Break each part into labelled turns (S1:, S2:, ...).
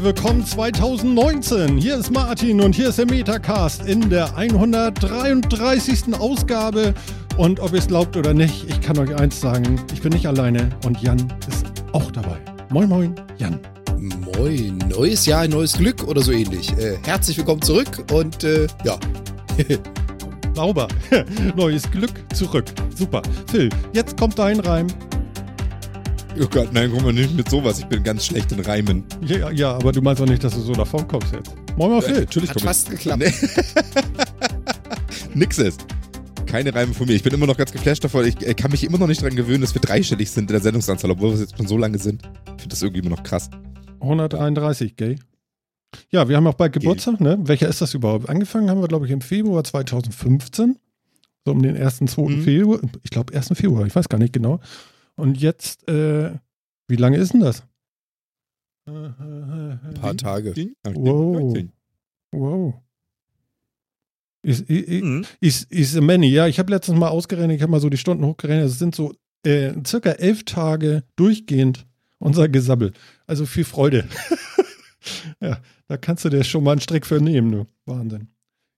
S1: Herzlich willkommen 2019. Hier ist Martin und hier ist der Metacast in der 133. Ausgabe. Und ob ihr es glaubt oder nicht, ich kann euch eins sagen, ich bin nicht alleine und Jan ist auch dabei. Moin, moin, Jan.
S2: Moin, neues Jahr, neues Glück oder so ähnlich. Äh, herzlich willkommen zurück und äh, ja.
S1: Sauber. neues Glück zurück. Super. Phil, jetzt kommt dein Reim.
S3: Oh Gott, nein, guck mal nicht mit sowas. Ich bin ganz schlecht in Reimen.
S1: Ja, ja, aber du meinst doch nicht, dass du so davon kommst jetzt. Moin mal, Phil.
S3: Äh, natürlich
S2: Hat fast geklappt.
S3: Nee. Nix ist. Keine Reime von mir. Ich bin immer noch ganz geflasht davon. Ich äh, kann mich immer noch nicht daran gewöhnen, dass wir dreistellig sind in der Sendungsanzahl, obwohl wir es jetzt schon so lange sind. Ich finde das irgendwie immer noch krass.
S1: 131, gell? Ja, wir haben auch bald Geburtstag, ne? Welcher ist das überhaupt? Angefangen haben wir, glaube ich, im Februar 2015. So um den 1. 2.
S3: Mhm.
S1: Februar. Ich glaube, 1. Februar, ich weiß gar nicht genau. Und jetzt, äh, wie lange ist denn das?
S2: Ein paar Tage.
S1: Wow. Wow. Ist, ist,
S3: Mhm.
S1: ist, ist a many. Ja, ich habe letztens mal ausgerechnet, ich habe mal so die Stunden hochgerechnet. Es sind so äh, circa elf Tage durchgehend unser Gesabbel. Also viel Freude. ja, da kannst du dir schon mal einen Strick für nehmen, du. Wahnsinn.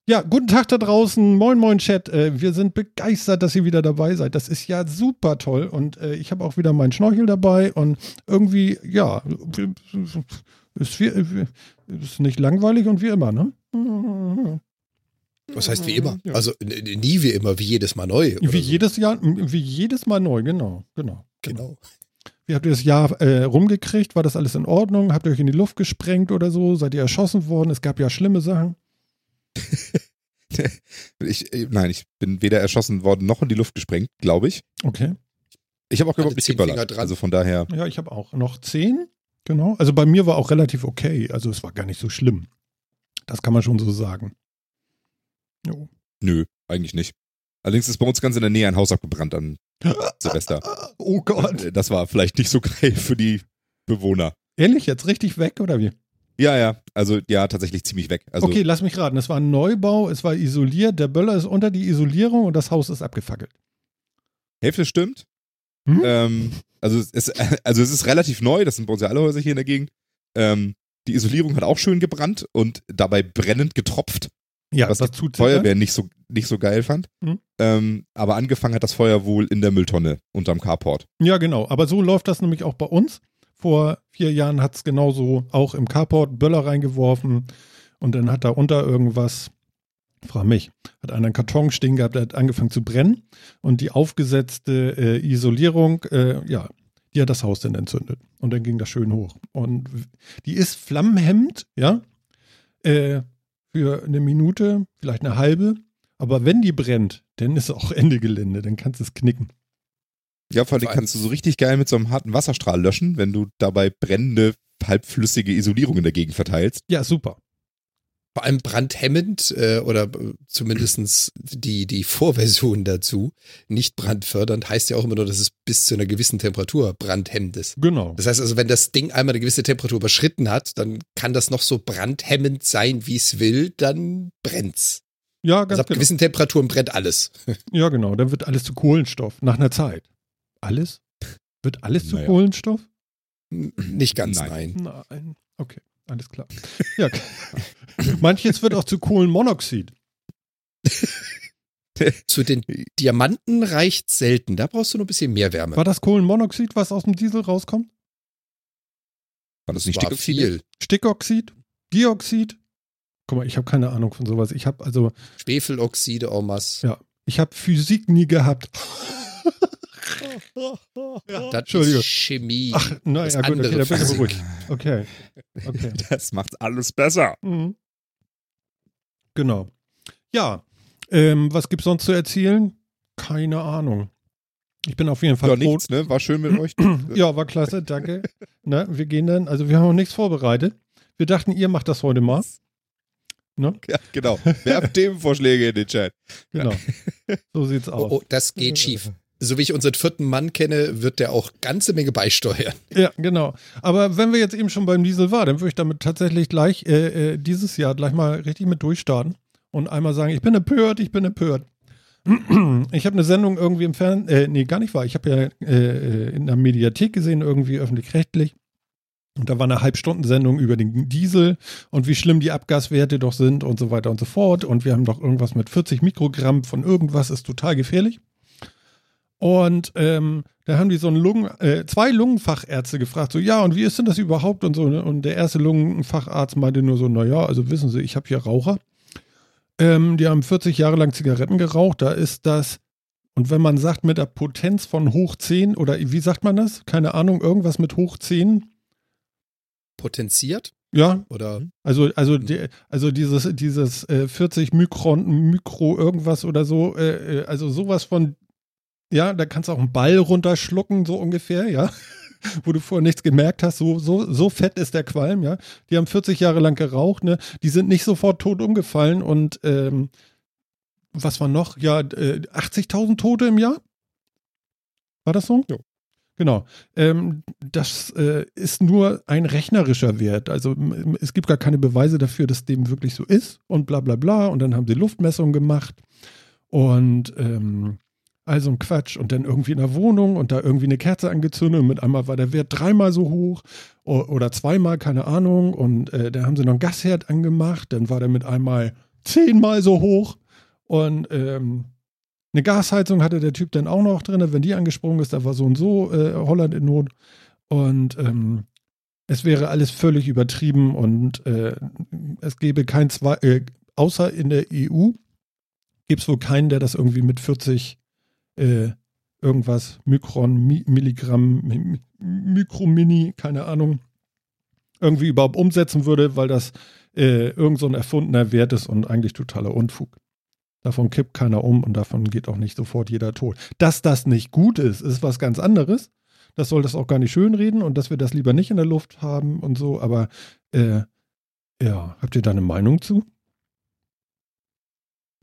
S1: Ja, guten Tag da draußen. Moin, moin, Chat. Äh, wir sind begeistert, dass ihr wieder dabei seid. Das ist ja super toll. Und äh, ich habe auch wieder meinen Schnorchel dabei. Und irgendwie, ja, ist, wie, ist nicht langweilig und wie immer, ne?
S2: Was heißt wie immer?
S1: Ja.
S2: Also nie wie immer, wie jedes Mal neu.
S1: Wie
S2: so.
S1: jedes Jahr, wie jedes Mal neu, genau, genau.
S2: Genau.
S1: Wie habt ihr das Jahr äh, rumgekriegt? War das alles in Ordnung? Habt ihr euch in die Luft gesprengt oder so? Seid ihr erschossen worden? Es gab ja schlimme Sachen.
S3: Ich, nein, ich bin weder erschossen worden noch in die Luft gesprengt, glaube ich.
S1: Okay.
S3: Ich habe auch überhaupt nicht
S2: dran.
S3: Also von daher.
S1: Ja, ich habe auch noch zehn. Genau. Also bei mir war auch relativ okay. Also es war gar nicht so schlimm. Das kann man schon so sagen. Jo.
S3: Nö, eigentlich nicht. Allerdings ist bei uns ganz in der Nähe ein Haus abgebrannt an Silvester.
S1: Oh Gott.
S3: Äh, Das war vielleicht nicht so geil für die Bewohner.
S1: Ehrlich, jetzt richtig weg oder wie?
S3: Ja, ja, also ja, tatsächlich ziemlich weg. Also
S1: okay, lass mich raten. Es war ein Neubau, es war isoliert, der Böller ist unter die Isolierung und das Haus ist abgefackelt.
S3: Hälfte stimmt.
S1: Hm?
S3: Ähm, also, es ist, also es ist relativ neu, das sind bei uns ja alle Häuser hier in der Gegend. Ähm, die Isolierung hat auch schön gebrannt und dabei brennend getropft,
S1: Ja,
S3: was
S1: das
S3: die
S1: tut
S3: Feuerwehr nicht so, nicht so geil fand.
S1: Hm.
S3: Ähm, aber angefangen hat das Feuer wohl in der Mülltonne unterm Carport.
S1: Ja, genau. Aber so läuft das nämlich auch bei uns. Vor vier Jahren hat es genauso auch im Carport Böller reingeworfen und dann hat da unter irgendwas, frag mich, hat einer einen Karton stehen gehabt, der hat angefangen zu brennen und die aufgesetzte äh, Isolierung, äh, ja, die hat das Haus dann entzündet und dann ging das schön hoch. Und die ist flammenhemmend, ja, äh, für eine Minute, vielleicht eine halbe, aber wenn die brennt, dann ist auch Ende Gelände, dann kannst du es knicken.
S3: Ja, vor allem kannst du so richtig geil mit so einem harten Wasserstrahl löschen, wenn du dabei brennende, halbflüssige Isolierung in der Gegend verteilst.
S1: Ja, super.
S2: Vor allem brandhemmend äh, oder äh, zumindest die, die Vorversion dazu, nicht brandfördernd, heißt ja auch immer nur, dass es bis zu einer gewissen Temperatur brandhemmend ist.
S1: Genau.
S2: Das heißt also, wenn das Ding einmal eine gewisse Temperatur überschritten hat, dann kann das noch so brandhemmend sein, wie es will, dann brennt's.
S1: Ja,
S2: Also
S1: ganz
S2: ab
S1: genau.
S2: gewissen Temperaturen brennt alles.
S1: Ja, genau. Dann wird alles zu Kohlenstoff nach einer Zeit. Alles? Wird alles zu
S3: Naja.
S1: Kohlenstoff?
S2: Nicht ganz, nein.
S3: Nein.
S1: Nein. Okay, alles klar. Ja. Manches wird auch zu Kohlenmonoxid.
S2: Zu den Diamanten reicht selten. Da brauchst du noch ein bisschen mehr Wärme.
S1: War das Kohlenmonoxid, was aus dem Diesel rauskommt?
S3: War das nicht
S2: war
S3: Stickoxid?
S2: viel.
S1: Stickoxid? Dioxid? Guck mal, ich habe keine Ahnung von sowas. Ich habe also,
S2: Schwefeloxide masse.
S1: ja, ich habe Physik nie gehabt.
S2: Das
S1: Entschuldigung.
S2: ist Chemie.
S1: Ach, naja,
S2: Das
S1: gut, okay,
S2: andere
S1: da bin ich beruhigt. Okay. Okay.
S3: Das macht alles besser.
S1: Mhm. Genau. Ja, ähm, was gibt's sonst zu erzählen? Keine Ahnung. Ich bin auf jeden Fall
S3: Ja,
S1: froh.
S3: nichts, ne? War schön mit euch.
S1: Ja, war klasse, danke. ne, wir gehen dann, also wir haben noch nichts vorbereitet. Wir dachten, ihr macht das heute mal. Ne?
S3: Ja, genau. Werft Themenvorschläge in den Chat.
S1: Genau. So sieht's
S2: Oh,
S1: aus.
S2: oh, das geht schief. So wie ich unseren vierten Mann kenne, wird der auch ganze Menge beisteuern.
S1: Ja, genau. Aber wenn wir jetzt eben schon beim Diesel waren, dann würde ich damit tatsächlich gleich äh, äh, dieses Jahr gleich mal richtig mit durchstarten und einmal sagen, ich bin empört, ich bin empört. Ich habe eine Sendung irgendwie im Fernsehen, äh, nee, gar nicht wahr. Ich habe ja äh, in der Mediathek gesehen, irgendwie öffentlich-rechtlich. Und da war eine Halbstundensendung über den Diesel und wie schlimm die Abgaswerte doch sind und so weiter und so fort. Und wir haben doch irgendwas mit 40 Mikrogramm von irgendwas, ist total gefährlich. Und ähm, da haben die so einen Lungen, äh, zwei Lungenfachärzte gefragt, so, ja, und wie ist denn das überhaupt und so. ne? Und der erste Lungenfacharzt meinte nur so, naja, also wissen Sie, ich habe hier Raucher. Ähm, die haben 40 Jahre lang Zigaretten geraucht, da ist das, und wenn man sagt mit der Potenz von hoch 10 oder wie sagt man das? Keine Ahnung, irgendwas mit hoch 10.
S2: Potenziert?
S1: Ja,
S2: Oder
S1: also, also, die, also dieses, dieses äh, 40 Mikron, Mikro irgendwas oder so, äh, äh, also sowas von, ja, da kannst du auch einen Ball runterschlucken, so ungefähr, ja. Wo du vorher nichts gemerkt hast, so, so, so fett ist der Qualm, ja. Die haben 40 Jahre lang geraucht, ne? Die sind nicht sofort tot umgefallen und ähm, was war noch? Ja, äh, 80.000 Tote im Jahr? War das so?
S3: Ja.
S1: Genau. Ähm, das äh, ist nur ein rechnerischer Wert. Also es gibt gar keine Beweise dafür, dass dem wirklich so ist und bla bla bla. Und dann haben sie Luftmessungen gemacht und ähm, also ein Quatsch. Und dann irgendwie in der Wohnung und da irgendwie eine Kerze angezündet und mit einmal war der Wert dreimal so hoch oder zweimal, keine Ahnung. Und äh, da haben sie noch einen Gasherd angemacht, dann war der mit einmal zehnmal so hoch. Und ähm, eine Gasheizung hatte der Typ dann auch noch drin. Wenn die angesprungen ist, da war so und so äh, Holland in Not. Und ähm, es wäre alles völlig übertrieben und äh, es gäbe kein zwei, äh, außer in der EU gibt es wohl keinen, der das irgendwie mit 40 äh, irgendwas Mikron, Mi Milligramm, Mi Mikromini, keine Ahnung, irgendwie überhaupt umsetzen würde, weil das äh, irgend so ein erfundener Wert ist und eigentlich totaler Unfug. Davon kippt keiner um und davon geht auch nicht sofort jeder tot. Dass das nicht gut ist, ist was ganz anderes. Das soll das auch gar nicht schönreden und dass wir das lieber nicht in der Luft haben und so, aber äh, ja, habt ihr da eine Meinung zu?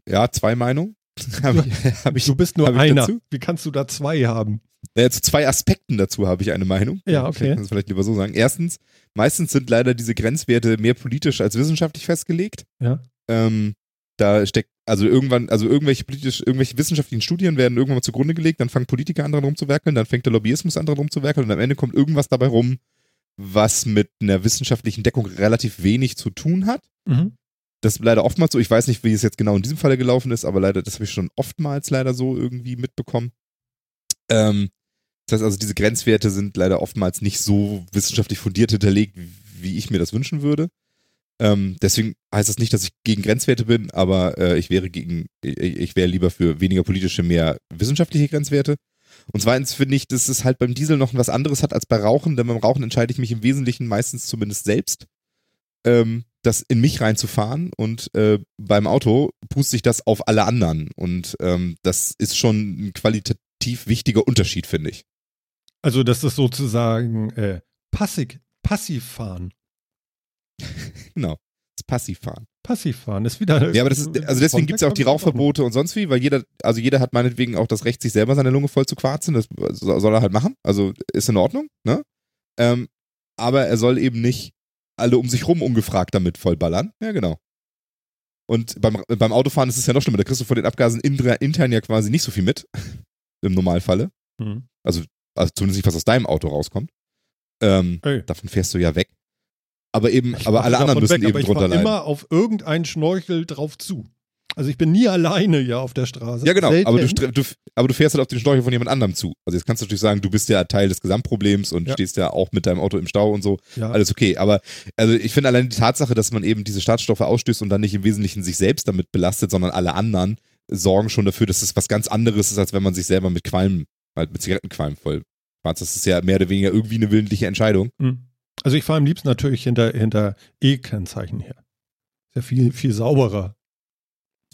S3: Ja, zwei Meinungen. ich, hab ich,
S1: du bist nur
S3: hab
S1: einer.
S3: dazu?
S1: Wie kannst du da zwei haben?
S3: Äh, zu zwei Aspekten dazu habe ich eine Meinung.
S1: Ja, okay.
S3: Ich kann es vielleicht lieber so sagen. Erstens, meistens sind leider diese Grenzwerte mehr politisch als wissenschaftlich festgelegt.
S1: Ja.
S3: Ähm, da steckt, also irgendwann, also irgendwelche politisch, irgendwelche wissenschaftlichen Studien werden irgendwann mal zugrunde gelegt, dann fangen Politiker an dran rumzuwerkeln, dann fängt der Lobbyismus an dran rumzuwerkeln und am Ende kommt irgendwas dabei rum, was mit einer wissenschaftlichen Deckung relativ wenig zu tun hat.
S1: Mhm.
S3: Das ist leider oftmals so. Ich weiß nicht, wie es jetzt genau in diesem Falle gelaufen ist, aber leider, das habe ich schon oftmals leider so irgendwie mitbekommen. Ähm, das heißt also, diese Grenzwerte sind leider oftmals nicht so wissenschaftlich fundiert hinterlegt, wie ich mir das wünschen würde. Ähm, deswegen heißt das nicht, dass ich gegen Grenzwerte bin, aber äh, ich wäre gegen, ich, ich wäre lieber für weniger politische, mehr wissenschaftliche Grenzwerte. Und zweitens finde ich, dass es halt beim Diesel noch was anderes hat als bei Rauchen, denn beim Rauchen entscheide ich mich im Wesentlichen meistens zumindest selbst, ähm, das in mich reinzufahren und äh, beim Auto puste ich das auf alle anderen. Und ähm, das ist schon ein qualitativ wichtiger Unterschied, finde ich.
S1: Also das ist sozusagen äh, passiv, passiv fahren.
S3: Genau. Das Passivfahren.
S1: Passiv fahren ist wieder.
S3: Ja, aber das ist, also deswegen gibt es ja auch die Rauchverbote und sonst wie, weil jeder, also jeder hat meinetwegen auch das Recht, sich selber seine Lunge voll zu quarzen. Das soll er halt machen. Also ist in Ordnung, ne? Ähm, aber er soll eben nicht alle um sich rum ungefragt damit vollballern. Ja, genau. Und beim, beim Autofahren ist es ja noch schlimmer. Da kriegst du von den Abgasen intern, ja quasi nicht so viel mit. Im Normalfalle.
S1: Hm.
S3: Also, also zumindest nicht, was aus deinem Auto rauskommt. Ähm,
S1: Ey.
S3: davon fährst du ja weg. Aber eben,
S1: Ich
S3: aber alle anderen müssen
S1: weg,
S3: eben
S1: aber ich
S3: drunter leiden.
S1: immer auf irgendeinen Schnorchel drauf zu. Also ich bin nie alleine ja auf der Straße.
S3: Ja, genau. Aber du, du, aber du fährst halt auf den Schnorchel von jemand anderem zu. Also jetzt kannst du natürlich sagen, du bist ja Teil des Gesamtproblems und
S1: Ja.
S3: stehst ja auch mit deinem Auto im Stau und so.
S1: ja.
S3: Alles okay. Aber also ich finde allein die Tatsache, dass man eben diese Schadstoffe ausstößt und dann nicht im Wesentlichen sich selbst damit belastet, sondern alle anderen, sorgen schon dafür, dass es was ganz anderes ist, als wenn man sich selber mit Qualm, halt mit Zigarettenqualm voll. schwarz. Das ist ja mehr oder weniger irgendwie eine willentliche Entscheidung.
S1: Hm. Also ich fahre am liebsten natürlich hinter, hinter E-Kennzeichen her. Ist ja viel, viel sauberer.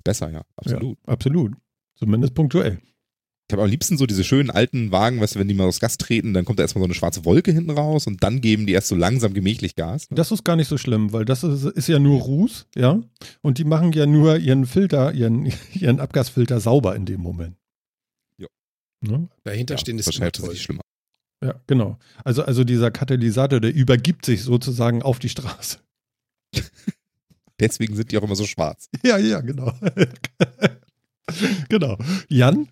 S3: Besser, ja. Absolut.
S1: Ja, absolut. Zumindest punktuell.
S3: Ich habe am liebsten so diese schönen alten Wagen, weißt du, wenn die mal aufs Gas treten, dann kommt da erstmal so eine schwarze Wolke hinten raus und dann geben die erst so langsam gemächlich Gas.
S1: Das ist gar nicht so schlimm, weil das ist, ist ja nur Ruß, ja. Und die machen ja nur ihren Filter, ihren, ihren Abgasfilter sauber in dem Moment.
S3: Ja.
S1: Ne?
S2: Dahinter stehen ist immer
S3: wahrscheinlich
S2: toll.
S3: tatsächlich schlimmer.
S1: Ja, genau. Also, also dieser Katalysator, der übergibt sich sozusagen auf die Straße.
S3: Deswegen sind die auch immer so schwarz.
S1: Ja, ja, genau. genau. Jan?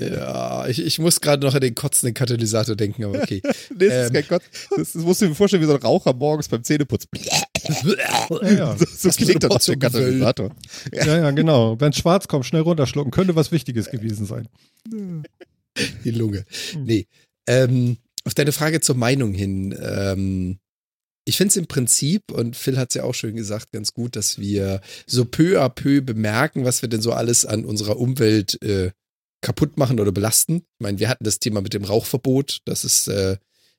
S2: Ja, ich, ich muss gerade noch an den kotzenden Katalysator denken, aber okay.
S3: nee, das ist
S2: Ähm.
S3: kein Gott. Das, das musst du dir vorstellen, wie so ein Raucher morgens beim Zähneputzen.
S1: Ja, ja.
S3: So, so klingt dem
S2: Portion Gewöll?
S3: Katalysator.
S1: ja, ja, genau. Wenn schwarz kommt, schnell runterschlucken. Könnte was Wichtiges gewesen sein.
S2: die Lunge. Nee. Ähm, auf deine Frage zur Meinung hin. Ähm, ich finde es im Prinzip, und Phil hat es ja auch schön gesagt, ganz gut, dass wir so peu à peu bemerken, was wir denn so alles an unserer Umwelt äh, kaputt machen oder belasten. Ich meine, wir hatten das Thema mit dem Rauchverbot, dass es äh,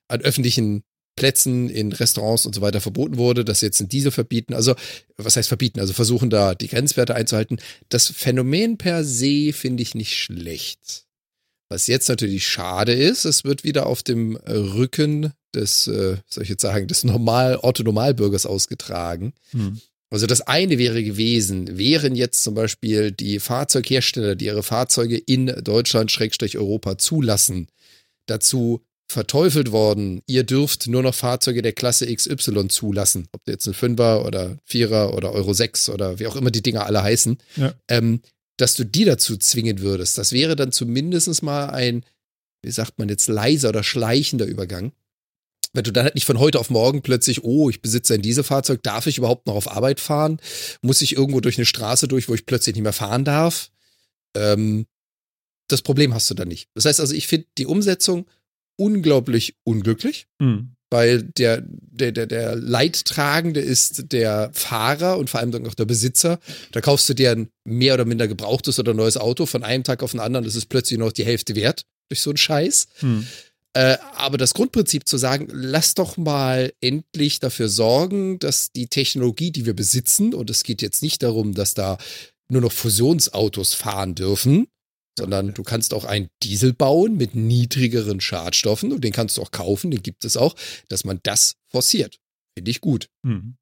S2: an öffentlichen Plätzen, in Restaurants und so weiter verboten wurde, dass jetzt einen Diesel verbieten. Also, was heißt verbieten? Also versuchen da die Grenzwerte einzuhalten. Das Phänomen per se finde ich nicht schlecht. Was jetzt natürlich schade ist, es wird wieder auf dem Rücken des, äh, soll ich jetzt sagen, des Normal, Otto-Normalbürgers ausgetragen.
S1: Hm.
S2: Also das eine wäre gewesen, wären jetzt zum Beispiel die Fahrzeughersteller, die ihre Fahrzeuge in Deutschland, Schrägstrich Europa zulassen, dazu verteufelt worden, ihr dürft nur noch Fahrzeuge der Klasse XY zulassen. Ob jetzt ein Fünfer oder Vierer oder Euro 6 oder wie auch immer die Dinger alle heißen.
S1: Ja.
S2: Ähm, dass du die dazu zwingen würdest, das wäre dann zumindest mal ein, wie sagt man jetzt, leiser oder schleichender Übergang. Wenn du dann halt nicht von heute auf morgen plötzlich, oh, ich besitze ein Dieselfahrzeug, darf ich überhaupt noch auf Arbeit fahren? Muss ich irgendwo durch eine Straße durch, wo ich plötzlich nicht mehr fahren darf? Ähm, das Problem hast du dann nicht. Das heißt also, ich finde die Umsetzung unglaublich unglücklich,
S1: Hm.
S2: weil der, der, der, der Leidtragende ist der Fahrer und vor allem dann auch der Besitzer. Da kaufst du dir ein mehr oder minder gebrauchtes oder neues Auto von einem Tag auf den anderen, das ist plötzlich noch die Hälfte wert durch so einen Scheiß.
S1: Hm.
S2: Äh, aber das Grundprinzip zu sagen, lass doch mal endlich dafür sorgen, dass die Technologie, die wir besitzen, und es geht jetzt nicht darum, dass da nur noch Fusionsautos fahren dürfen, sondern du kannst auch einen Diesel bauen mit niedrigeren Schadstoffen und den kannst du auch kaufen, den gibt es auch, dass man das forciert. Finde ich gut.
S1: Hm.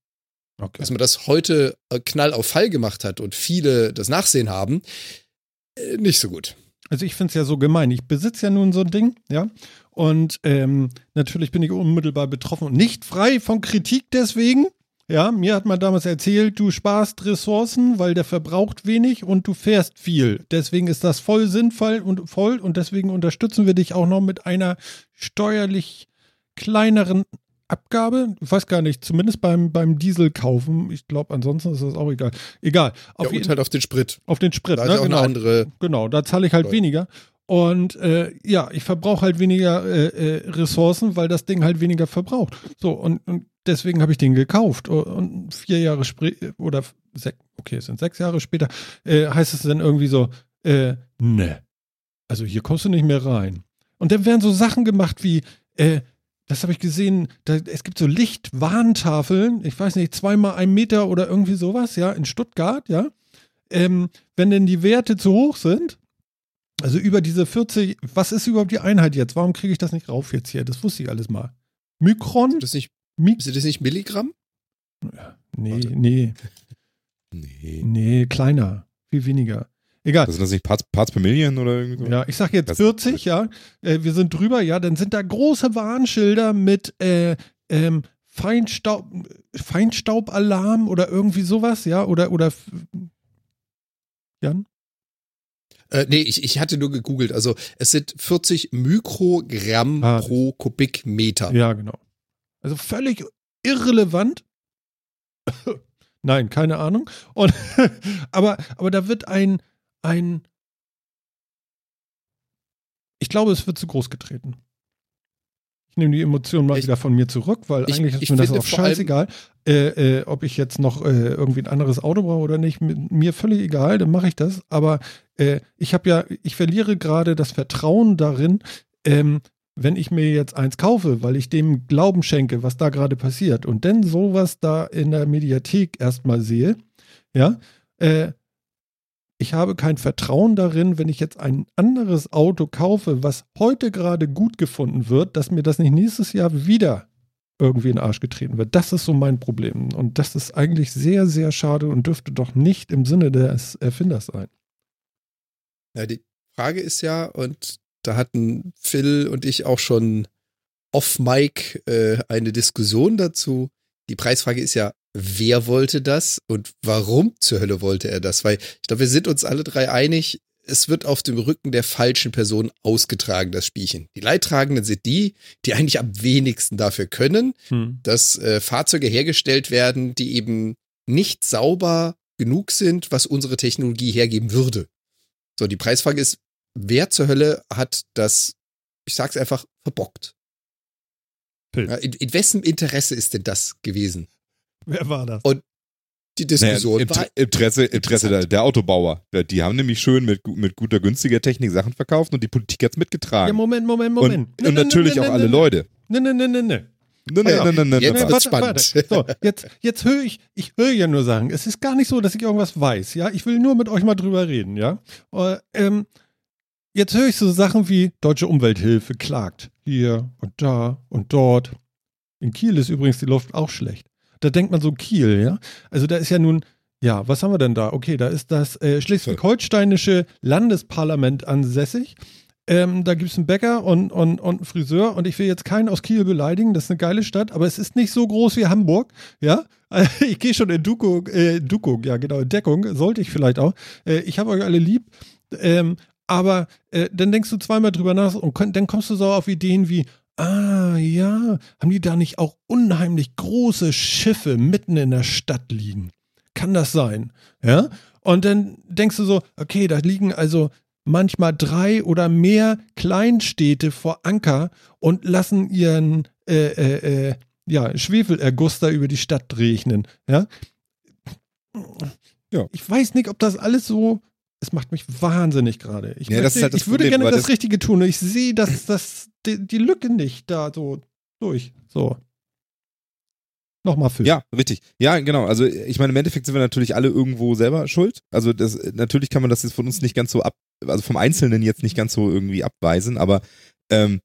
S1: Okay.
S2: Dass man das heute äh, knall auf Fall gemacht hat und viele das Nachsehen haben, äh, nicht so gut.
S1: Also ich finde es ja so gemein. Ich besitze ja nun so ein Ding, ja. Und ähm, natürlich bin ich unmittelbar betroffen und nicht frei von Kritik deswegen. Ja, mir hat man damals erzählt, du sparst Ressourcen, weil der verbraucht wenig und du fährst viel. Deswegen ist das voll sinnvoll und voll und deswegen unterstützen wir dich auch noch mit einer steuerlich kleineren Abgabe. Ich weiß gar nicht, zumindest beim, beim Diesel kaufen. Ich glaube, ansonsten ist das auch egal. Egal. Auf,
S2: ja, und
S1: jeden,
S2: halt auf den Sprit.
S1: auf den Sprit.
S2: Da ist
S1: ne?
S2: ja auch
S1: genau.
S2: eine andere.
S1: Genau, da zahle ich halt
S2: Leute.
S1: weniger. Und äh, ja, ich verbrauche halt weniger äh, äh, Ressourcen, weil das Ding halt weniger verbraucht. So, und, und deswegen habe ich den gekauft. Und vier Jahre später, oder sech, okay, es sind sechs Jahre später, äh, heißt es dann irgendwie so, äh, ne, also hier kommst du nicht mehr rein. Und dann werden so Sachen gemacht wie, äh, das habe ich gesehen, da, es gibt so Lichtwarntafeln, ich weiß nicht, zweimal ein Meter oder irgendwie sowas, ja, in Stuttgart, ja. Ähm, wenn denn die Werte zu hoch sind, also über diese 40, was ist überhaupt die Einheit jetzt? Warum kriege ich das nicht rauf jetzt hier? Das wusste ich alles mal. Mikron?
S2: Das nicht,
S1: Mi
S2: sind das nicht Milligramm?
S1: nee,
S2: Warte.
S1: nee,
S3: Nee.
S1: nee, kleiner, viel weniger. Egal.
S3: Sind das nicht Parts, Parts per Million oder irgendwie so?
S1: Ja, ich sag jetzt
S3: Das-
S1: 40, ja. Äh, wir sind drüber, ja. Dann sind da große Warnschilder mit äh, ähm, Feinstaub, Feinstaubalarm oder irgendwie sowas, ja. Oder, oder Jan?
S2: Äh, nee, ich, ich hatte nur gegoogelt. Also es sind 40 Mikrogramm
S1: Ah,
S2: pro Kubikmeter.
S1: Ja, genau. Also völlig irrelevant. Nein, keine Ahnung. Und, aber, aber da wird ein, ein. Ich glaube, es wird zu groß getreten. Ich nehme die Emotionen mal
S2: Ich-
S1: wieder von mir zurück, weil
S2: ich-
S1: eigentlich ist mir das auch scheißegal, äh, äh, ob ich jetzt noch äh, irgendwie ein anderes Auto brauche oder nicht. Mir völlig egal, dann mache ich das. Aber äh, ich habe ja, ich verliere gerade das Vertrauen darin, ähm, wenn ich mir jetzt eins kaufe, weil ich dem Glauben schenke, was da gerade passiert und dann sowas da in der Mediathek erstmal sehe, ja, äh, ich habe kein Vertrauen darin, wenn ich jetzt ein anderes Auto kaufe, was heute gerade gut gefunden wird, dass mir das nicht nächstes Jahr wieder irgendwie in den Arsch getreten wird. Das ist so mein Problem. Und das ist eigentlich sehr, sehr schade und dürfte doch nicht im Sinne des Erfinders sein.
S2: Ja, die Frage ist ja, und da hatten Phil und ich auch schon off-Mic äh, eine Diskussion dazu. Die Preisfrage ist ja, wer wollte das und warum zur Hölle wollte er das? Weil ich glaube, wir sind uns alle drei einig, es wird auf dem Rücken der falschen Person ausgetragen, das Spielchen. Die Leidtragenden sind die, die eigentlich am wenigsten dafür können,
S1: Hm.
S2: dass äh, Fahrzeuge hergestellt werden, die eben nicht sauber genug sind, was unsere Technologie hergeben würde. So, die Preisfrage ist, wer zur Hölle hat das, ich sag's einfach, verbockt?
S1: Phil.
S2: Ja, in, in wessen Interesse ist denn das gewesen?
S1: Wer war das?
S2: Die
S3: Naja,
S2: Diskussion
S3: im,
S2: war
S3: Interesse, Interesse der, der Autobauer. Ja, Die haben nämlich schön mit, mit guter, günstiger Technik Sachen verkauft und die Politik hat's
S1: Ja,
S3: mitgetragen.
S1: Moment, Moment,
S3: und
S1: Moment.
S3: und natürlich auch alle Leute.
S1: Ne, ne, ne, ne, ne.
S3: Ne, ne,
S2: Ja,
S3: ne, ne, ne,
S2: jetzt
S3: ne.
S2: wird's spannend.
S1: So, jetzt, jetzt höre ich, ich höre ja nur sagen, es ist gar nicht so, dass ich irgendwas weiß, ja. Ich will nur mit euch mal drüber reden, ja. Äh, ähm, jetzt höre ich so Sachen wie Deutsche Umwelthilfe klagt hier und da und dort. In Kiel ist übrigens die Luft auch schlecht. Da denkt man so Kiel, ja. Also da ist ja nun, ja, was haben wir denn da? Okay, da ist das äh, schleswig-holsteinische Landesparlament ansässig. Ähm, da gibt es einen Bäcker und, und, und einen Friseur und ich will jetzt keinen aus Kiel beleidigen, das ist eine geile Stadt, aber es ist nicht so groß wie Hamburg, ja. Ich gehe schon in Duckung, äh, Duckung, ja genau, in Deckung, sollte ich vielleicht auch. Äh, ich habe euch alle lieb, ähm, aber äh, dann denkst du zweimal drüber nach und dann kommst du so auf Ideen wie, ah ja, haben die da nicht auch unheimlich große Schiffe mitten in der Stadt liegen? Kann das sein? Ja? Und dann denkst du so, okay, da liegen also manchmal drei oder mehr Kleinstädte vor Anker und lassen ihren äh, äh, äh, ja, Schwefelerguss da über die Stadt regnen. Ja?
S3: Ja.
S1: Ich weiß nicht, ob das alles so. Es macht mich wahnsinnig gerade. Ich,
S3: Ja,
S1: möchte,
S3: halt
S1: ich würde
S3: Problem,
S1: gerne das,
S3: das-
S1: Richtige tun. Ich sehe, dass das die, die Lücke nicht da so durch. So. Nochmal für.
S3: Ja, richtig. Ja, genau. Also ich meine, im Endeffekt sind wir natürlich alle irgendwo selber schuld. Also das natürlich kann man das jetzt von uns nicht ganz so ab, also vom Einzelnen jetzt nicht ganz so irgendwie abweisen, aber ähm,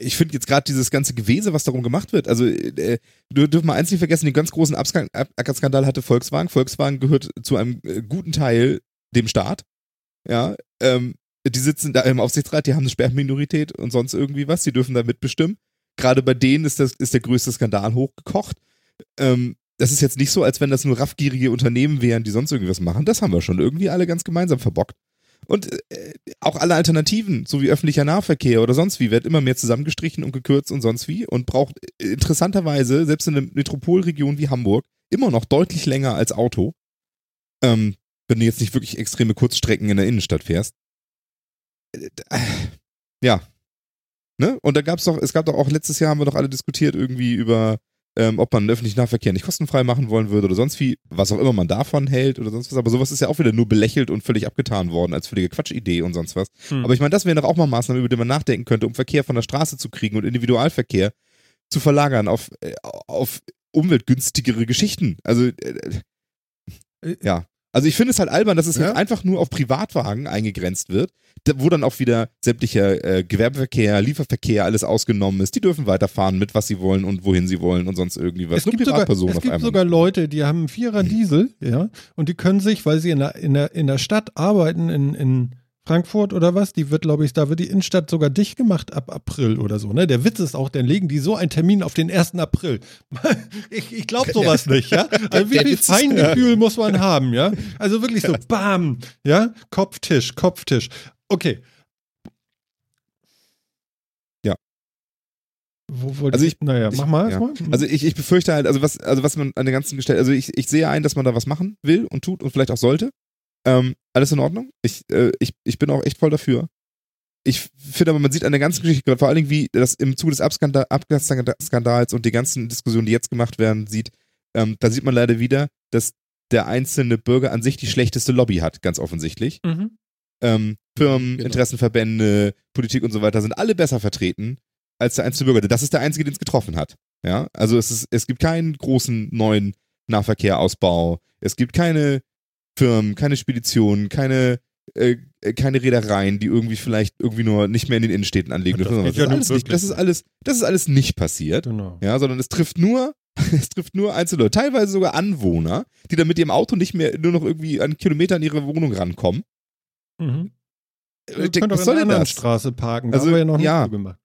S3: ich finde jetzt gerade dieses ganze Gewese, was darum gemacht wird, also äh, du dürfen mal eins nicht vergessen, den ganz großen Abskan- Ab- Skandal hatte Volkswagen. Volkswagen gehört zu einem äh, guten Teil dem Staat. Ja, ähm, die sitzen da im Aufsichtsrat, die haben eine Sperrminorität und sonst irgendwie was, die dürfen da mitbestimmen. Gerade bei denen ist, das, ist der größte Skandal hochgekocht. Ähm, das ist jetzt nicht so, als wenn das nur raffgierige Unternehmen wären, die sonst irgendwas machen. Das haben wir schon irgendwie alle ganz gemeinsam verbockt. Und äh, auch alle Alternativen, so wie öffentlicher Nahverkehr oder sonst wie, wird immer mehr zusammengestrichen und gekürzt und sonst wie und braucht äh, interessanterweise, selbst in einer Metropolregion wie Hamburg, immer noch deutlich länger als Auto. Ähm, wenn du jetzt nicht wirklich extreme Kurzstrecken in der Innenstadt fährst. Äh, äh, Ja. Ne? Und da gab's doch, es gab doch auch letztes Jahr haben wir doch alle diskutiert irgendwie über, ähm, ob man den öffentlichen Nahverkehr nicht kostenfrei machen wollen würde oder sonst wie, was auch immer man davon hält oder sonst was. Aber sowas ist ja auch wieder nur belächelt und völlig abgetan worden als völlige Quatschidee und sonst was.
S1: Hm.
S3: Aber ich meine, das wären doch auch mal Maßnahmen, über die man nachdenken könnte, um Verkehr von der Straße zu kriegen und Individualverkehr zu verlagern auf, äh, auf umweltgünstigere Geschichten. Also, äh,
S1: Äh,
S3: ja. Also ich finde es halt albern, dass es
S2: Ja.
S3: einfach nur auf Privatwagen eingegrenzt wird, wo dann auch wieder sämtlicher äh, Gewerbeverkehr, Lieferverkehr, alles ausgenommen ist. Die dürfen weiterfahren mit was sie wollen und wohin sie wollen und sonst irgendwie was.
S1: Es gibt, sogar, es gibt sogar Leute, die haben einen Vierer Diesel, ja, und die können sich, weil sie in der, in der, in der Stadt arbeiten, in, in Frankfurt oder was, die wird, glaube ich, da wird die Innenstadt sogar dicht gemacht ab April oder so, ne? Der Witz ist auch, dann legen die so einen Termin auf den 1. April. ich ich glaube sowas nicht, ja? Also wie viel Feingefühl muss man haben, ja? Also wirklich so, bam, ja? Kopftisch, Kopftisch. Okay.
S3: Ja.
S1: Wo wollte
S3: Also ich-
S1: naja,
S3: ich-
S1: mach mal
S3: ja.
S1: erstmal.
S3: Also ich, ich befürchte halt, also was, also was man an der ganzen Gestalt, also ich, ich sehe ein, dass man da was machen will und tut und vielleicht auch sollte. Ähm, alles in Ordnung. Ich, äh, ich, ich bin auch echt voll dafür. Ich finde aber, man sieht an der ganzen Geschichte, vor allen Dingen, wie das im Zuge des Abgasskandals und die ganzen Diskussionen, die jetzt gemacht werden, sieht, ähm, da sieht man leider wieder, dass der einzelne Bürger an sich die schlechteste Lobby hat, ganz offensichtlich.
S1: Mhm.
S3: Ähm, Firmen,
S2: Genau.
S3: Interessenverbände, Politik und so weiter sind alle besser vertreten als der einzelne Bürger. Das ist der einzige, den es getroffen hat. Ja, also es ist, es gibt keinen großen neuen Nahverkehrausbau. Es gibt keine Firmen, keine Speditionen, keine äh, keine Reedereien, die irgendwie vielleicht irgendwie nur nicht mehr in den Innenstädten anlegen
S1: das
S3: Das, ist nicht, das ist alles, das ist alles nicht passiert.
S1: Genau.
S3: Ja, sondern es trifft nur, es trifft nur einzelne Leute, teilweise sogar Anwohner, die dann mit ihrem Auto nicht mehr nur noch irgendwie an Kilometer an ihre Wohnung rankommen.
S1: Mhm. Ihr
S3: denk,
S1: könnt auch
S3: was
S1: in
S3: denn
S1: anderen
S3: das?
S1: Straße parken.
S3: Also,
S1: da haben wir ja noch nicht
S3: ja.
S1: so gemacht.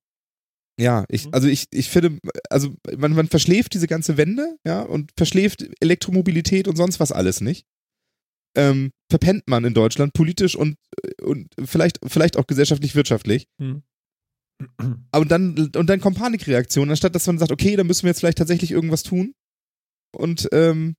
S3: Ja, ich,
S1: Mhm.
S3: also ich, ich finde, also man, man verschläft diese ganze Wende, ja, und verschläft Elektromobilität und sonst was alles nicht. ähm, verpennt man in Deutschland politisch und, und vielleicht, vielleicht auch gesellschaftlich, wirtschaftlich.
S1: Hm.
S3: Aber dann, und dann kommt Panikreaktion, anstatt dass man sagt, okay, dann müssen wir jetzt vielleicht tatsächlich irgendwas tun. Und ähm,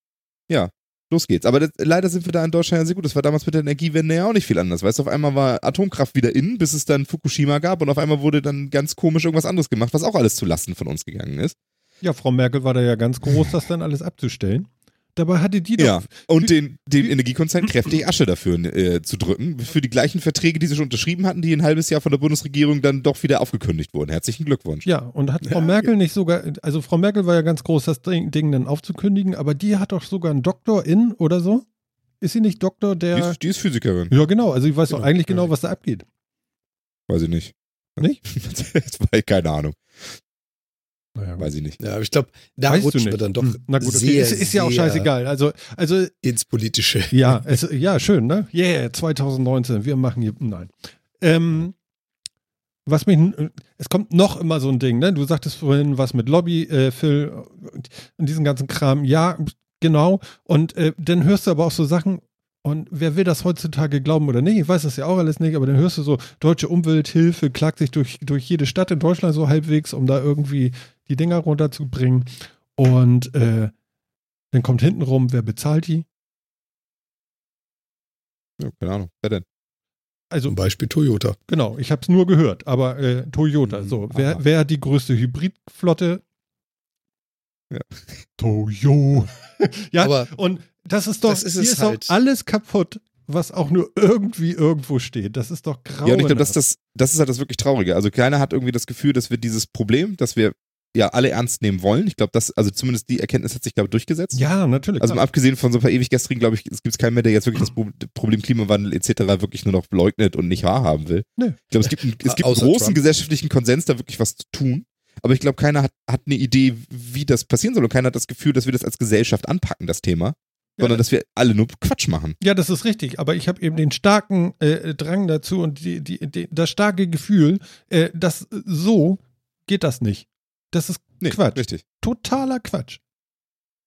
S3: ja, los geht's. Aber das, leider sind wir da in Deutschland ja sehr gut. Das war damals mit der Energiewende ja auch nicht viel anders. Weißt du, auf einmal war Atomkraft wieder in, bis es dann Fukushima gab und auf einmal wurde dann ganz komisch irgendwas anderes gemacht, was auch alles zu Lasten von uns gegangen ist.
S1: Ja, Frau Merkel war da ja ganz groß, das dann alles abzustellen. Dabei hatte die doch.
S3: Ja, und den, den Energiekonzern kräftig Asche dafür äh, zu drücken, für die gleichen Verträge, die sie schon unterschrieben hatten, die ein halbes Jahr von der Bundesregierung dann doch wieder aufgekündigt wurden. Herzlichen Glückwunsch.
S1: Ja, und hat Frau Merkel nicht sogar, also Frau Merkel war ja ganz groß, das Ding, Ding dann aufzukündigen, aber die hat doch sogar einen Doktor in oder so? Ist sie nicht Doktor,
S3: Die
S1: der.
S3: ist, die ist Physikerin.
S1: Ja, genau, also ich weiß doch
S2: Genau,
S1: eigentlich
S2: ja.
S1: genau, was da abgeht.
S3: Weiß ich nicht.
S1: Nicht?
S3: das war keine Ahnung.
S1: Naja,
S3: Weiß ich nicht.
S2: Ja, aber ich glaube, da
S1: Weißt du
S2: rutschen wir dann doch
S1: Hm, Na gut, okay.
S2: sehr,
S1: ist, ist ja auch scheißegal. Also, also
S2: ins Politische.
S1: ja, es, ja, schön, ne? Yeah, 2019, wir machen hier, nein. Ähm, was mich, es kommt noch immer so ein Ding, ne? Du sagtest vorhin was mit Lobby, äh, Phil, und, und diesen ganzen Kram. Ja, genau. Und äh, dann hörst du aber auch so Sachen, und wer will das heutzutage glauben oder nicht? Ich weiß das ja auch alles nicht, aber dann hörst du so, deutsche Umwelthilfe klagt sich durch, durch jede Stadt in Deutschland so halbwegs, um da irgendwie die Dinger runterzubringen. Und äh, dann kommt hintenrum, wer bezahlt die?
S3: Ja, keine Ahnung. Wer denn?
S1: Also
S2: Zum Beispiel Toyota.
S1: Genau, ich habe es nur gehört, aber äh, Toyota,
S3: Mhm,
S1: so. Wer, wer hat die größte Hybridflotte?
S3: Ja.
S1: Toyo. ja,
S2: Aber
S1: und das ist doch,
S2: Das ist
S1: hier
S2: es
S1: ist
S2: halt.
S1: doch alles kaputt, was auch nur irgendwie irgendwo steht. Das ist doch grau.
S3: Ja, und ich glaube, das, ist das, das ist halt das wirklich Traurige. Also keiner hat irgendwie das Gefühl, dass wir dieses Problem, dass wir ja alle ernst nehmen wollen. Ich glaube, das, also zumindest die Erkenntnis hat sich, glaube ich, durchgesetzt.
S1: Ja, natürlich.
S3: Also abgesehen von so ein paar ewig gestrigen, glaube ich, es gibt keinen mehr, der jetzt wirklich das Pro- Problem Klimawandel etc. wirklich nur noch leugnet und nicht wahrhaben will.
S1: Nö.
S3: Ich glaube, es gibt, einen, es gibt einen großen
S2: Trump.
S3: gesellschaftlichen Konsens, da wirklich was zu tun. Aber ich glaube, keiner hat, hat eine Idee, wie das passieren soll. Und keiner hat das Gefühl, dass wir das als Gesellschaft anpacken, das Thema. Sondern dass wir alle nur Quatsch machen.
S1: Ja, das ist richtig, aber ich habe eben den starken äh, Drang dazu und die, die, die, das starke Gefühl, äh, dass so geht das nicht. Das ist
S3: Nee,
S1: Quatsch.
S3: Richtig.
S1: Totaler Quatsch.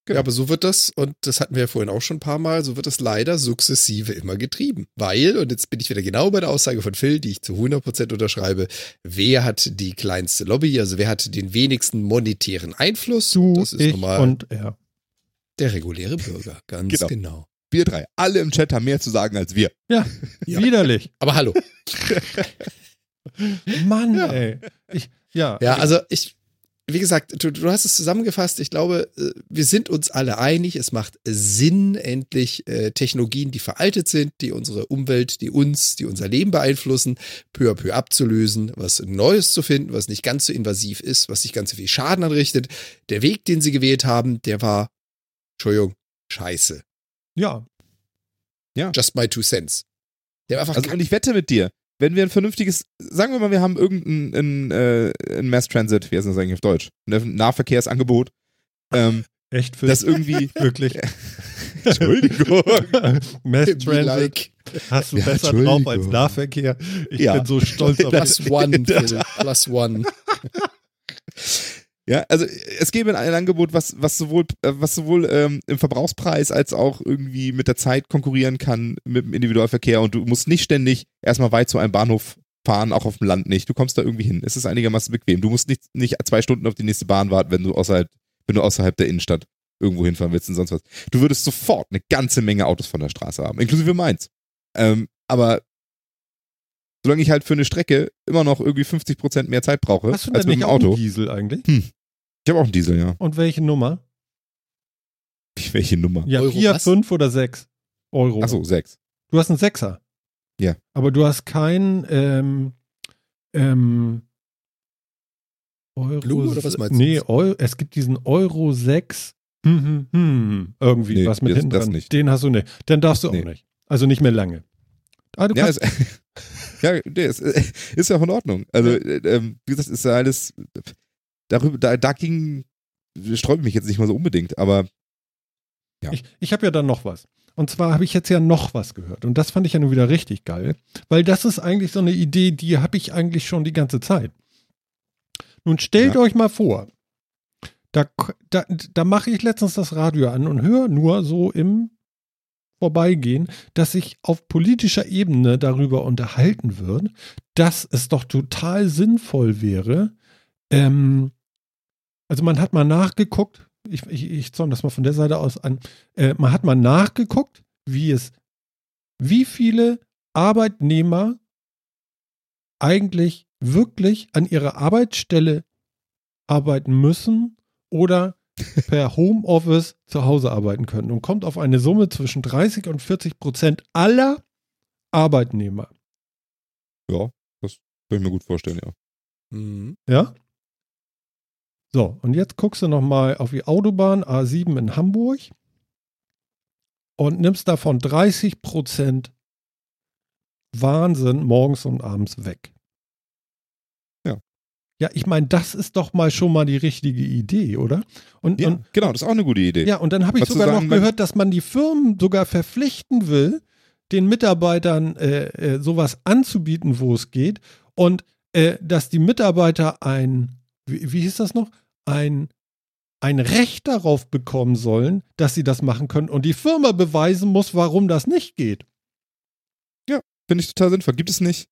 S2: Ja, aber so wird das, und das hatten wir ja vorhin auch schon ein paar Mal, so wird das leider sukzessive immer getrieben. Weil, und jetzt bin ich wieder genau bei der Aussage von Phil, die ich zu 100% unterschreibe, wer hat die kleinste Lobby, also wer hat den wenigsten monetären Einfluss?
S1: Du,
S2: das ist
S1: ich
S2: normal
S1: und er.
S2: Der reguläre Bürger, ganz
S3: Genau.
S2: genau.
S3: Wir drei, alle im Chat haben mehr zu sagen als wir.
S1: Ja,
S2: Ja.
S1: widerlich.
S2: Aber hallo.
S1: Mann,
S3: Ja.
S1: ey. Ich, ja.
S2: Ja, also ich, wie gesagt, du, du hast es zusammengefasst. Ich glaube, äh, wir sind uns alle einig. Es macht Sinn, endlich äh, Technologien, die veraltet sind, die unsere Umwelt, die uns, die unser Leben beeinflussen, peu à peu abzulösen, was Neues zu finden, was nicht ganz so invasiv ist, was nicht ganz so viel Schaden anrichtet. Der Weg, den sie gewählt haben, der war, Entschuldigung, scheiße.
S1: ja.
S2: Just my two cents. Der war einfach
S3: Also, und ich wette mit dir, wenn wir ein vernünftiges, sagen wir mal, wir haben irgendein ein, äh, ein Mass Transit, wie heißt das eigentlich auf Deutsch? Ein Nahverkehrsangebot, ähm,
S1: Echt für
S3: das irgendwie,
S1: wirklich.
S3: Entschuldigung.
S1: Mass Transit
S2: like
S1: hast du
S3: Ja,
S1: besser drauf als. Nahverkehr. Ich
S3: Ja.
S1: bin so stolz auf dich.
S2: plus one, Phil, plus one.
S3: Ja, also es gäbe ein Angebot, was, was sowohl, äh, was sowohl ähm, im Verbrauchspreis als auch irgendwie mit der Zeit konkurrieren kann mit dem Individualverkehr und du musst nicht ständig erstmal weit zu einem Bahnhof fahren, auch auf dem Land nicht. Du kommst da irgendwie hin. Es ist einigermaßen bequem. Du musst nicht, nicht zwei Stunden auf die nächste Bahn warten, wenn du außerhalb, wenn du außerhalb der Innenstadt irgendwo hinfahren willst und sonst was. Du würdest sofort eine ganze Menge Autos von der Straße haben, inklusive meins. Ähm, aber solange ich halt für eine Strecke immer noch irgendwie 50% mehr Zeit brauche
S1: Hast du
S3: als
S1: denn
S3: mit
S1: nicht
S3: dem Auto.
S1: Diesel eigentlich?
S3: Ich habe auch einen Diesel, ja.
S1: Und welche Nummer?
S3: Welche Nummer?
S1: Ja,
S2: Euro
S1: vier,
S2: was?
S1: fünf oder sechs Euro.
S3: Achso, sechs.
S1: Du hast einen Sechser.
S3: Ja.
S1: Aber du hast kein ähm, ähm, Euro.
S2: Blue oder was meinst du?
S1: Nee, Eu es gibt diesen Euro 6. Hm, hm, hm, irgendwie
S3: Nee,
S1: was mit
S3: das-
S1: hinten
S3: das
S1: dran.
S3: nicht.
S1: Den hast du nicht. Den darfst du
S3: Nee.
S1: auch nicht. Also nicht mehr lange. Ah, du
S3: Ja,
S1: kannst,
S3: ist, ja nee, ist, ist ja auch in Ordnung. Also, äh, ähm, wie gesagt, ist ja alles. Darüber, da, da ging. Sträube mich jetzt nicht mal so unbedingt, aber ja.
S1: Ich, ich habe ja dann noch was. Und zwar habe ich jetzt ja noch was gehört. Und das fand ich ja nun wieder richtig geil. Weil das ist eigentlich so eine Idee, die habe ich eigentlich schon die ganze Zeit. Nun stellt
S3: Ja.
S1: euch mal vor, da, da, da mache ich letztens das Radio an und höre nur so im vorbeigehen, dass sich auf politischer Ebene darüber unterhalten wird, dass es doch total sinnvoll wäre. Ähm, also man hat mal nachgeguckt, ich, ich, ich zäume das mal von der Seite aus an, äh, man hat mal nachgeguckt, wie es, wie viele Arbeitnehmer eigentlich wirklich an ihrer Arbeitsstelle arbeiten müssen oder per Homeoffice zu Hause arbeiten können und kommt auf eine Summe zwischen 30 und 40 Prozent aller Arbeitnehmer.
S3: Ja, das kann ich mir gut vorstellen, ja.
S2: Mhm.
S1: Ja? So, und jetzt guckst du nochmal auf die Autobahn A7 in Hamburg und nimmst davon 30 Prozent Wahnsinn morgens und abends weg.
S3: Ja.
S1: Ja, ich meine, das ist doch mal schon mal die richtige Idee, oder? Und,
S3: Ja,
S1: und
S3: genau, das ist auch eine gute Idee.
S1: ja, und dann habe ich
S3: Was
S1: sogar
S3: sagen,
S1: noch gehört, dass man die Firmen sogar verpflichten will, den Mitarbeitern äh, äh, sowas anzubieten, wo es geht. Und äh, dass die Mitarbeiter ein, wie, wie hieß das noch? Ein, ein Recht darauf bekommen sollen, dass sie das machen können. Und die Firma beweisen muss, warum das nicht geht.
S3: Finde ich total sinnvoll. Gibt es nicht?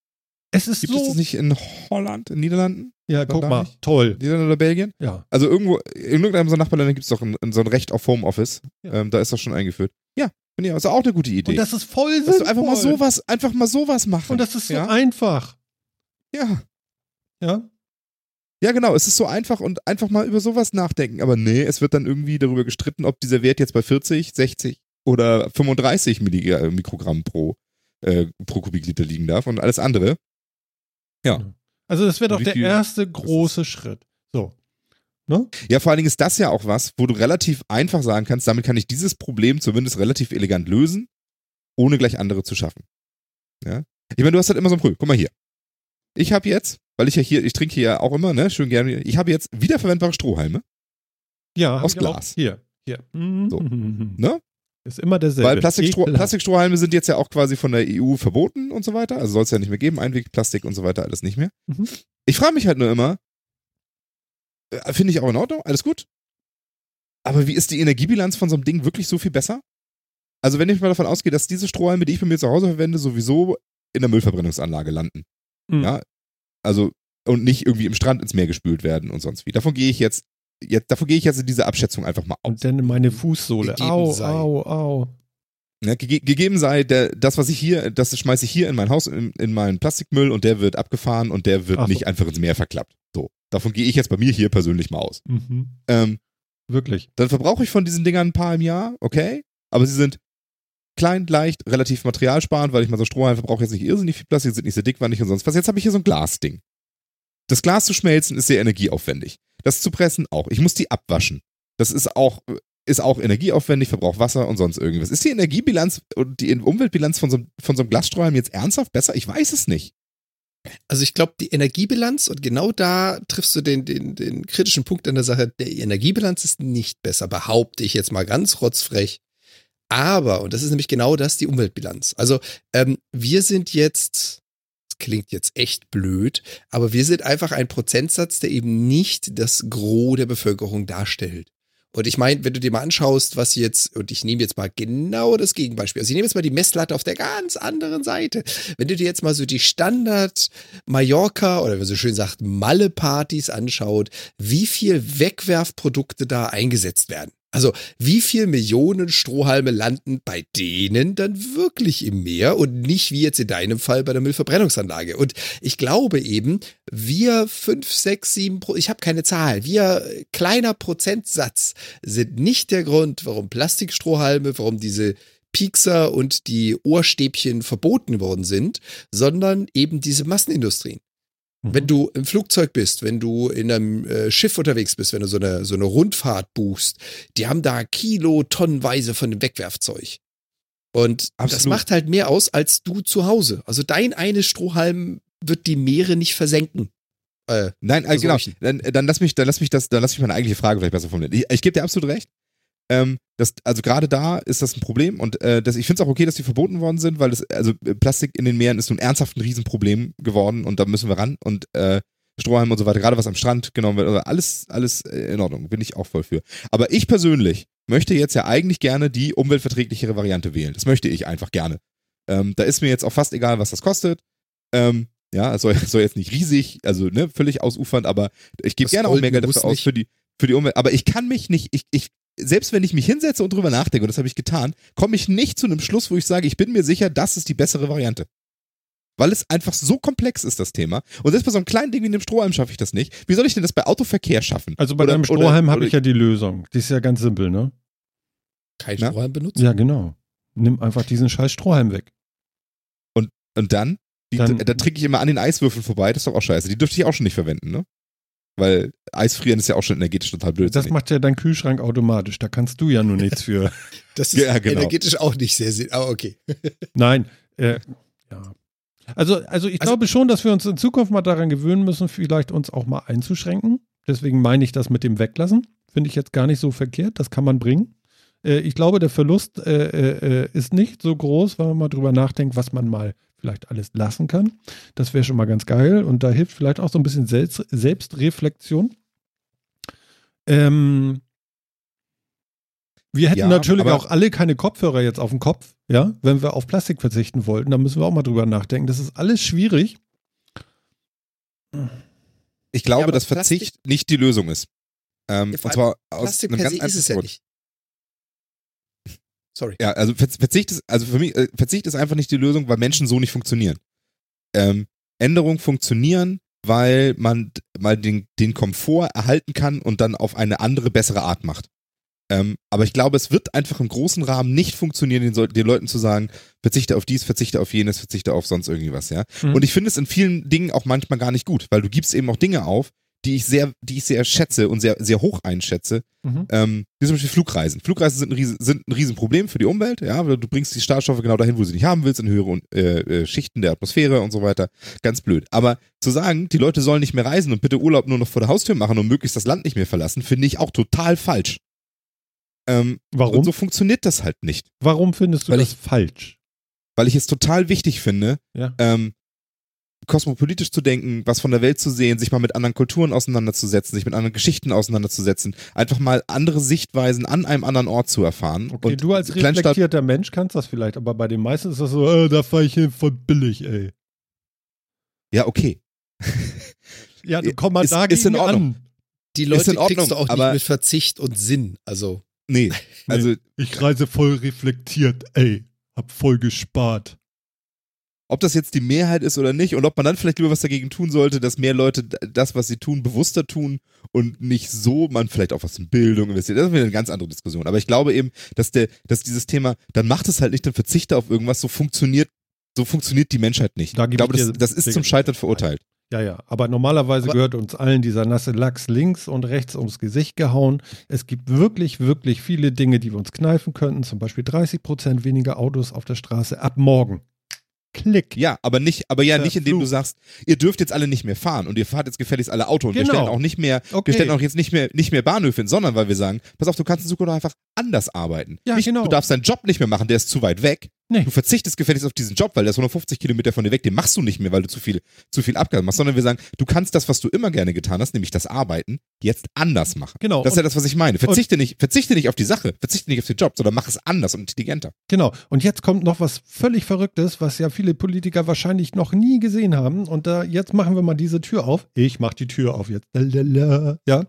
S1: Es ist
S3: Gibt
S1: so.
S3: es das nicht in Holland, in Niederlanden?
S1: ja,
S3: War
S1: guck mal,
S3: nicht?
S1: toll.
S3: Niederlande oder Belgien?
S1: Ja.
S3: Also irgendwo, in irgendeinem so Nachbarländer gibt es doch ein, so ein Recht auf Homeoffice.
S1: Ja.
S3: Ähm, da ist das schon eingeführt. Ja, finde ich, ist auch eine gute Idee.
S1: Und das ist voll
S3: Dass
S1: sinnvoll.
S3: du einfach mal sowas, einfach mal sowas machen.
S1: Und das ist so
S3: ja?
S1: einfach.
S3: ja.
S1: Ja.
S3: Ja, genau, es ist so einfach und einfach mal über sowas nachdenken. Aber nee, es wird dann irgendwie darüber gestritten, ob dieser Wert jetzt bei 40, 60 oder 35 Milli äh, Mikrogramm pro, äh, pro Kubikliter liegen darf und alles andere. Ja.
S1: Also das wäre doch der erste große Schritt. So. Ne?
S3: Ja, vor allen Dingen ist das ja auch was, wo du relativ einfach sagen kannst, damit kann ich dieses Problem zumindest relativ elegant lösen, ohne gleich andere zu schaffen. Ja? Ich meine, du hast halt immer so ein Problem. Guck mal hier. Ich habe jetzt, weil ich ja hier, ich trinke hier ja auch immer, ne, schön gerne, ich habe jetzt wiederverwendbare Strohhalme,
S1: Ja,
S3: Aus. Glas.
S1: Hier, hier. Mhm.
S3: So.
S1: Ne? Ist immer derselbe.
S3: Weil Plastikstroh. Plastikstrohhalme sind jetzt ja auch quasi von der EU verboten und so weiter. Also soll es ja nicht mehr geben. Einwegplastik und so weiter, alles nicht mehr.
S1: Mhm.
S3: Ich frage mich halt nur immer, äh, finde ich auch in Ordnung, alles gut. Aber wie ist die Energiebilanz von so einem Ding wirklich so viel besser? Also wenn ich mal davon ausgehe, dass diese Strohhalme, die ich bei mir zu Hause verwende, sowieso in der Müllverbrennungsanlage landen.
S1: Mhm.
S3: Ja, also und nicht irgendwie im Strand ins Meer gespült werden und sonst wie. Davon gehe ich jetzt, jetzt davon gehe ich jetzt in diese Abschätzung einfach mal aus.
S1: Und dann meine Fußsohle.
S2: Gegeben
S1: Au,
S2: sei.
S1: au, au.
S3: Ja, gege gegeben sei, der, das, was ich hier, das schmeiße ich hier in mein Haus, in, in meinen Plastikmüll und der wird abgefahren und der wird
S1: Ach so.
S3: nicht einfach ins Meer verklappt. So. Davon gehe ich jetzt bei mir hier persönlich mal aus.
S1: Mhm.
S3: Ähm,
S1: Wirklich.
S3: dann verbrauche ich von diesen Dingern ein paar im Jahr, okay, aber sie sind klein, leicht, relativ materialsparend, weil ich mal so Strohhalm verbrauche jetzt nicht irrsinnig viel Plastik, sind nicht sehr dickwandig und sonst was. Jetzt habe ich hier so ein Glasding. Das Glas zu schmelzen ist sehr energieaufwendig. Das zu pressen auch. Ich muss die abwaschen. Das ist auch, ist auch energieaufwendig, verbraucht Wasser und sonst irgendwas. Ist die Energiebilanz und die Umweltbilanz von so, einem- von so einem Glasstrohhalm jetzt ernsthaft besser? Ich weiß es nicht.
S2: Also ich glaube, die Energiebilanz, und genau da triffst du den, den, den kritischen Punkt an der Sache, die Energiebilanz ist nicht besser, behaupte ich jetzt mal ganz rotzfrech. Aber, und das ist nämlich genau das, die Umweltbilanz. Also ähm, wir sind jetzt, das klingt jetzt echt blöd, aber wir sind einfach ein Prozentsatz, der eben nicht das Gros der Bevölkerung darstellt. Und ich meine, wenn du dir mal anschaust, was jetzt, und ich nehme jetzt mal genau das Gegenbeispiel, also ich nehme jetzt mal die Messlatte auf der ganz anderen Seite. Wenn du dir jetzt mal so die Standard Mallorca oder wie man so schön sagt, Malle-Partys anschaut, wie viel Wegwerfprodukte da eingesetzt werden. Also wie viel Millionen Strohhalme landen bei denen dann wirklich im Meer und nicht wie jetzt in deinem Fall bei der Müllverbrennungsanlage. Und ich glaube eben, wir fünf, sechs, sieben, ich habe keine Zahl, wir kleiner Prozentsatz sind nicht der Grund, warum Plastikstrohhalme, warum diese Piekser und die Ohrstäbchen verboten worden sind, sondern eben diese Massenindustrien.
S1: Mhm.
S2: Wenn du im Flugzeug bist, wenn du in einem äh, Schiff unterwegs bist, wenn du so eine, so eine Rundfahrt buchst, die haben da Kilo, tonnenweise von dem Wegwerfzeug. Und das
S3: Absolut.
S2: macht halt mehr aus als du zu Hause. Also dein eine Strohhalm wird die Meere nicht versenken. Äh,
S3: Nein, äh,
S2: Also
S3: genau. Dann, dann lass mich, dann lass mich das, dann lass mich meine eigentliche Frage vielleicht besser formulieren. Ich, ich gebe dir absolut recht. Ähm, das, also gerade da ist das ein Problem und äh, das, ich finde es auch okay, dass die verboten worden sind, weil das, also äh, Plastik in den Meeren ist nun ernsthaft ein Riesenproblem geworden und da müssen wir ran und äh, Strohhalm und so weiter, gerade was am Strand genommen wird, also alles, alles äh, in Ordnung, bin ich auch voll für. Aber ich persönlich möchte jetzt ja eigentlich gerne die umweltverträglichere Variante wählen. Das möchte ich einfach gerne. Ähm, da ist mir jetzt auch fast egal, was das kostet. Ähm, ja, es soll, soll jetzt nicht riesig, also ne, völlig ausufernd, aber ich gebe gerne auch mehr Geld dafür aus für die, für die Umwelt. Aber ich kann mich nicht, ich, ich, selbst wenn ich mich hinsetze und drüber nachdenke, und das habe ich getan, komme ich nicht zu einem Schluss, wo ich sage, ich bin mir sicher, das ist die bessere Variante. Weil es einfach so komplex ist, das Thema. Und selbst bei so einem kleinen Ding wie dem Strohhalm schaffe ich das nicht. Wie soll ich denn das bei Autoverkehr schaffen?
S1: Also bei
S3: Oder-
S1: deinem
S3: oder-
S1: Strohhalm habe ich ja die Lösung. Die ist ja ganz simpel, ne?
S2: Kein
S3: Na?
S2: Strohhalm benutzen?
S1: Ja, genau. Nimm einfach diesen scheiß Strohhalm weg.
S3: Und dann? Die,
S1: Dann-
S3: da trinke ich immer an den Eiswürfeln vorbei, das ist doch auch scheiße. Die dürfte ich auch schon nicht verwenden, ne? Weil Eisfrieren ist ja auch schon energetisch total blöd.
S1: Das macht ja dein Kühlschrank automatisch. Da kannst du ja nur nichts für.
S2: Das ist
S3: Ja, genau.
S2: energetisch auch nicht sehr sinn. Aber okay.
S1: Nein, äh, ja. Also, also ich
S2: Also-
S1: glaube schon, dass wir uns in Zukunft mal daran gewöhnen müssen, vielleicht uns auch mal einzuschränken. Deswegen meine ich das mit dem Weglassen. Finde ich jetzt gar nicht so verkehrt. Das kann man bringen. Äh, ich glaube, der Verlust äh, äh, äh, ist nicht so groß, wenn man mal drüber nachdenkt, was man mal vielleicht alles lassen kann. Das wäre schon mal ganz geil. Und da hilft vielleicht auch so ein bisschen Selbst Selbstreflexion. Ähm, wir hätten
S3: Ja,
S1: natürlich auch alle keine Kopfhörer jetzt auf dem Kopf, ja, wenn wir auf Plastik verzichten wollten. Da müssen wir auch mal drüber nachdenken. Das ist alles schwierig.
S3: Ich glaube,
S2: Ja,
S3: dass Verzicht nicht die Lösung ist. Ähm,
S2: Ja,
S3: und zwar aus
S2: Plastik
S3: einem
S2: per
S3: ganz
S2: se ist es ja
S3: einfachen Grund.
S2: nicht. Sorry.
S3: Ja, also Ver- Verzicht ist, also für mich, äh, Verzicht ist einfach nicht die Lösung, weil Menschen so nicht funktionieren. Ähm, Änderungen funktionieren, weil man mal den, den Komfort erhalten kann und dann auf eine andere, bessere Art macht. Ähm, aber ich glaube, es wird einfach im großen Rahmen nicht funktionieren, den, den Leuten zu sagen, verzichte auf dies, verzichte auf jenes, verzichte auf sonst irgendwie was, ja.
S1: Mhm.
S3: Und ich finde es in vielen Dingen auch manchmal gar nicht gut, weil du gibst eben auch Dinge auf, die ich sehr, die ich sehr schätze und sehr, sehr hoch einschätze,
S1: Mhm.
S3: ähm, wie zum Beispiel Flugreisen. Flugreisen sind ein, Riesen, sind ein Riesenproblem für die Umwelt, ja, weil du bringst die Startstoffe genau dahin, wo du sie nicht haben willst, in höhere äh, äh, Schichten der Atmosphäre und so weiter. Ganz blöd. Aber zu sagen, die Leute sollen nicht mehr reisen und bitte Urlaub nur noch vor der Haustür machen und möglichst das Land nicht mehr verlassen, finde ich auch total falsch. Ähm,
S1: Warum?
S3: Und so funktioniert das halt nicht.
S1: Warum findest du
S3: Weil
S1: das
S3: ich-
S1: falsch?
S3: Weil ich es total wichtig finde,
S1: Ja.
S3: ähm, kosmopolitisch zu denken, was von der Welt zu sehen, sich mal mit anderen Kulturen auseinanderzusetzen, sich mit anderen Geschichten auseinanderzusetzen, einfach mal andere Sichtweisen an einem anderen Ort zu erfahren.
S1: Okay,
S3: und
S1: du als
S3: Kleinstadt,
S1: reflektierter Mensch kannst das vielleicht, aber bei den meisten ist das so, äh, da fahre ich hin, voll billig, ey.
S3: ja, okay.
S1: Ja, du komm mal
S3: Ist-
S1: da
S3: ist in Ordnung.
S1: an.
S2: Die
S3: Ist
S2: Leute
S3: in Ordnung,
S2: kriegst du auch
S3: aber-
S2: nicht mit Verzicht und Sinn. Also,
S3: Nee, also
S1: Ich reise voll reflektiert, ey. Hab voll gespart.
S3: Ob das jetzt die Mehrheit ist oder nicht und ob man dann vielleicht lieber was dagegen tun sollte, dass mehr Leute das, was sie tun, bewusster tun und nicht so, man vielleicht auch was in Bildung investiert. Das ist eine ganz andere Diskussion. Aber ich glaube eben, dass der, dass dieses Thema, dann macht es halt nicht, dann verzichte auf irgendwas, so funktioniert, so funktioniert die Menschheit nicht.
S1: Da
S3: ich glaube, das, das ist zum Scheitern verurteilt.
S1: Ja, ja, aber normalerweise
S2: Aber-
S1: gehört uns allen dieser nasse Lachs links und rechts ums Gesicht gehauen. Es gibt wirklich, wirklich viele Dinge, die wir uns kneifen könnten. Zum Beispiel 30 Prozent weniger Autos auf der Straße ab morgen. Klick.
S3: Ja, aber nicht, aber ja, nicht indem
S1: Flug.
S3: du sagst, ihr dürft jetzt alle nicht mehr fahren und ihr fahrt jetzt gefälligst alle Auto und wir
S1: Genau.
S3: stellen auch nicht mehr,
S1: Okay.
S3: wir stellen auch jetzt nicht mehr, nicht mehr Bahnhöfe hin, sondern weil wir sagen, pass auf, du kannst in Zukunft einfach anders arbeiten.
S1: Ja,
S3: nicht,
S1: genau.
S3: Du darfst deinen Job nicht mehr machen, der ist zu weit weg.
S1: Nee.
S3: Du verzichtest gefälligst auf diesen Job, weil der ist 150 Kilometer von dir weg, den machst du nicht mehr, weil du zu viel, zu viel Abgaben machst, sondern wir sagen, du kannst das, was du immer gerne getan hast, nämlich das Arbeiten, jetzt anders machen.
S1: Genau.
S3: Das ist ja das, was ich meine. Verzichte nicht, verzichte nicht auf die Sache, verzichte nicht auf den Job, sondern mach es anders und intelligenter.
S1: genau. Und jetzt kommt noch was völlig Verrücktes, was ja viele Politiker wahrscheinlich noch nie gesehen haben. Und da jetzt machen wir mal diese Tür auf. Ich mache die Tür auf jetzt. Ja.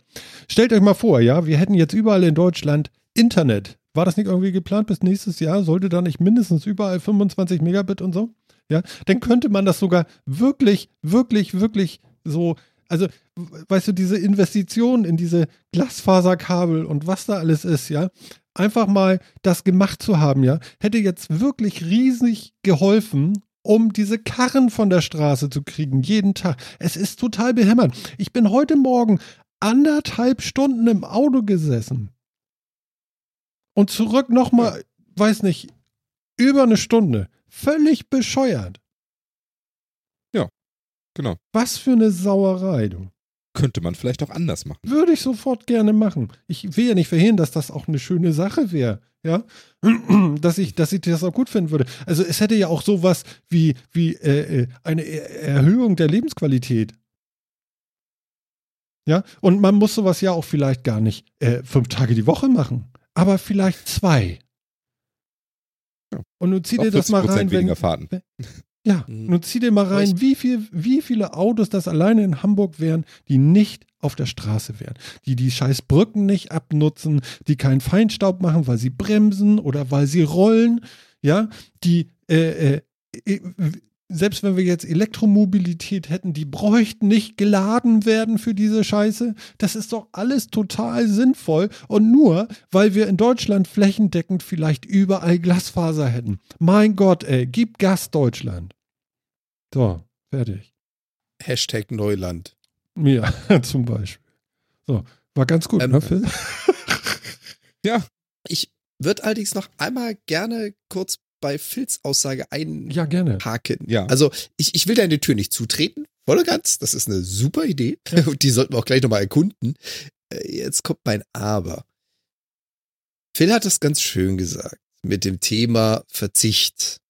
S1: Stellt euch mal vor, ja, wir hätten jetzt überall in Deutschland Internet. War das nicht irgendwie geplant bis nächstes Jahr? Sollte da nicht mindestens überall 25 Megabit und so? Ja, dann könnte man das sogar wirklich, wirklich, wirklich so, also, weißt du, diese Investition in diese Glasfaserkabel und was da alles ist, ja, einfach mal das gemacht zu haben, ja, hätte jetzt wirklich riesig geholfen, um diese Karren von der Straße zu kriegen, jeden Tag. Es ist total behämmert. Ich bin heute Morgen anderthalb Stunden im Auto gesessen und zurück nochmal, weiß nicht, über eine Stunde. Völlig bescheuert.
S3: Genau.
S1: Was für eine Sauerei, du.
S3: Könnte man vielleicht auch anders machen.
S1: Würde ich sofort gerne machen. Ich will ja nicht verhindern, dass das auch eine schöne Sache wäre. Ja, dass ich, dass ich das auch gut finden würde. Also es hätte ja auch sowas wie, wie äh, äh, eine Er- Erhöhung der Lebensqualität. Ja, und man muss sowas ja auch vielleicht gar nicht äh, fünf Tage die Woche machen, aber vielleicht zwei.
S3: Ja.
S1: Und nun zieh dir das mal
S3: 40%
S1: rein, wenn,
S3: weniger Fahrten.
S1: ja,
S2: Mhm.
S1: nun zieh dir mal rein, wie, viel, wie viele Autos das alleine in Hamburg wären, die nicht auf der Straße wären, die die scheiß Brücken nicht abnutzen, die keinen Feinstaub machen, weil sie bremsen oder weil sie rollen, ja, die, äh, äh, selbst wenn wir jetzt Elektromobilität hätten, die bräuchten nicht geladen werden für diese Scheiße. Das ist doch alles total sinnvoll. Und nur, weil wir in Deutschland flächendeckend vielleicht überall Glasfaser hätten. Mein Gott, ey, gib Gas Deutschland. So, fertig.
S2: Hashtag Neuland.
S1: Ja, zum Beispiel. So, war ganz gut,
S2: Ähm,
S1: ne, Phil?
S2: Ich würde allerdings noch einmal gerne kurz bei Phils Aussage einhaken.
S1: Ja, gerne.
S3: Ja.
S2: Also ich, ich will die Tür nicht zutreten, voll und ganz. Das ist eine super Idee und die sollten wir auch gleich nochmal erkunden. Äh, Jetzt kommt mein Aber. Phil hat es ganz schön gesagt mit dem Thema Verzicht.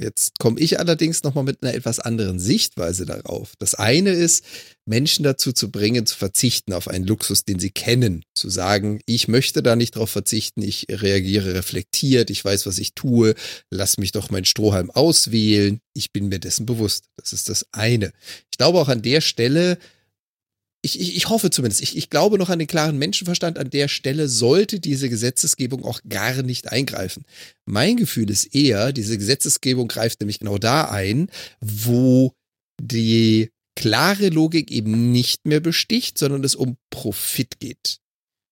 S2: Jetzt komme ich allerdings nochmal mit einer etwas anderen Sichtweise darauf. Das eine ist, Menschen dazu zu bringen, zu verzichten auf einen Luxus, den sie kennen. Zu sagen, ich möchte da nicht drauf verzichten, ich reagiere reflektiert, ich weiß, was ich tue, lass mich doch meinen Strohhalm auswählen, ich bin mir dessen bewusst. Das ist das eine. Ich glaube auch an der Stelle, ich, ich, ich hoffe zumindest, ich, ich glaube noch an den klaren Menschenverstand, an der Stelle sollte diese Gesetzesgebung auch gar nicht eingreifen. Mein Gefühl ist eher, diese Gesetzesgebung greift nämlich genau da ein, wo die klare Logik eben nicht mehr besticht, sondern es um Profit geht.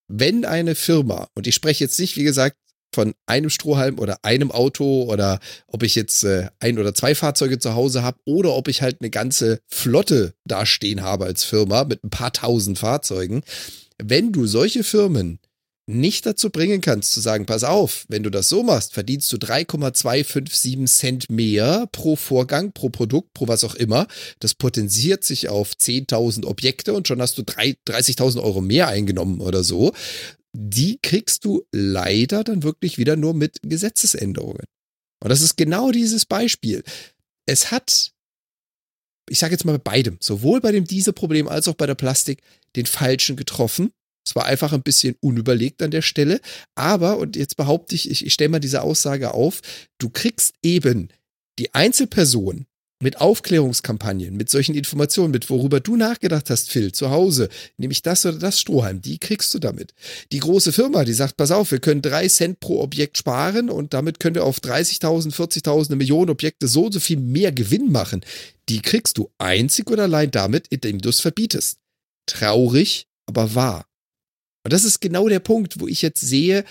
S2: Wenn eine Firma, und ich spreche jetzt nicht, wie gesagt, von einem Strohhalm oder einem Auto oder ob ich jetzt äh, ein oder zwei Fahrzeuge zu Hause habe oder ob ich halt eine ganze Flotte dastehen habe als Firma mit ein paar tausend Fahrzeugen. Wenn du solche Firmen nicht dazu bringen kannst, zu sagen, pass auf, wenn du das so machst, verdienst du 3,257 Cent mehr pro Vorgang, pro Produkt, pro was auch immer. Das potenziert sich auf 10.000 Objekte und schon hast du drei- 30.000 Euro mehr eingenommen oder so. Die kriegst du leider dann wirklich wieder nur mit Gesetzesänderungen. Und das ist genau dieses Beispiel. Es hat, ich sage jetzt mal bei beidem, sowohl bei dem Dieselproblem als auch bei der Plastik, den Falschen getroffen. Es war einfach ein bisschen unüberlegt an der Stelle. Aber, und jetzt behaupte ich, ich, ich stelle mal diese Aussage auf, du kriegst eben die Einzelperson mit Aufklärungskampagnen, mit solchen Informationen, mit worüber du nachgedacht hast, Phil, zu Hause, nämlich das oder das Strohhalm, die kriegst du damit. Die große Firma, die sagt, pass auf, wir können drei Cent pro Objekt sparen und damit können wir auf 30.000, 40.000, eine Million Objekte so und so viel mehr Gewinn machen. Die kriegst du einzig und allein damit, indem du es verbietest. Traurig, aber wahr. Und das ist genau der Punkt, wo ich jetzt sehe,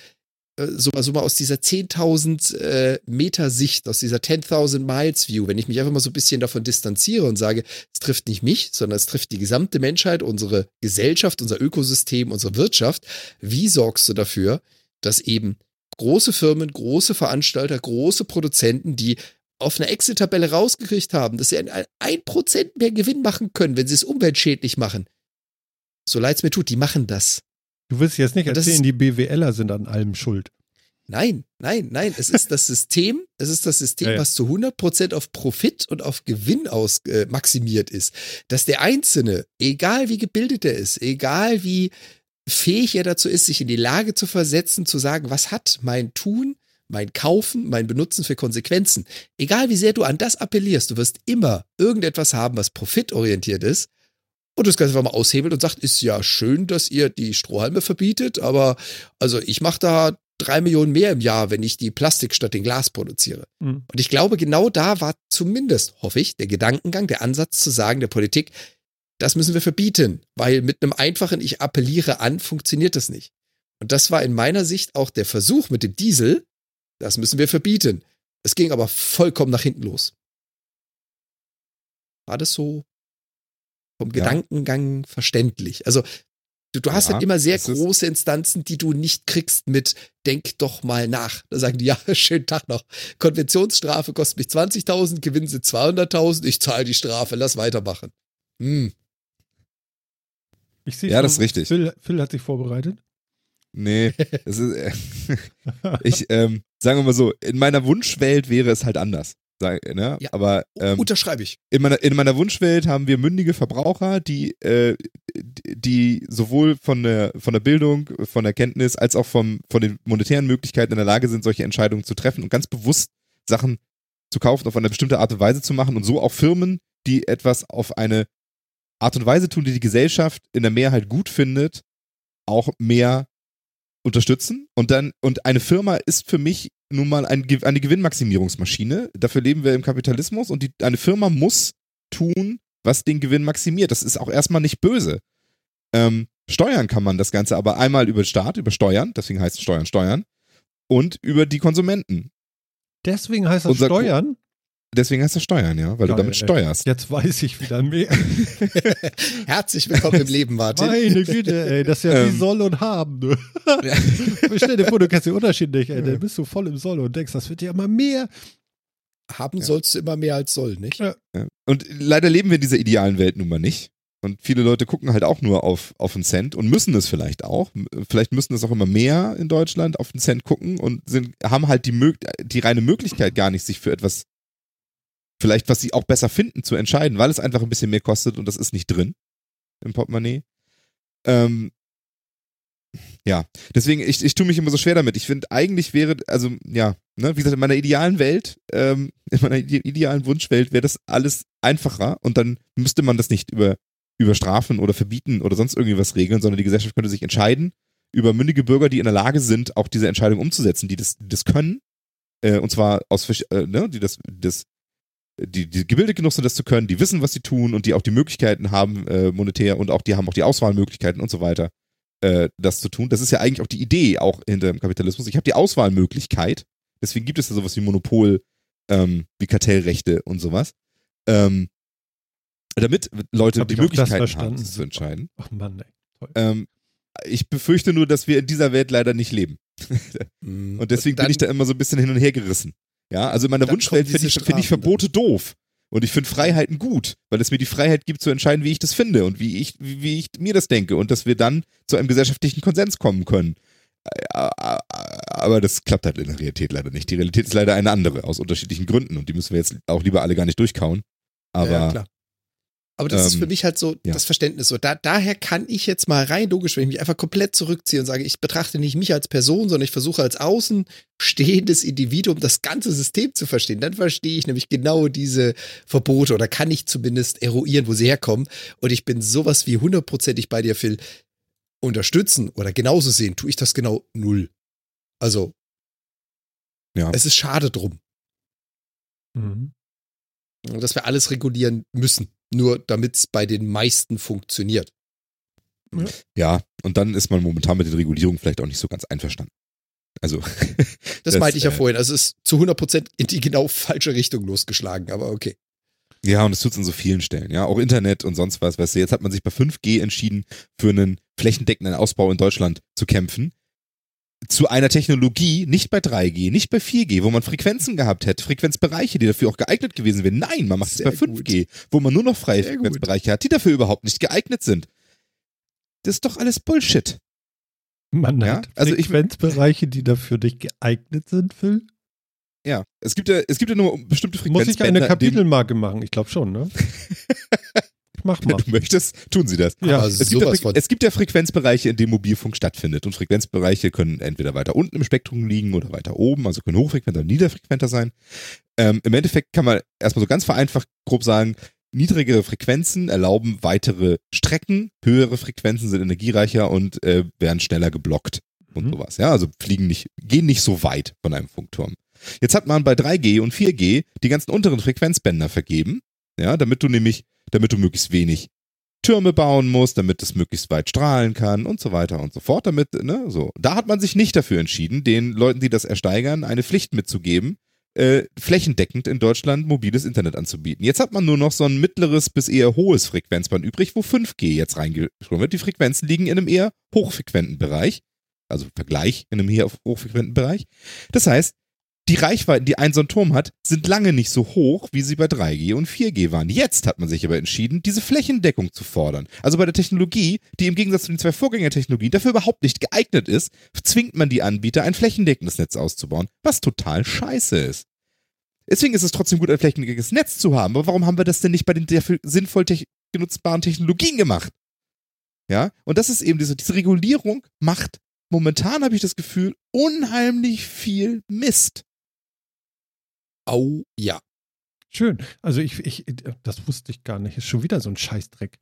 S2: so, so mal aus dieser 10.000 äh, Meter Sicht, aus dieser 10.000 Miles View, wenn ich mich einfach mal so ein bisschen davon distanziere und sage, es trifft nicht mich, sondern es trifft die gesamte Menschheit, unsere Gesellschaft, unser Ökosystem, unsere Wirtschaft. Wie sorgst du dafür, dass eben große Firmen, große Veranstalter, große Produzenten, die auf einer Excel-Tabelle rausgekriegt haben, dass sie ein, ein Prozent mehr Gewinn machen können, wenn sie es umweltschädlich machen. So leid es mir tut, die machen das.
S1: Du willst jetzt nicht erzählen, die BWLer sind an allem schuld.
S2: Nein, nein, nein. Es ist das System, es ist das System,
S1: Ja, ja.
S2: was zu 100% auf Profit und auf Gewinn aus äh, maximiert ist. Dass der Einzelne, egal wie gebildet er ist, egal wie fähig er dazu ist, sich in die Lage zu versetzen, zu sagen, was hat mein Tun, mein Kaufen, mein Benutzen für Konsequenzen. Egal wie sehr du an das appellierst, du wirst immer irgendetwas haben, was profitorientiert ist. Und das Ganze einfach mal aushebelt und sagt, ist ja schön, dass ihr die Strohhalme verbietet, aber also ich mache da drei Millionen mehr im Jahr, wenn ich die Plastik statt den Glas produziere.
S1: Mhm.
S2: Und ich glaube, genau da war zumindest, hoffe ich, der Gedankengang, der Ansatz zu sagen, der Politik, das müssen wir verbieten, weil mit einem einfachen Ich appelliere an funktioniert das nicht. Und das war in meiner Sicht auch der Versuch mit dem Diesel, das müssen wir verbieten. Es ging aber vollkommen nach hinten los. War das so vom
S3: Ja.
S2: Gedankengang verständlich? Also du, du hast
S3: Ja,
S2: halt immer sehr große Instanzen, die du nicht kriegst mit Denk doch mal nach. Da sagen die, ja, schönen Tag noch. Konventionsstrafe kostet mich 20.000, gewinnen sie 200.000, ich zahle die Strafe, lass weitermachen. Hm.
S1: Ich sehe
S3: Ja, das ist richtig.
S1: Phil, Phil hat sich vorbereitet.
S3: Nee, das ist, äh, ich, ähm, sagen wir mal so, in meiner Wunschwelt wäre es halt anders. Sag, ne?
S2: Ja.
S3: Aber ähm,
S2: Unterschreibe ich.
S3: in, meiner, in meiner Wunschwelt haben wir mündige Verbraucher, die, äh, die sowohl von der, von der Bildung, von der Kenntnis als auch vom, von den monetären Möglichkeiten in der Lage sind, solche Entscheidungen zu treffen und ganz bewusst Sachen zu kaufen, auf eine bestimmte Art und Weise zu machen und so auch Firmen, die etwas auf eine Art und Weise tun, die die Gesellschaft in der Mehrheit gut findet, auch mehr unterstützen. Und dann, und eine Firma ist für mich nun mal ein, eine Gewinnmaximierungsmaschine. Dafür leben wir im Kapitalismus und die, eine Firma muss tun, was den Gewinn maximiert. Das ist auch erstmal nicht böse. Ähm, steuern kann man das Ganze aber einmal über den Staat, über Steuern, deswegen heißt es Steuern, Steuern, und über die Konsumenten.
S1: Deswegen heißt
S3: Ko-
S1: Steuern.
S3: Deswegen heißt es Steuern, ja, weil du
S1: Geil,
S3: damit
S1: ey.
S3: steuerst.
S1: Jetzt weiß ich wieder mehr.
S2: Herzlich willkommen im Leben, Martin.
S1: Meine Güte, ey, das ist ja wie
S3: Ähm.
S1: soll und haben. Ne? Stell dir vor, du kennst den Unterschied nicht, ey. Dann bist du voll im Soll und denkst, das wird ja immer mehr.
S2: Haben sollst du immer mehr als soll, nicht?
S1: Ja.
S3: Ja. Und leider leben wir in dieser idealen Welt nun mal nicht. Und viele Leute gucken halt auch nur auf, auf einen Cent und müssen es vielleicht auch. Vielleicht müssen es auch immer mehr in Deutschland auf einen Cent gucken und sind, haben halt die, die reine Möglichkeit gar nicht, sich für etwas, vielleicht was sie auch besser finden, zu entscheiden, weil es einfach ein bisschen mehr kostet und das ist nicht drin im Portemonnaie. Ähm, ja, deswegen, ich, ich tue mich immer so schwer damit. Ich finde, eigentlich wäre, also, ja, ne, wie gesagt, in meiner idealen Welt, ähm, in meiner ide idealen Wunschwelt wäre das alles einfacher und dann müsste man das nicht über, über Strafen oder verbieten oder sonst irgendwie was regeln, sondern die Gesellschaft könnte sich entscheiden über mündige Bürger, die in der Lage sind, auch diese Entscheidung umzusetzen, die das, die das können, äh, und zwar aus, äh, ne, die das, das, die, die gebildet genug sind, das zu können, die wissen, was sie tun und die auch die Möglichkeiten haben, äh, monetär und auch die haben auch die Auswahlmöglichkeiten und so weiter, äh, das zu tun. Das ist ja eigentlich auch die Idee auch hinter dem Kapitalismus. Ich habe die Auswahlmöglichkeit, deswegen gibt es ja sowas wie Monopol, ähm, wie Kartellrechte und sowas. Ähm, damit Leute die Möglichkeiten haben, das zu entscheiden.
S1: Ach Mann, ey.
S3: Ähm, ich befürchte nur, dass wir in dieser Welt leider nicht leben.
S2: Mhm.
S3: Und deswegen
S2: dann,
S3: bin ich da immer so ein bisschen hin und her gerissen. Ja, also in meiner
S2: Dann
S3: Wunschwelt finde ich, finde ich
S2: Strafen
S3: Verbote doof. Und ich finde Freiheiten gut, weil es mir die Freiheit gibt zu entscheiden, wie ich das finde und wie ich, wie ich mir das denke und dass wir dann zu einem gesellschaftlichen Konsens kommen können. Aber das klappt halt in der Realität leider nicht. Die Realität ist leider eine andere, aus unterschiedlichen Gründen und die müssen wir jetzt auch lieber alle gar nicht durchkauen. Aber
S2: ja. Aber das ist
S3: ähm,
S2: für mich halt so
S3: ja.
S2: das Verständnis. So, da, daher kann ich jetzt mal rein logisch, wenn ich mich einfach komplett zurückziehe und sage, ich betrachte nicht mich als Person, sondern ich versuche als außenstehendes Individuum das ganze System zu verstehen. Dann verstehe ich nämlich genau diese Verbote oder kann ich zumindest eruieren, wo sie herkommen. Und ich bin sowas wie hundertprozentig bei dir, Phil. Unterstützen oder genauso sehen, tue ich das genau null. Also,
S3: Ja.
S2: es ist schade drum,
S1: Mhm.
S2: dass wir alles regulieren müssen. Nur damit es bei den meisten funktioniert.
S3: ja, und dann ist man momentan mit den Regulierungen vielleicht auch nicht so ganz einverstanden. Also,
S2: Das,
S3: Das,
S2: meinte ich ja
S3: äh,
S2: vorhin. Also es ist zu 100% in die genau falsche Richtung losgeschlagen, aber okay.
S3: Ja, und es tut's an so vielen Stellen, ja. Auch Internet und sonst was, weißt du, jetzt hat man sich bei 5G entschieden, für einen flächendeckenden Ausbau in Deutschland zu kämpfen. Zu einer Technologie, nicht bei 3G, nicht bei 4G, wo man Frequenzen gehabt hätte, Frequenzbereiche, die dafür auch geeignet gewesen wären. Nein, man macht es bei 5G, wo man nur noch freie
S2: Sehr gut.
S3: Frequenzbereiche hat, die dafür überhaupt nicht geeignet sind. Das ist doch alles Bullshit.
S1: Man
S3: Ja,
S1: hat
S3: also ich-
S1: Frequenzbereiche, die dafür nicht geeignet sind, Phil.
S3: Ja, es gibt ja, es gibt ja nur bestimmte
S1: Muss ich
S3: Frequenzbänder.
S1: eine Kapitelmarke machen? Ich glaube schon, ne? Mach mal.
S3: Wenn du möchtest, tun sie das.
S1: Ja,
S2: aber
S3: Es gibt, ja,
S2: sowas
S3: Fre-
S2: von.
S3: es gibt ja Frequenzbereiche, in denen Mobilfunk stattfindet. Und Frequenzbereiche können entweder weiter unten im Spektrum liegen oder weiter oben, also können hochfrequenter oder niederfrequenter sein. Ähm, Im Endeffekt kann man erstmal so ganz vereinfacht grob sagen, niedrigere Frequenzen erlauben weitere Strecken, höhere Frequenzen sind energiereicher und äh, werden schneller geblockt und
S1: Mhm.
S3: sowas. Ja, also fliegen nicht, gehen nicht so weit von einem Funkturm. Jetzt hat man bei 3G und 4G die ganzen unteren Frequenzbänder vergeben, ja, damit du nämlich, damit du möglichst wenig Türme bauen musst, damit es möglichst weit strahlen kann und so weiter und so fort. Damit, ne, so. Da hat man sich nicht dafür entschieden, den Leuten, die das ersteigern, eine Pflicht mitzugeben, äh, flächendeckend in Deutschland mobiles Internet anzubieten. Jetzt hat man nur noch so ein mittleres bis eher hohes Frequenzband übrig, wo 5G jetzt reingeschoben wird. Die Frequenzen liegen in einem eher hochfrequenten Bereich, also Vergleich in einem eher hochfrequenten Bereich. Das heißt, die Reichweiten, die ein so ein Turm hat, sind lange nicht so hoch, wie sie bei 3G und 4G waren. Jetzt hat man sich aber entschieden, diese Flächendeckung zu fordern. Also bei der Technologie, die im Gegensatz zu den zwei Vorgängertechnologien dafür überhaupt nicht geeignet ist, zwingt man die Anbieter, ein flächendeckendes Netz auszubauen, was total scheiße ist. Deswegen ist es trotzdem gut, ein flächendeckendes Netz zu haben. Aber warum haben wir das denn nicht bei den dafür sinnvoll te genutzbaren Technologien gemacht? Ja, und das ist eben diese, diese Regulierung macht momentan, habe ich das Gefühl, unheimlich viel Mist.
S2: Au, ja.
S1: Schön. Also ich, ich, das wusste ich gar nicht. Ist schon wieder so ein Scheißdreck.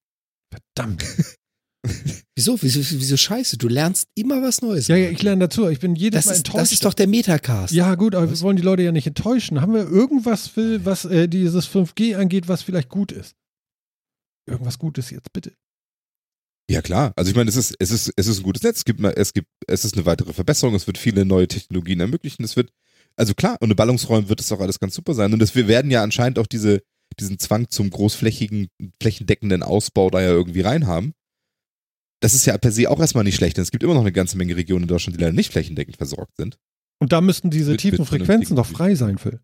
S1: Verdammt.
S2: Wieso? Wieso, wieso scheiße? Du lernst immer was Neues.
S1: Ja, ja, ich lerne dazu. Ich bin jedes
S2: das
S1: Mal
S2: ist,
S1: enttäuscht.
S2: das ist doch der Metacast.
S1: ja, gut, aber wir wollen die Leute ja nicht enttäuschen. Haben wir irgendwas, Phil, was äh, dieses 5G angeht, was vielleicht gut ist? Irgendwas Gutes jetzt, bitte.
S3: Ja klar, also ich meine, es ist, es ist, es ist ein gutes Netz, es gibt, es gibt, es ist eine weitere Verbesserung, es wird viele neue Technologien ermöglichen, es wird, also klar, und in Ballungsräumen wird es auch alles ganz super sein. Und das, wir werden ja anscheinend auch diese, diesen Zwang zum großflächigen, flächendeckenden Ausbau da ja irgendwie reinhaben. Das ist ja per se auch erstmal nicht schlecht, denn es gibt immer noch eine ganze Menge Regionen in Deutschland, die leider nicht flächendeckend versorgt sind.
S1: Und da müssten diese
S3: Mit-
S1: tiefen
S3: mit
S1: Frequenzen doch frei sein, Phil.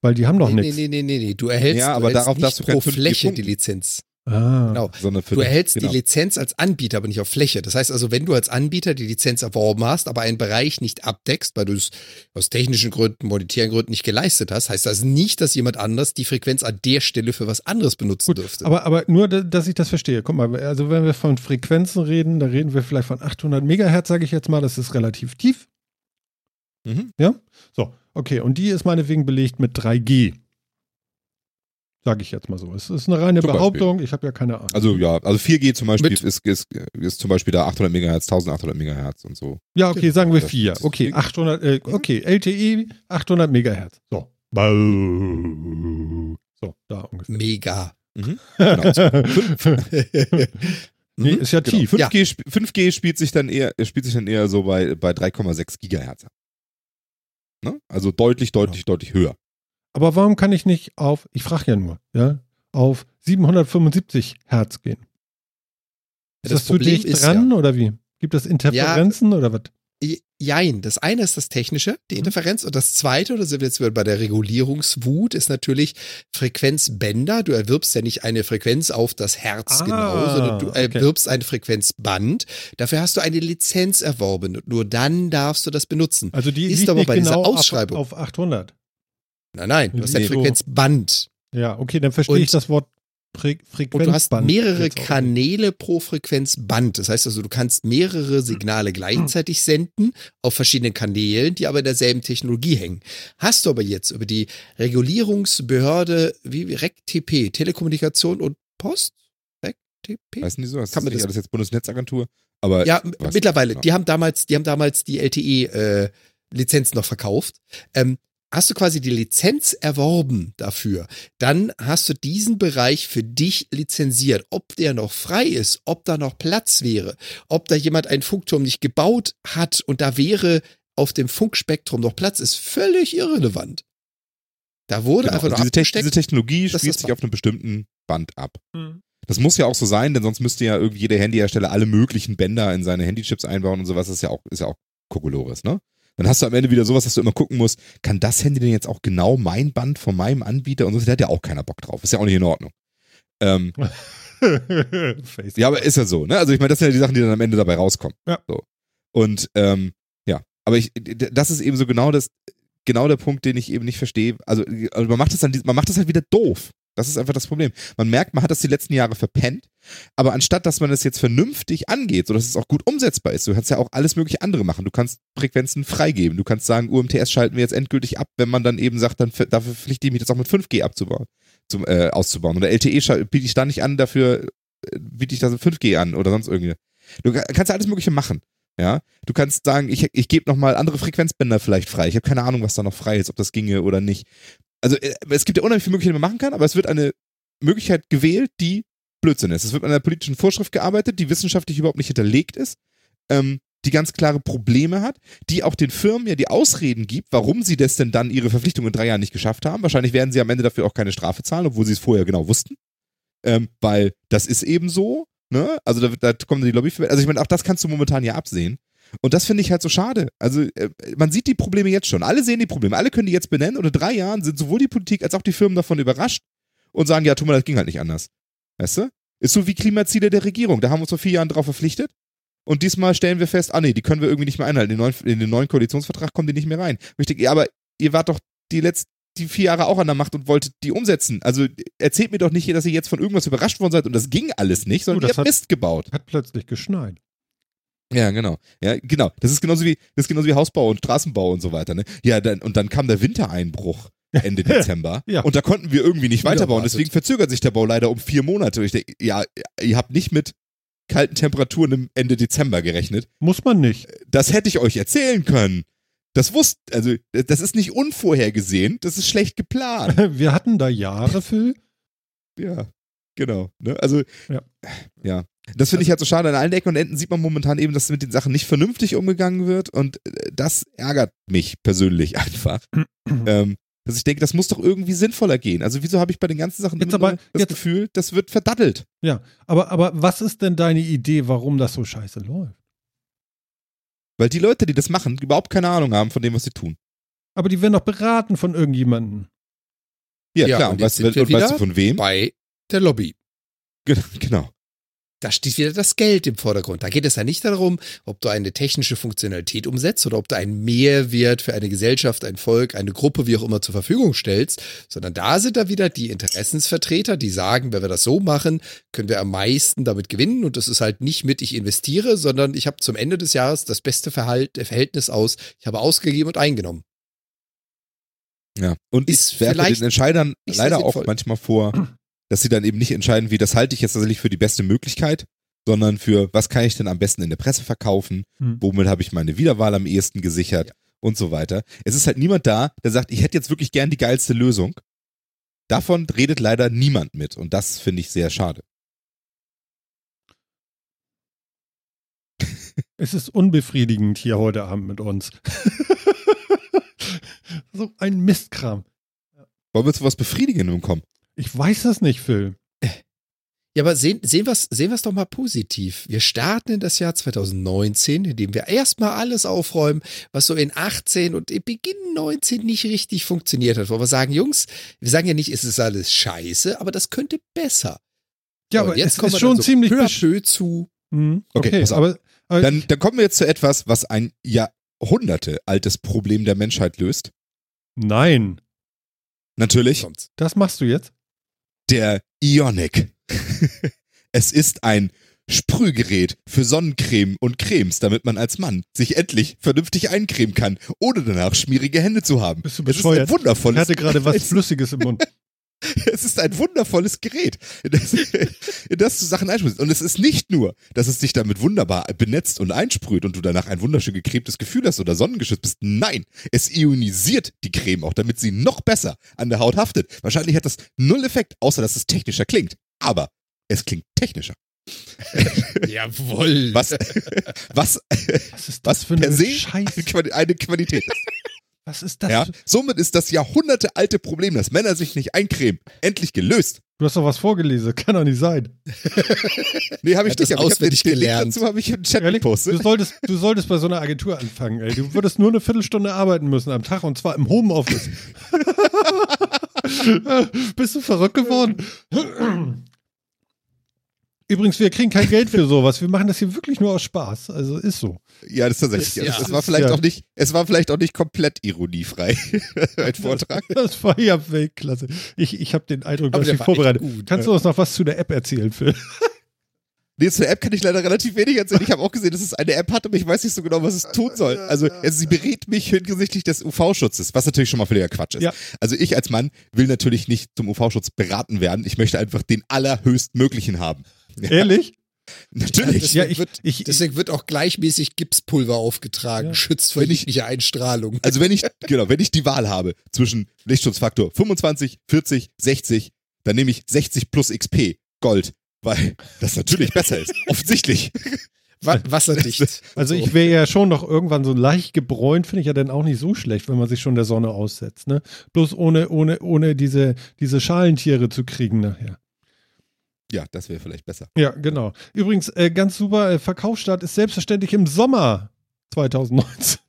S1: Weil die haben doch
S2: nee, nee,
S1: nichts.
S2: nee, nee, nee, nee. Du erhältst,
S3: Ja,
S2: du
S3: aber
S2: erhältst
S3: darauf
S2: nicht
S3: du
S2: pro
S3: 5G
S2: Fläche die Lizenz.
S1: Ah.
S2: Genau.
S3: Sondern für
S2: Du erhältst
S3: genau.
S2: die Lizenz als Anbieter, aber nicht auf Fläche. Das heißt also, wenn du als Anbieter die Lizenz erworben hast, aber einen Bereich nicht abdeckst, weil du es aus technischen Gründen, monetären Gründen nicht geleistet hast, heißt das nicht, dass jemand anders die Frequenz an der Stelle für was anderes benutzen
S1: Gut,
S2: dürfte.
S1: aber, aber nur, da- dass ich das verstehe. Guck mal, also wenn wir von Frequenzen reden, da reden wir vielleicht von 800 Megahertz, sage ich jetzt mal. Das ist relativ tief.
S3: Mhm.
S1: Ja? So, okay. Und die ist meinetwegen belegt mit 3G. Sage ich jetzt mal so. Es ist eine reine
S3: Zum
S1: Behauptung. Ich habe ja keine Ahnung.
S3: Also ja, also 4G zum Beispiel
S2: Mit-
S3: ist, ist, ist zum Beispiel da 800 Megahertz, 1800 Megahertz und so.
S1: ja, okay,
S3: Genau,
S1: sagen wir
S3: das
S1: 4.
S3: ist-
S1: Okay, 800, äh, okay, LTE 800 Megahertz. So. So, da ungefähr.
S2: Mega.
S3: Mhm. Genau.
S1: nee, ist ja
S3: Genau.
S1: tief.
S3: 5G, sp- 5G spielt sich dann eher, spielt sich dann eher so bei, bei 3,6 Gigahertz ab. Ne? Also deutlich, deutlich, deutlich höher.
S1: Aber warum kann ich nicht auf, ich frage ja nur, ja, auf 775 Hertz gehen? Ist das,
S2: Das
S1: zu dicht dran oder wie? Gibt es Interferenzen oder was?
S2: Jein, das eine ist das Technische, die
S1: Mhm.
S2: Interferenz, und das zweite, oder sind wir jetzt wieder bei der Regulierungswut, ist natürlich Frequenzbänder. Du erwirbst ja nicht eine Frequenz auf das Herz
S1: Ah,
S2: genau, sondern du
S1: okay.
S2: erwirbst ein Frequenzband. Dafür hast du eine Lizenz erworben. und Nur dann darfst du das benutzen.
S1: Also die
S2: Ist aber bei dieser
S1: genau
S2: Ausschreibung.
S1: Auf, auf 800.
S2: Nein, nein, du hast ein. Frequenzband.
S1: Ja, okay, dann verstehe
S2: Und-
S1: ich das Wort Fre Frequenzband.
S2: Und du hast mehrere. Kanäle pro Frequenzband. Das heißt also, du kannst mehrere Signale gleichzeitig senden auf verschiedenen Kanälen, die aber in derselben Technologie hängen. Hast du aber jetzt über die Regulierungsbehörde wie RecTP, Telekommunikation und Post? RecTP?
S3: Weißen die so? Das
S2: Kann
S3: ist
S2: man
S3: nicht
S2: das-
S3: alles jetzt Bundesnetzagentur. Aber
S2: Ja,
S3: weiß
S2: mittlerweile.
S3: nicht,
S2: Die haben damals, die haben damals die LTE-Lizenz noch verkauft. Ähm, hast du quasi die Lizenz erworben dafür, dann hast du diesen Bereich für dich lizenziert. Ob der noch frei ist, ob da noch Platz wäre, ob da jemand einen Funkturm nicht gebaut hat und da wäre auf dem Funkspektrum noch Platz, ist völlig irrelevant. Da wurde
S3: Genau.
S2: einfach
S3: Also
S2: nur
S3: diese, Te diese Technologie spielt sich auf einem bestimmten Band ab.
S1: Mhm.
S3: Das muss ja auch so sein, denn sonst müsste ja irgendwie jeder Handyhersteller alle möglichen Bänder in seine Handychips einbauen und sowas. Das ist ja auch, ist ja auch Kokolores, ne? Dann hast du am Ende wieder sowas, dass du immer gucken musst, kann das Handy denn jetzt auch genau mein Band von meinem Anbieter und so? Da hat ja auch keiner Bock drauf. Ist ja auch nicht in Ordnung. Ähm, ja, aber ist ja so, ne? Also ich meine, das sind ja die Sachen, die dann am Ende dabei rauskommen.
S1: Ja.
S3: So. Und ähm, ja, aber ich, das ist eben so genau das, genau der Punkt, den ich eben nicht verstehe. Also, also man macht das dann, man macht das halt wieder doof. Das ist einfach das Problem. Man merkt, man hat das die letzten Jahre verpennt, aber anstatt, dass man das jetzt vernünftig angeht, sodass es auch gut umsetzbar ist, du kannst ja auch alles mögliche andere machen. Du kannst Frequenzen freigeben. Du kannst sagen, UMTS schalten wir jetzt endgültig ab, wenn man dann eben sagt, dann dafür verpflichte ich mich das auch mit 5G abzubauen, zum, äh, auszubauen. Oder LTE schal- biete ich da nicht an, dafür äh, biete ich da so 5G an oder sonst irgendwie. Du ka- kannst ja alles Mögliche machen. Ja, du kannst sagen, ich, ich gebe nochmal andere Frequenzbänder vielleicht frei. Ich habe keine Ahnung, was da noch frei ist, ob das ginge oder nicht. Also äh, es gibt ja unheimlich viele Möglichkeiten, die man machen kann, aber es wird eine Möglichkeit gewählt, die Blödsinn ist. Es wird an einer politischen Vorschrift gearbeitet, die wissenschaftlich überhaupt nicht hinterlegt ist, ähm, die ganz klare Probleme hat, die auch den Firmen ja die Ausreden gibt, warum sie das denn dann ihre Verpflichtung in drei Jahren nicht geschafft haben. Wahrscheinlich werden sie am Ende dafür auch keine Strafe zahlen, obwohl sie es vorher genau wussten. Ähm, weil das ist eben so, ne? Also da, da kommen die Lobby. Also ich meine, auch das kannst du momentan ja absehen. Und das finde ich halt so schade. Also äh, man sieht die Probleme jetzt schon. Alle sehen die Probleme. Alle können die jetzt benennen. Und in drei Jahren sind sowohl die Politik als auch die Firmen davon überrascht und sagen, ja, tu mal, das ging halt nicht anders. Weißt du? Ist so wie Klimaziele der Regierung. Da haben wir uns vor vier Jahren drauf verpflichtet. Und diesmal stellen wir fest, ah nee, die können wir irgendwie nicht mehr einhalten. In den neuen, in den neuen Koalitionsvertrag kommen die nicht mehr rein. Denke, ja, aber ihr wart doch die letzten die vier Jahre auch an der Macht und wolltet die umsetzen. Also erzählt mir doch nicht, dass ihr jetzt von irgendwas überrascht worden seid und das ging alles nicht, sondern
S1: Du,
S3: ihr habt
S1: hat-
S3: Mist gebaut.
S1: Hat plötzlich geschneit.
S3: Ja, genau. Ja, genau. Das ist genauso wie, das ist genauso wie Hausbau und Straßenbau und so weiter, ne? Ja, dann, und dann kam der Wintereinbruch Ende Dezember.
S1: Ja.
S3: Und da konnten wir irgendwie nicht weiterbauen. Deswegen verzögert sich der Bau leider um vier Monate. Ich denke, ja, ihr habt nicht mit kalten Temperaturen im Ende Dezember gerechnet.
S1: Muss man nicht.
S3: Das hätte ich euch erzählen können. Das wusst, also, das ist nicht unvorhergesehen, das ist schlecht geplant.
S1: Wir hatten da Jahre, Phil.
S3: Ja, genau. Ne? Also,
S1: Ja.
S3: ja. Das finde ich halt so schade. An allen Ecken und Enden sieht man momentan eben, dass mit den Sachen nicht vernünftig umgegangen wird und äh, das ärgert mich persönlich einfach. ähm, dass ich denke, das muss doch irgendwie sinnvoller gehen. Also wieso habe ich bei den ganzen Sachen
S1: Jetzt
S3: immer
S1: aber-
S3: das
S1: jetzt-
S3: Gefühl, das wird verdattelt?
S1: Ja, aber, aber was ist denn deine Idee, warum das so scheiße läuft?
S3: Weil die Leute, die das machen, überhaupt keine Ahnung haben von dem, was sie tun.
S1: Aber die werden doch beraten von irgendjemandem.
S3: Ja,
S2: Ja,
S3: klar.
S2: und
S3: Und, weißt, weißt du von wem?
S2: Bei der Lobby.
S3: Ge- Genau.
S2: Da steht wieder das Geld im Vordergrund. Da geht es ja nicht darum, ob du eine technische Funktionalität umsetzt oder ob du einen Mehrwert für eine Gesellschaft, ein Volk, eine Gruppe, wie auch immer zur Verfügung stellst, sondern da sind da wieder die Interessensvertreter, die sagen, wenn wir das so machen, können wir am meisten damit gewinnen und das ist halt nicht mit ich investiere, sondern ich habe zum Ende des Jahres das beste Verhalt, Verhältnis aus, ich habe ausgegeben und eingenommen.
S3: Ja. Und
S2: Ist
S3: ich werfe den Entscheidern leider auch manchmal vor, dass sie dann eben nicht entscheiden, wie das halte ich jetzt tatsächlich für die beste Möglichkeit, sondern für was kann ich denn am besten in der Presse verkaufen,
S1: Hm.
S3: womit habe ich meine Wiederwahl am ehesten gesichert
S2: Ja.
S3: und so weiter. Es ist halt niemand da, der sagt, ich hätte jetzt wirklich gern die geilste Lösung. Davon redet leider niemand mit und das finde ich sehr schade.
S1: Es ist unbefriedigend hier heute Abend mit uns. so ein Mistkram.
S3: Wollen wir zu was Befriedigendem kommen?
S1: Ich weiß es nicht, Phil.
S2: Ja, aber sehen, sehen wir es sehen wir's doch mal positiv. Wir starten in das Jahr 2019, indem wir erstmal alles aufräumen, was so in 18 und im Beginn 19 nicht richtig funktioniert hat. Wo wir sagen, Jungs, wir sagen ja nicht, es ist alles scheiße, aber das könnte besser.
S1: Ja, aber
S2: und jetzt
S1: es
S2: kommen
S1: ist
S2: wir
S1: schon
S2: so
S1: ziemlich
S2: peu peu zu.
S1: Hm,
S3: Okay,
S1: Okay,
S3: pass auf.
S1: aber, aber
S3: Dann, dann kommen wir jetzt zu etwas, was ein Jahrhunderte altes Problem der Menschheit löst.
S1: nein,
S3: Natürlich
S1: das machst du jetzt.
S3: Der Ionic. es ist ein Sprühgerät für Sonnencreme und Cremes, damit man als Mann sich endlich vernünftig eincremen kann, ohne danach schmierige Hände zu haben.
S1: Bist du
S3: es ist
S1: bescheuert?
S3: ein wundervolles
S1: Ich hatte gerade was
S3: es,
S1: Flüssiges im Mund.
S3: es ist ein wundervolles Gerät, in das, in das du Sachen einsprühst. Und es ist nicht nur, dass es dich damit wunderbar benetzt und einsprüht und du danach ein wunderschön gecremtes Gefühl hast oder sonnengeschützt bist. Nein, es ionisiert die Creme auch, damit sie noch besser an der Haut haftet. Wahrscheinlich hat das null Effekt, außer dass es technischer klingt. Aber es klingt technischer.
S2: Jawohl.
S3: Was, was,
S1: Was ist
S3: was
S1: das für eine Scheiße?
S3: Eine Qualität ist.
S1: Was ist das?
S3: Ja? Somit ist das jahrhundertealte Problem, dass Männer sich nicht eincremen, endlich gelöst.
S1: Du hast doch was vorgelesen. Kann doch nicht sein.
S3: Nee, habe ich nicht, aber ich habe den,
S2: auswendig
S3: den
S2: gelernt.
S3: dazu habe ich im Chat
S1: Ehrlich? Du
S3: gepostet.
S1: solltest, du solltest bei so einer Agentur anfangen, ey. Du würdest nur eine Viertelstunde arbeiten müssen am Tag und zwar im Homeoffice. Bist du verrückt geworden? Übrigens, wir kriegen kein Geld für sowas. Wir machen das hier wirklich nur aus Spaß. Also ist so.
S3: Ja, das ist tatsächlich.
S2: Ja,
S3: Ja,
S2: das
S3: es war
S1: ist
S3: vielleicht
S1: ja-
S3: auch nicht, es war vielleicht auch nicht komplett ironiefrei, ein Vortrag.
S1: Das war ja Weltklasse. Ich, ich habe den Eindruck, dass ich vorbereitet.
S2: gut.
S1: Kannst du uns noch was zu der App erzählen, Phil?
S3: Nee, zur App kann ich leider relativ wenig erzählen. Ich habe auch gesehen, dass es eine App hat, aber ich weiß nicht so genau, was es tun soll. Also, es, sie berät mich hinsichtlich des UV-Schutzes, was natürlich schon mal völliger Quatsch ist.
S1: Ja.
S3: Also ich als Mann will natürlich nicht zum UV-Schutz beraten werden. Ich möchte einfach den allerhöchstmöglichen haben. Ja,
S1: Ehrlich?
S3: Natürlich.
S2: Deswegen,
S1: Ja, ich-
S2: wird,
S1: ich-
S2: deswegen wird auch gleichmäßig Gipspulver aufgetragen,
S1: Ja.
S2: schützt vor jeglicher Einstrahlung.
S3: Also wenn ich, genau, wenn ich die Wahl habe zwischen Lichtschutzfaktor 25, 40, 60, dann nehme ich 60 plus XP Gold, weil das natürlich besser ist. Offensichtlich.
S2: Wa wasserdicht.
S1: Also
S2: So.
S1: ich wäre ja schon noch irgendwann so leicht gebräunt, finde ich ja dann auch nicht so schlecht, wenn man sich schon der Sonne aussetzt. Ne? Bloß ohne, ohne, ohne diese, diese Schalentiere zu kriegen nachher.
S3: Ja, das wäre vielleicht besser.
S1: Ja, genau. Übrigens, äh, ganz super, äh, Verkaufsstart ist selbstverständlich im Sommer 2019.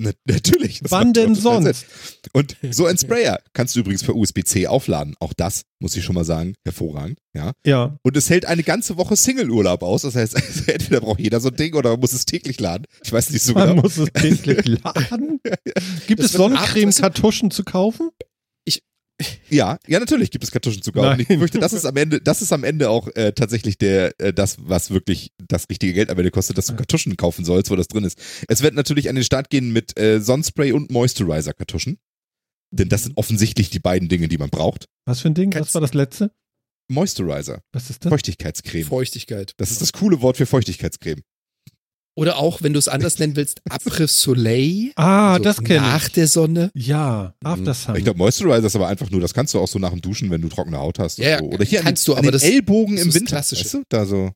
S3: Na, natürlich.
S1: Wann denn sonst?
S3: Sinn. Und so ein Sprayer kannst du übrigens per USB-C aufladen. Auch das, muss ich schon mal sagen, hervorragend. Ja.
S1: Ja.
S3: Und es hält eine ganze Woche Single-Urlaub aus. Das heißt, also entweder braucht jeder so ein Ding oder man muss es täglich laden. Ich weiß nicht so
S1: Man
S3: genau.
S1: muss es täglich laden. Gibt
S2: Das
S1: es Sonnencreme-Kartuschen zu kaufen?
S3: Ja, ja, natürlich gibt es Kartuschenzucker.
S1: Nein.
S3: Und ich fürchte, das ist am Ende, das ist am Ende auch äh, tatsächlich der, äh, das, was wirklich das richtige Geld am Ende kostet, dass du Kartuschen kaufen sollst, wo das drin ist. Es wird natürlich an den Start gehen mit äh, Sonnenspray und Moisturizer-Kartuschen. Denn das sind offensichtlich die beiden Dinge, die man braucht.
S1: Was für ein Ding? Was war das letzte?
S3: Moisturizer,
S1: Was ist das?
S3: Feuchtigkeitscreme.
S2: Feuchtigkeit.
S3: Das ist das coole Wort für Feuchtigkeitscreme.
S2: Oder auch, wenn du es anders nennen willst, Après Soleil.
S1: Ah,
S2: also
S1: das kenne
S2: Nach
S1: ich.
S2: der Sonne.
S1: Ja, After Sun.
S3: Ich glaube, Moisturizer ist aber einfach nur, das kannst du auch so nach dem Duschen, wenn du trockene Haut hast.
S2: Ja,
S3: so. Oder hier
S2: kannst
S3: an,
S2: du,
S3: an
S2: aber
S3: den
S2: das-
S3: Ellbogen
S2: das
S3: im Winter.
S2: Klassische.
S3: Weißt du, da so,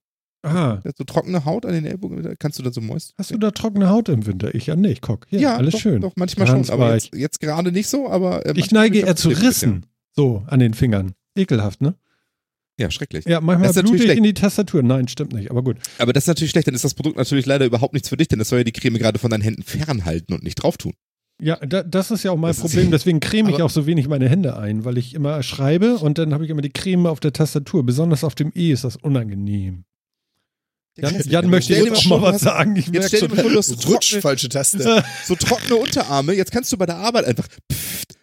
S1: ah,
S3: so trockene Haut an den Ellbogen, da kannst du dann so moist.
S1: hast du da trockene Haut im Winter? Ich ja nicht. Guck, hier,
S3: Ja,
S1: alles
S3: doch,
S1: schön.
S3: Doch, manchmal
S1: Ganz
S3: schon, aber jetzt, jetzt gerade nicht so, aber. äh,
S1: Ich neige eher zu Rissen. So, an den Fingern. Ekelhaft, ne?
S3: Ja, schrecklich.
S1: Ja, manchmal
S3: Das ist natürlich
S1: blute ich
S3: schlecht.
S1: in die Tastatur. Nein, stimmt nicht, aber gut.
S3: Aber das ist natürlich schlecht, dann ist das Produkt natürlich leider überhaupt nichts für dich, denn das soll ja die Creme gerade von deinen Händen fernhalten und nicht drauf tun.
S1: Ja, da, das ist ja auch mein
S3: Das
S1: Problem. Deswegen creme ich auch so wenig meine Hände ein, weil ich immer schreibe und dann habe ich immer die Creme auf der Tastatur. Besonders auf dem E ist das unangenehm. Jan, Jan möchte jetzt
S3: mal
S1: auch mal was
S3: hast-
S1: sagen. Ich
S3: Jetzt stell dir mal vor, du hast so
S2: Rutsch,
S3: trockene,
S2: falsche Taste.
S3: so trockene Unterarme, jetzt kannst du bei der Arbeit einfach pfft,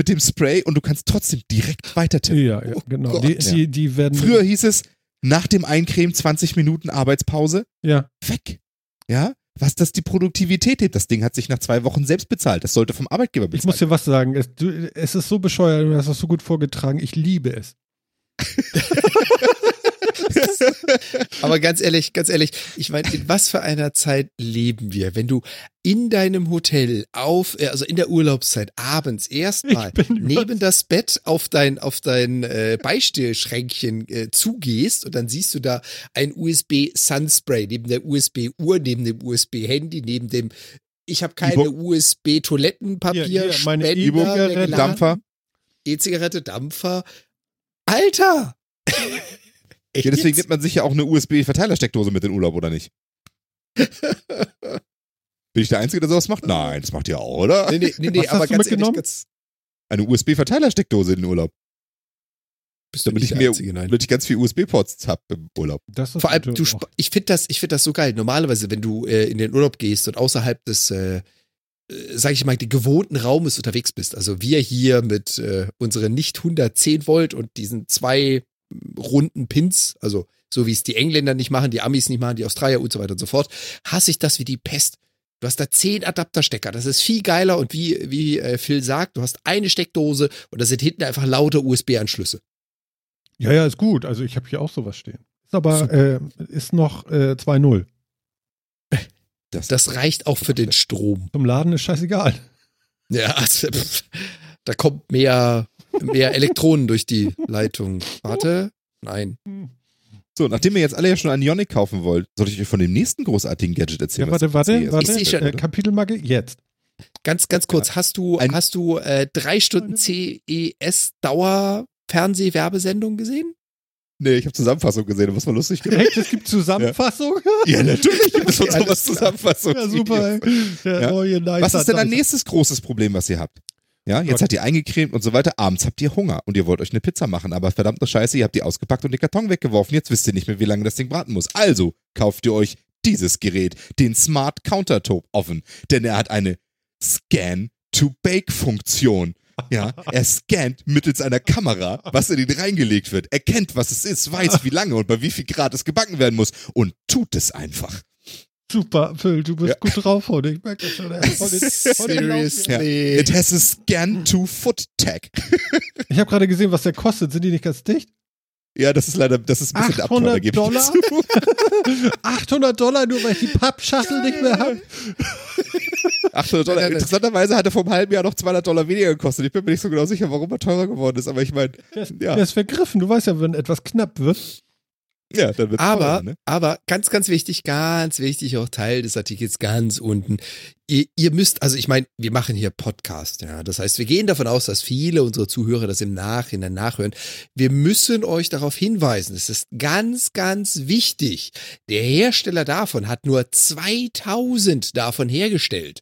S3: mit dem Spray und du kannst trotzdem direkt weiter tippen.
S1: Ja, ja, genau.
S2: Gott.
S1: die, die, die werden.
S3: Früher hieß es, nach dem Eincremen 20 Minuten Arbeitspause,
S1: Ja,
S3: weg. Ja? Was das die Produktivität hebt. Das Ding hat sich nach zwei Wochen selbst bezahlt. Das sollte vom Arbeitgeber
S1: ich
S3: bezahlt
S1: muss dir was sagen. Es, du, es ist so bescheuert, du hast das so gut vorgetragen. Ich liebe es.
S2: Aber ganz ehrlich, ganz ehrlich, ich meine, in was für einer Zeit leben wir, wenn du in deinem Hotel auf, äh, also in der Urlaubszeit abends erstmal neben das Bett auf dein, auf dein äh, Beistehschränkchen äh, zugehst und dann siehst du da ein USB Sunspray neben der USB Uhr, neben dem USB Handy, neben dem ich habe keine. USB Toilettenpapier,
S1: Hier, hier, meine
S2: geladen-
S3: Dampfer.
S2: E-Zigarette, Dampfer. Alter!
S3: Ja, deswegen
S2: Echt?
S3: nimmt man sich ja auch eine USB-Verteilersteckdose mit in den Urlaub, oder nicht? Bin ich der Einzige, der sowas macht? Nein, das macht ihr auch, oder?
S2: Nee, nee, nee, nee aber
S1: hast du
S2: ganz ehrlich,
S1: mitgenommen?
S2: ganz,
S3: Eine USB-Verteilersteckdose in den Urlaub.
S2: bist du
S3: Damit
S2: nicht
S3: ich,
S2: der
S3: mir,
S2: Einzige, nein.
S3: damit ich ganz viel USB-Ports habe im Urlaub.
S2: Vor allem, du, ich finde das, ich finde das so geil. Normalerweise, wenn du äh, in den Urlaub gehst und außerhalb des, äh, äh, sag ich mal, des gewohnten Raumes unterwegs bist, also wir hier mit äh, unseren nicht 110 Volt und diesen zwei runden Pins, also so wie es die Engländer nicht machen, die Amis nicht machen, die Australier und so weiter und so fort, hasse ich das wie die Pest. Du hast da zehn Adapterstecker. Das ist viel geiler und wie, wie äh, Phil sagt, du hast eine Steckdose und da sind hinten einfach lauter USB-Anschlüsse.
S1: Ja, ja, ist gut. Also ich habe hier auch sowas stehen. Ist aber äh, ist noch äh, 2-0.
S2: Das reicht auch für den Strom.
S1: Zum Laden ist scheißegal.
S2: Ja, also, pff, da kommt mehr, mehr Elektronen durch die Leitung. Warte. Nein.
S3: So, nachdem ihr jetzt alle ja schon einen Ionic kaufen wollt, soll ich euch von dem nächsten großartigen Gadget erzählen?
S1: Ja,
S3: was
S1: warte, warte, warte.
S2: Ich schon.
S1: Äh, Kapitelmarke jetzt.
S2: Ganz, ganz kurz. Hast du,
S3: Ein-
S2: hast du äh, drei Stunden CES Dauer Fernsehwerbesendung gesehen?
S3: Nee, ich habe Zusammenfassung gesehen, was war lustig.
S1: Echt, es gibt Zusammenfassung?
S3: ja, natürlich gibt es
S2: Okay,
S3: sowas. Zusammenfassung.
S1: Ja, super.
S3: Ja.
S1: neue Nicer
S3: Was ist denn ein nächstes großes Problem, was ihr habt? Ja, jetzt seid ihr eingecremt und so weiter. Abends habt ihr Hunger und ihr wollt euch eine Pizza machen, aber verdammte Scheiße, ihr habt die ausgepackt und den Karton weggeworfen. Jetzt wisst ihr nicht mehr, wie lange das Ding braten muss. Also kauft ihr euch dieses Gerät, den Smart Countertop Oven, denn er hat eine Scan-to-Bake-Funktion. Ja, er scannt mittels einer Kamera, was in ihn reingelegt wird, erkennt, was es ist, weiß, wie lange und bei wie viel Grad es gebacken werden muss und tut es einfach.
S1: Super, Phil, du bist
S3: Ja.
S1: gut drauf heute. Ich merke das schon.
S2: Seriously.
S3: It has a Scan-to-Foot-Tag.
S1: Ich habe gerade gesehen, was der kostet. Sind die nicht ganz dicht?
S3: Ja, das ist leider, das ist ein bisschen der Abteuer,
S1: 800
S3: gebe ich
S1: Dollar?
S3: zu.
S1: 800 Dollar, nur weil ich die Pappschachtel nicht mehr habe?
S3: 800 Dollar. Interessanterweise hat er vor einem halben Jahr noch 200 Dollar weniger gekostet. Ich bin mir nicht so genau sicher, warum er teurer geworden ist, aber ich meine,
S1: Der
S3: Ja.
S1: der ist vergriffen. Du weißt ja, wenn etwas knapp wird.
S3: Ja, dann wird
S2: Aber,
S3: teurer, ne?
S2: aber ganz, ganz wichtig, ganz wichtig, auch Teil des Artikels ganz unten. Ihr, ihr müsst, also ich meine, wir machen hier Podcast, ja. Das heißt, wir gehen davon aus, dass viele unserer Zuhörer das im Nachhinein nachhören. Wir müssen euch darauf hinweisen. Es ist ganz, ganz wichtig. Der Hersteller davon hat nur 2000 davon hergestellt.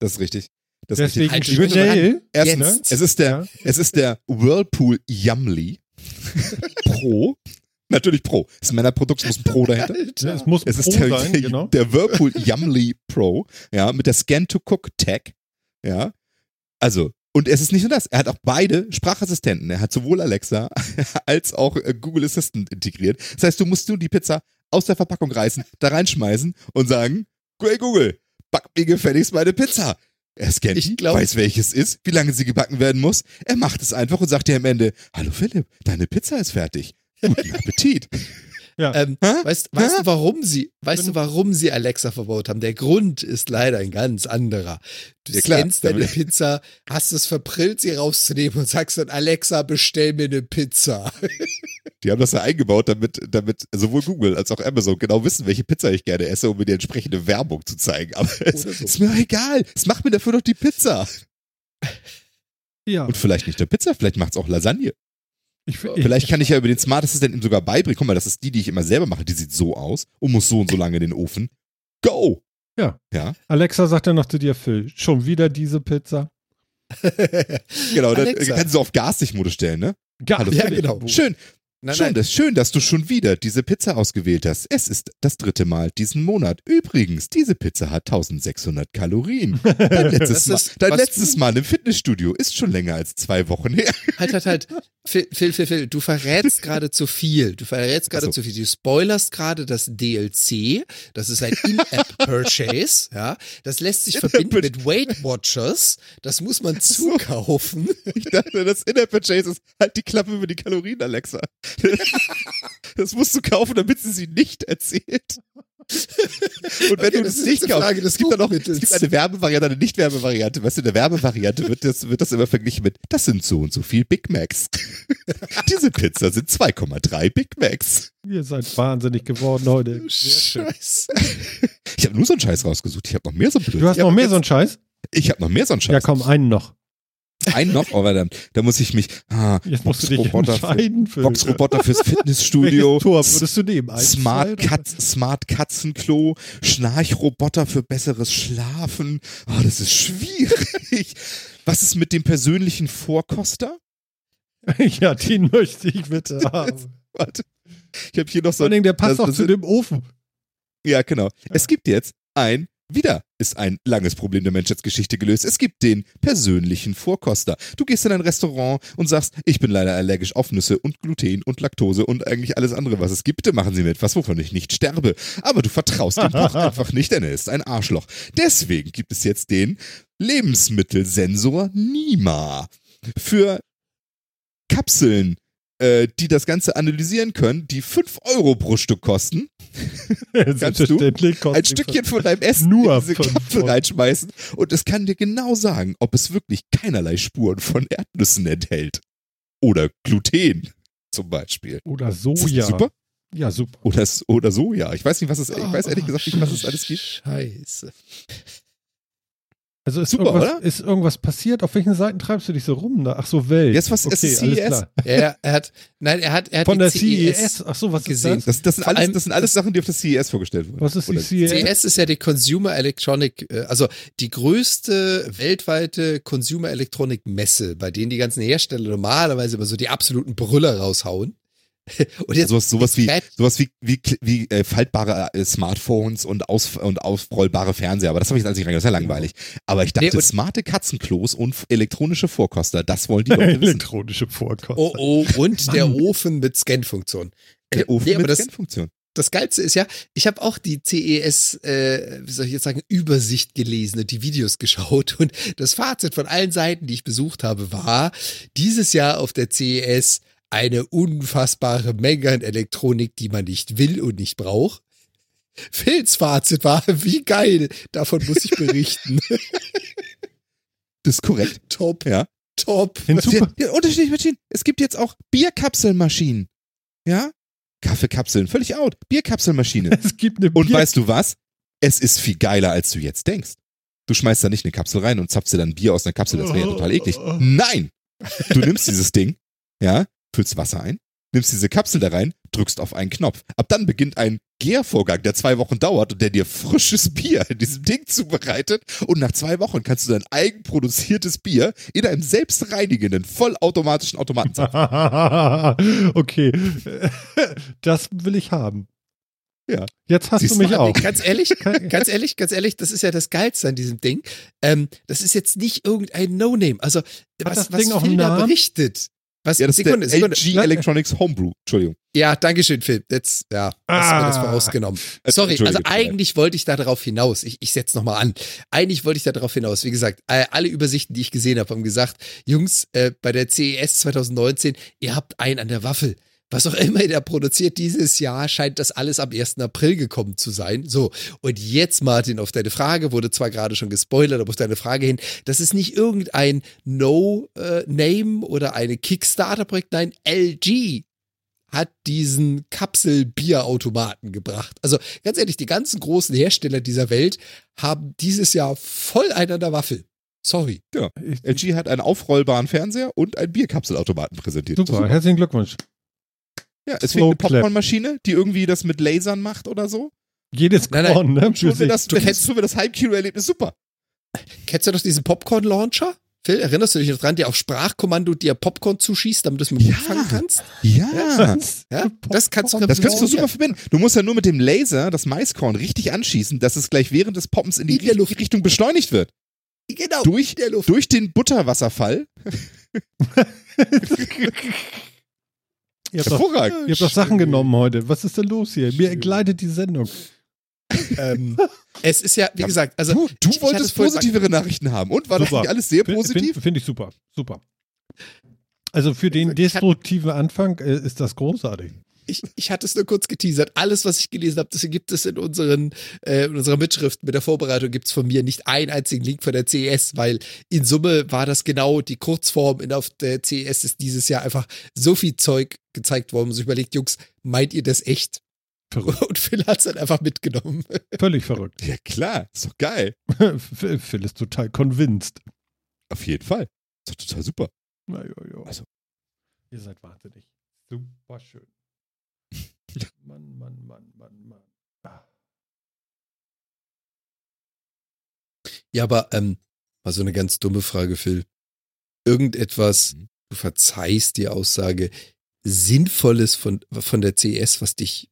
S3: Das ist richtig. Das ist
S1: Deswegen
S3: richtig.
S1: Schnell.
S3: Erstens,
S2: Jetzt.
S3: es ist der,
S1: Ja.
S3: es ist der Whirlpool Yumly Pro. Natürlich Pro. Das ist ein Männerprodukt, es muss ein Pro dahinter.
S1: Ja, es muss
S3: Es ist
S1: Pro
S3: der,
S1: sein,
S3: der,
S1: genau.
S3: der Whirlpool Yumly Pro, ja, mit der Scan-to-Cook-Tag, ja. Also, Und es ist nicht nur das, er hat auch beide Sprachassistenten. Er hat sowohl Alexa als auch äh, Google Assistant integriert. Das heißt, du musst nur die Pizza aus der Verpackung reißen, da reinschmeißen und sagen, hey Google, back mir gefälligst meine Pizza. Er scannt
S2: Ich glaub-
S3: weiß welches ist, wie lange sie gebacken werden muss. Er macht es einfach und sagt dir am Ende, hallo Philipp, deine Pizza ist fertig. Guten Appetit.
S1: Ja.
S2: Ähm, weißt, weißt du, warum sie, weißt du, warum sie Alexa verbaut haben? Der Grund ist leider ein ganz anderer. Du
S3: Ja,
S2: scannst deine Pizza, hast es verprillt, sie rauszunehmen und sagst dann, Alexa, bestell mir eine Pizza.
S3: Die haben das ja eingebaut, damit, damit sowohl Google als auch Amazon genau wissen, welche Pizza ich gerne esse, um mir die entsprechende Werbung zu zeigen. Aber es
S2: so.
S3: ist mir auch egal. Es macht mir dafür doch die Pizza.
S1: ja.
S3: Und vielleicht nicht nur Pizza, vielleicht macht's auch Lasagne.
S1: Ich, ich,
S3: Vielleicht kann ich ja über den Smart Assistant ihm sogar beibringen. Guck mal, das ist die, die ich immer selber mache. Die sieht so aus und muss so und so lange in den Ofen. Go!
S1: Ja.
S3: Ja,
S1: Alexa sagt dann noch zu dir, Phil, schon wieder diese Pizza?
S3: genau. Dann kannst du auf Gaslichtmodus stellen, ne?
S1: Ja,
S3: Hallo,
S2: Ja, genau.
S3: Schön.
S2: Nein,
S3: Schön,
S2: nein.
S3: das, schön, dass du schon wieder diese Pizza ausgewählt hast. Es ist das dritte Mal diesen Monat. Übrigens, diese Pizza hat 1600 Kalorien. Dein letztes,
S2: Das
S3: Mal,
S2: ist,
S3: dein letztes Mal im Fitnessstudio ist schon länger als zwei Wochen her.
S2: Halt, halt, halt. Phil, Phil, Phil, Phil, du verrätst gerade zu viel. Du verrätst gerade
S3: so.
S2: zu viel. Du spoilerst gerade das DLC. Das ist ein In-App-Purchase. Ja, das lässt sich verbinden mit Weight Watchers. Das muss man
S3: so.
S2: zukaufen.
S3: Ich dachte, das In-App-Purchase ist halt die Klappe über die Kalorien, Alexa. Das musst du kaufen, damit sie sie nicht erzählt. Und wenn
S2: Okay,
S3: du
S2: das
S3: das nicht kaufst,
S2: Frage
S3: es gibt, da noch, es gibt eine Werbevariante, eine Nicht-Werbevariante. Weißt du, in der Werbevariante wird das, wird das immer verglichen mit, das sind so und so viel Big Macs. Diese Pizza sind 2,3 Big Macs.
S1: Ihr seid wahnsinnig geworden heute.
S2: Scheiße.
S3: Ich habe nur so einen Scheiß rausgesucht. Ich habe noch mehr so einen
S1: Du
S3: Blödsinn.
S1: hast noch mehr so einen Scheiß?
S3: Ich habe noch mehr so einen Scheiß.
S1: Ja, komm, einen noch.
S3: Einen noch, aber dann, da muss ich mich, ah,
S1: Jetzt musst du dich
S3: Boxroboter für-
S1: entscheiden. Für,
S3: Boxroboter fürs
S1: Welches
S3: Fitnessstudio.
S1: Tor würdest du nehmen? Zwei
S3: Smart, Katz, Smart Katzenklo, Schnarchroboter für besseres Schlafen. Oh, das ist schwierig. Was ist mit dem persönlichen Vorkoster?
S1: Ja, den möchte ich bitte haben.
S3: Warte. Ich habe hier noch so
S1: Vor allem, der passt
S3: das-
S1: auch
S3: das
S1: zu dem Ofen.
S3: Ja, genau. Es gibt jetzt ein, wieder ist ein langes Problem der Menschheitsgeschichte gelöst. Es gibt den persönlichen Vorkoster. Du gehst in ein Restaurant und sagst, ich bin leider allergisch auf Nüsse und Gluten und Laktose und eigentlich alles andere, was es gibt. Bitte machen Sie mir etwas, wovon ich nicht sterbe. Aber du vertraust dem Koch einfach nicht, denn er ist ein Arschloch. Deswegen gibt es jetzt den Lebensmittelsensor Nima für Kapseln, äh, die das Ganze analysieren können, die 5 Euro pro Stück kosten. Kannst du ein Stückchen von deinem Essen
S1: Nur
S3: in diese
S1: Euro.
S3: reinschmeißen und es kann dir genau sagen, ob es wirklich keinerlei Spuren von Erdnüssen enthält. Oder Gluten zum Beispiel.
S1: Oder Soja.
S3: Super?
S1: Ja, super.
S3: Oder, oder Soja. Ich weiß nicht, was es, ich weiß ehrlich
S2: Oh,
S3: gesagt nicht, was es alles gibt.
S2: Scheiße.
S1: Also ist,
S3: Super,
S1: irgendwas,
S3: oder?
S1: ist irgendwas passiert? Auf welchen Seiten treibst du dich so rum? Da? Ach so, Welt.
S3: Jetzt was-
S1: okay,
S3: ist
S1: alles
S3: CES.
S1: klar.
S2: Ja, er hat, nein, er hat, er hat
S1: Von der CES. Ach so, was
S2: gesehen.
S1: ist das?
S3: Das, das, sind
S2: Vor
S3: alles, das sind alles Sachen, die auf der CES vorgestellt wurden.
S1: Was ist die
S3: Oder-
S1: CES?
S2: CES ist ja die Consumer Electronic, äh, also die größte weltweite Consumer Electronic Messe, bei denen die ganzen Hersteller normalerweise immer so die absoluten Brüller raushauen. Und jetzt
S3: Sowas, sowas wie, sowas wie, wie, wie äh, faltbare äh, Smartphones und, aus, und aufrollbare Fernseher. Aber das habe ich jetzt alles nicht reingegangen. Das ist ja langweilig. Aber ich dachte,
S2: Nee,
S3: smarte Katzenklos und elektronische Vorkoster, das wollen die Leute wissen.
S1: Elektronische Vorkost.
S2: Oh oh, und
S1: Mann.
S2: der Ofen mit Scan-Funktion.
S3: Der Ofen
S2: Nee,
S3: mit
S2: das,
S3: Scanfunktion.
S2: das Geilste ist ja, ich habe auch die CES, äh, wie soll ich jetzt sagen, Übersicht gelesen und die Videos geschaut und das Fazit von allen Seiten, die ich besucht habe, war, dieses Jahr auf der CES eine unfassbare Menge an Elektronik, die man nicht will und nicht braucht. Phils Fazit war, wie geil, davon muss ich berichten.
S3: Das ist korrekt.
S2: top,
S3: Ja.
S2: top.
S3: Der unterschiedliche Maschinen. Es gibt jetzt auch Bierkapselmaschinen. Ja? Kaffeekapseln, völlig out. Bierkapselmaschine.
S1: es gibt eine
S3: Und
S1: Bier
S3: weißt du was? Es ist viel geiler, als du jetzt denkst. Du schmeißt da nicht eine Kapsel rein und zapfst dir dann Bier aus einer Kapsel, das wäre ja total eklig. Nein! Du nimmst dieses Ding, ja, füllst Wasser ein, nimmst diese Kapsel da rein, drückst auf einen Knopf. Ab dann beginnt ein Gärvorgang, der zwei Wochen dauert und der dir frisches Bier in diesem Ding zubereitet. Und nach zwei Wochen kannst du dein eigenproduziertes Bier in einem selbstreinigenden, vollautomatischen Automaten zapfen.
S1: okay. Das will ich haben.
S3: Ja.
S1: Jetzt hast
S3: Siehst
S1: du mich auch.
S2: Ganz ehrlich, ganz ehrlich, ganz ehrlich, das ist ja das Geilste an diesem Ding. Ähm, das ist jetzt nicht irgendein No-Name. Also, was,
S1: das
S2: was
S1: Ding auch einen
S2: da
S1: Namen?
S2: berichtet. Was,
S3: Ja, das
S2: Sekunde,
S3: ist der
S2: Sekunde.
S3: LG Electronics Homebrew. Entschuldigung.
S2: Ja, danke schön, Phil. Jetzt, ja, hast du mir das
S1: Ah.
S2: vorausgenommen.
S3: Äh,
S2: Sorry, also eigentlich wollte ich da darauf hinaus. Ich, ich setze nochmal an. Eigentlich wollte ich da darauf hinaus. Wie gesagt, äh, alle Übersichten, die ich gesehen habe, haben gesagt, Jungs, äh, bei der CES 2019, ihr habt einen an der Waffel. Was auch immer ihr da produziert dieses Jahr, scheint das alles am 1. April gekommen zu sein. So, und jetzt, Martin, auf deine Frage, wurde zwar gerade schon gespoilert, aber auf deine Frage hin, das ist nicht irgendein No-Name oder eine Kickstarter-Projekt, nein, LG hat diesen Kapsel-Bierautomaten gebracht. Also ganz ehrlich, die ganzen großen Hersteller dieser Welt haben dieses Jahr voll einen an der Waffel. Sorry.
S1: Ich,
S3: LG hat einen aufrollbaren Fernseher und einen Bierkapselautomaten präsentiert.
S1: super, herzlichen Glückwunsch.
S3: Ja, es
S1: Slow
S3: fehlt eine Popcornmaschine, die irgendwie das mit Lasern macht oder so.
S1: Jedes
S2: Nein, nein.
S1: Korn, ne?
S3: Tun wir das,
S2: kennst-
S3: tun wir das Heimkino-Erlebnis super.
S2: Kennst du doch diesen Popcorn-Launcher? Phil, erinnerst du dich noch dran, der auf Sprachkommando dir Popcorn zuschießt, damit du es mit dem
S3: Ja.
S2: Fangen kannst?
S3: Ja.
S2: Ja, das kannst du
S3: Das kannst du super verbinden. Du musst ja nur mit dem Laser das Maiskorn richtig anschießen, dass es gleich während des Poppens in die
S2: In der
S3: richtige Richtung beschleunigt wird.
S2: Genau.
S3: Durch,
S2: der Luft.
S3: durch den Butterwasserfall.
S1: Ihr habt, doch, ihr habt doch Sachen genommen heute. Was ist denn los hier? Mir entgleitet die Sendung.
S2: ähm, es ist ja, wie gesagt, also
S3: du du wolltest positivere Nachrichten haben. Und war das
S1: Super.
S3: nicht alles sehr
S1: Finde
S3: positiv?
S1: find, find ich super. Super. Also für den destruktiven Anfang äh, ist das großartig.
S2: Ich, ich hatte es nur kurz geteasert. Alles, was ich gelesen habe, das gibt es in, unseren, äh, in unserer Mitschrift mit der Vorbereitung, gibt es von mir nicht einen einzigen Link von der CES, weil in Summe war das genau die Kurzform. In auf der CES ist dieses Jahr einfach so viel Zeug gezeigt worden. So überlegt, Jungs, meint ihr das echt?
S1: Verrückt.
S2: Und Phil hat es dann einfach mitgenommen.
S1: Völlig verrückt.
S3: Ja, klar. Ist doch geil.
S1: Phil Phil ist total convinced.
S3: Auf jeden Fall. Ist doch total super.
S1: Na, jo, jo.
S3: Also.
S1: Ihr seid wahnsinnig. Super schön. Mann, Mann, Mann, Mann, Mann. Ah.
S2: Ja, aber ähm, mal so eine ganz dumme Frage, Phil. Irgendetwas,
S3: Mhm.
S2: du verzeihst die Aussage, Sinnvolles von, von der CES, was dich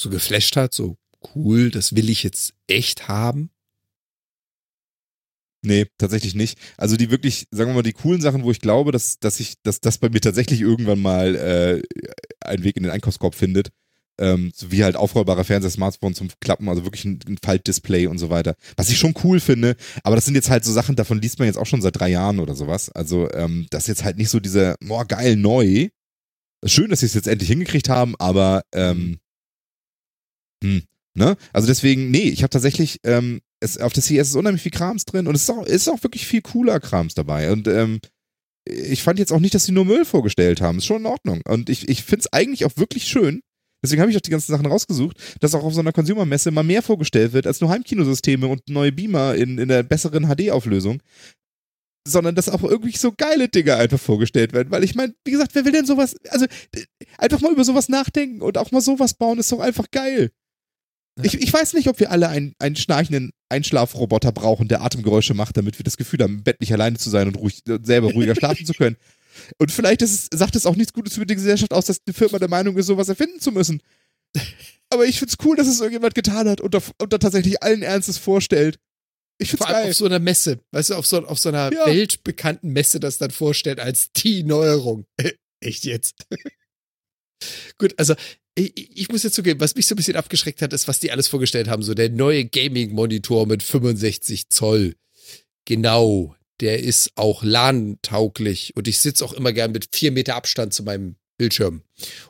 S2: so geflasht hat, so cool, das will ich jetzt echt haben?
S3: Nee, tatsächlich nicht. Also die wirklich, sagen wir mal, die coolen Sachen, wo ich glaube, dass, dass ich, dass das bei mir tatsächlich irgendwann mal äh, einen Weg in den Einkaufskorb findet. Ähm, wie halt aufrollbarer Fernseher, Smartphone zum Klappen, also wirklich ein, ein Faltdisplay und so weiter. Was ich schon cool finde, aber das sind jetzt halt so Sachen, davon liest man jetzt auch schon seit drei Jahren oder sowas. Also ähm, das ist jetzt halt nicht so diese, boah, geil, neu. Schön, dass sie es jetzt endlich hingekriegt haben, aber ähm, hm, ne? Also deswegen, nee, ich habe tatsächlich, ähm, es, auf der CES ist unheimlich viel Krams drin und es ist auch, ist auch wirklich viel cooler Krams dabei. Und ähm, ich fand jetzt auch nicht, dass sie nur Müll vorgestellt haben. Ist schon in Ordnung. Und ich, ich finde es eigentlich auch wirklich schön. Deswegen habe ich auch die ganzen Sachen rausgesucht, dass auch auf so einer Consumer-Messe mal mehr vorgestellt wird als nur Heimkinosysteme und neue Beamer in, in der besseren HD-Auflösung. Sondern dass auch irgendwie so geile Dinge einfach vorgestellt werden. Weil ich meine, wie gesagt, wer will denn sowas, also einfach mal über sowas nachdenken und auch mal sowas bauen, ist doch einfach geil. Ich, ich weiß nicht, ob wir alle einen, einen schnarchenden Einschlafroboter brauchen, der Atemgeräusche macht, damit wir das Gefühl haben, im Bett nicht alleine zu sein und ruhig, selber ruhiger schlafen zu können. Und vielleicht es, sagt es auch nichts Gutes über die Gesellschaft aus, dass die Firma der Meinung ist, sowas erfinden zu müssen. Aber ich find's cool, dass es irgendjemand getan hat und da, und da tatsächlich allen Ernstes vorstellt. Ich find's
S2: Vor allem
S3: geil.
S2: auf so einer Messe, weißt du, auf so, auf so einer
S3: Ja.
S2: weltbekannten Messe das dann vorstellt als die Neuerung. Echt jetzt? Gut, also ich, ich muss jetzt zugeben, was mich so ein bisschen abgeschreckt hat, ist, was die alles vorgestellt haben. So der neue Gaming-Monitor mit 65 Zoll. Genau, der ist auch LAN-tauglich und ich sitze auch immer gern mit vier Meter Abstand zu meinem Bildschirm.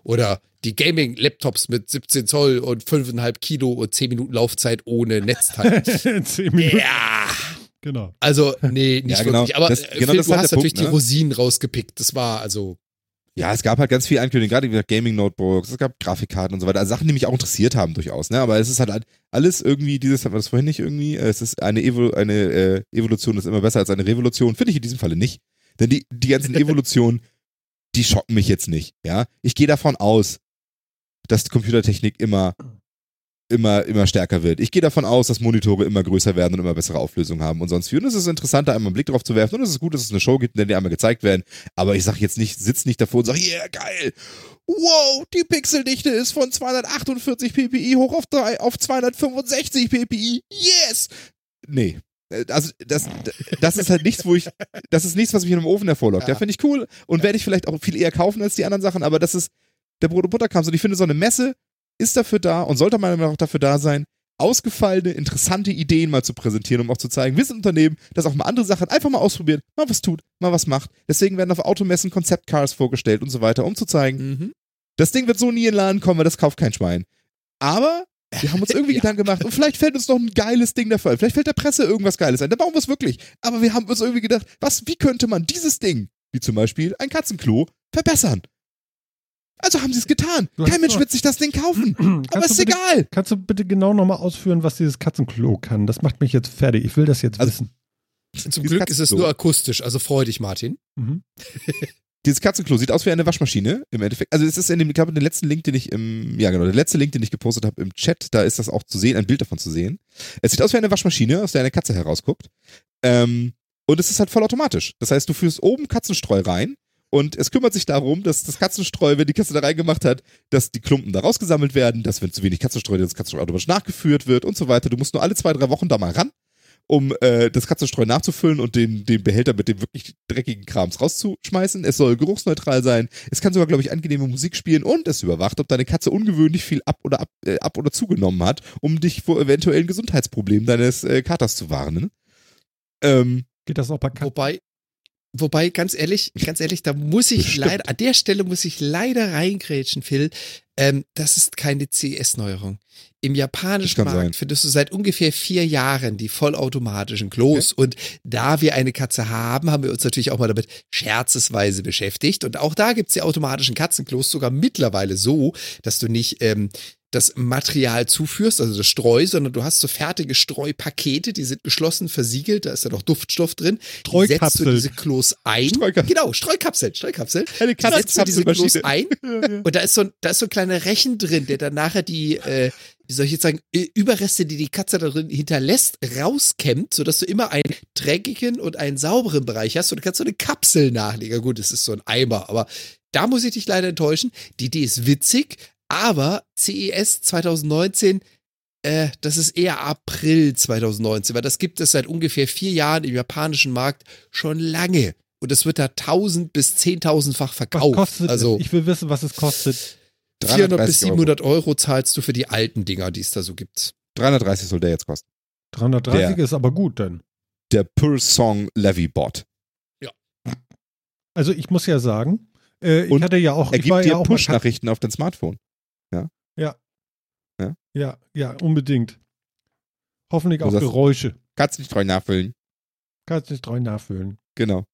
S2: Oder die Gaming-Laptops mit 17 Zoll und 5,5 Kilo und 10 Minuten Laufzeit ohne Netzteil.
S1: Zehn Minuten.
S2: ja,
S1: Genau.
S2: also, nee, nicht
S3: Ja, genau.
S2: wirklich. Aber
S3: Das-
S2: äh,
S3: genau
S2: Phil,
S3: das
S2: du hast natürlich
S3: Punkt,
S2: die
S3: ne?
S2: Rosinen rausgepickt. Das war also.
S3: Ja, es gab halt ganz viel Ankündigungen, gerade wie gesagt, Gaming-Notebooks, es gab Grafikkarten und so weiter. Also Sachen, die mich auch interessiert haben durchaus, ne? Aber es ist halt alles irgendwie, dieses, hatten wir das vorhin nicht irgendwie, äh, es ist eine, Evo, eine äh, Evolution ist immer besser als eine Revolution. Finde ich in diesem Falle nicht. Denn die, die ganzen Evolutionen, die schocken mich jetzt nicht, ja? Ich gehe davon aus, dass die Computertechnik immer immer, immer stärker wird. Ich gehe davon aus, dass Monitore immer größer werden und immer bessere Auflösung haben und sonst wie. Und es ist interessanter, einmal einen Blick drauf zu werfen. Und es ist gut, dass es eine Show gibt, in der die einmal gezeigt werden. Aber ich sag jetzt nicht, sitz nicht davor und sag, yeah, geil. Wow, die Pixeldichte ist von 248 ppi hoch auf, drei, auf 265 ppi. Yes! Nee. Äh, Also das, das ist halt nichts, wo ich, das ist nichts, was mich in einem Ofen hervorlockt. Ja,
S2: Ja.
S3: finde ich cool und werde ich vielleicht auch viel eher kaufen als die anderen Sachen, aber das ist der Brot- und Butterkampf. Und ich finde, so eine Messe ist dafür da und sollte meiner Meinung nach auch dafür da sein, ausgefallene, interessante Ideen mal zu präsentieren, um auch zu zeigen, wir sind ein Unternehmen, das auch mal andere Sachen einfach mal ausprobiert, mal was tut, mal was macht. Deswegen werden auf Automessen Konzeptcars vorgestellt und so weiter, um zu zeigen,
S2: Mhm.
S3: das Ding wird so nie in den Laden kommen, weil das kauft kein Schwein. Aber wir haben uns irgendwie
S2: Ja.
S3: Gedanken gemacht und vielleicht fällt uns noch ein geiles Ding dafür ein. Vielleicht fällt der Presse irgendwas Geiles ein. Da bauen wir es wirklich. Aber wir haben uns irgendwie gedacht, was, wie könnte man dieses Ding, wie zum Beispiel ein Katzenklo, verbessern? Also haben sie es getan.
S1: Du
S3: Kein Mensch wird sich das Ding kaufen. Aber ist
S1: bitte,
S3: egal.
S1: Kannst du bitte genau nochmal ausführen, was dieses Katzenklo kann? Das macht mich jetzt fertig. Ich will das jetzt
S3: Also-
S1: wissen.
S2: Zum
S3: Dieses
S2: Glück ist es nur akustisch, also freu dich, Martin.
S1: Mhm.
S3: Dieses Katzenklo sieht aus wie eine Waschmaschine im Endeffekt. Also es ist in dem, ich glaube, der letzten Link, den ich im, ja genau, der letzte Link, den ich gepostet habe im Chat, da ist das auch zu sehen, ein Bild davon zu sehen. Es sieht aus wie eine Waschmaschine, aus der eine Katze herausguckt. Ähm, und es ist halt vollautomatisch. Das heißt, du führst oben Katzenstreu rein und es kümmert sich darum, dass das Katzenstreu, wenn die Katze da reingemacht hat, dass die Klumpen da rausgesammelt werden, dass wenn zu wenig Katzenstreu, das Katzenstreu automatisch nachgeführt wird und so weiter. Du musst nur alle zwei, drei Wochen da mal ran um äh, das Katzenstreu nachzufüllen und den, den Behälter mit dem wirklich dreckigen Krams rauszuschmeißen. Es soll geruchsneutral sein. Es kann sogar, glaube ich, angenehme Musik spielen und es überwacht, ob deine Katze ungewöhnlich viel ab oder ab, äh, ab oder zugenommen hat, um dich vor eventuellen Gesundheitsproblemen deines äh, Katers zu warnen. Ähm,
S1: Geht das auch bei Katzen?
S2: Wobei, wobei, ganz ehrlich, ganz ehrlich, da muss ich
S3: Bestimmt.
S2: leider, an der Stelle muss ich leider reingrätschen, Phil. Ähm, das ist keine CES-Neuerung. Im japanischen Markt
S3: sein.
S2: findest du seit ungefähr vier Jahren die vollautomatischen Klos. Und da wir eine Katze haben, haben wir uns natürlich auch mal damit scherzesweise beschäftigt. Und auch da gibt's die automatischen Katzenklos sogar mittlerweile so, dass du nicht ähm, das Material zuführst, also das Streu, sondern du hast so fertige Streupakete, die sind geschlossen versiegelt, da ist ja noch Duftstoff drin. Die setzt du diese Klos ein.
S3: Streukapseln.
S2: Genau, Streukapseln, Streukapseln.
S3: eine
S2: Die setzt du diese Klos ein und da ist so ein, da ist so ein kleiner Rechen drin, der dann nachher die, äh, wie soll ich jetzt sagen, Überreste, die die Katze da drin hinterlässt, rauskämmt, sodass du immer einen dreckigen und einen sauberen Bereich hast und du kannst so eine Kapsel nachlegen. Gut, es ist so ein Eimer, aber da muss ich dich leider enttäuschen. Die Idee ist witzig, aber CES 2019 äh, das ist eher April 2019, weil das gibt es seit ungefähr vier Jahren im japanischen Markt schon lange. Und es wird da 1000 bis 10.000-fach
S1: Was
S2: verkauft.
S1: kostet
S2: also
S1: es? Ich will wissen, was es kostet.
S2: 400 bis
S3: 330 Euro.
S2: 700 Euro zahlst du für die alten Dinger, die es da so gibt.
S3: 330 soll der jetzt kosten.
S1: 330
S3: Der-
S1: ist aber gut dann.
S3: Der Per Song Levy Bot.
S1: Also ich muss ja sagen, äh, ich
S3: Und
S1: hatte ja auch,
S3: Er
S1: ich war
S3: gibt
S1: ja
S3: dir
S1: Kat-
S3: Push-Nachrichten auf dein Smartphone.
S1: Ja, ja, unbedingt. Hoffentlich auch
S3: Du
S1: Geräusche.
S3: Kannst nicht treu nachfüllen.
S1: Kannst nicht treu nachfüllen.
S3: Genau.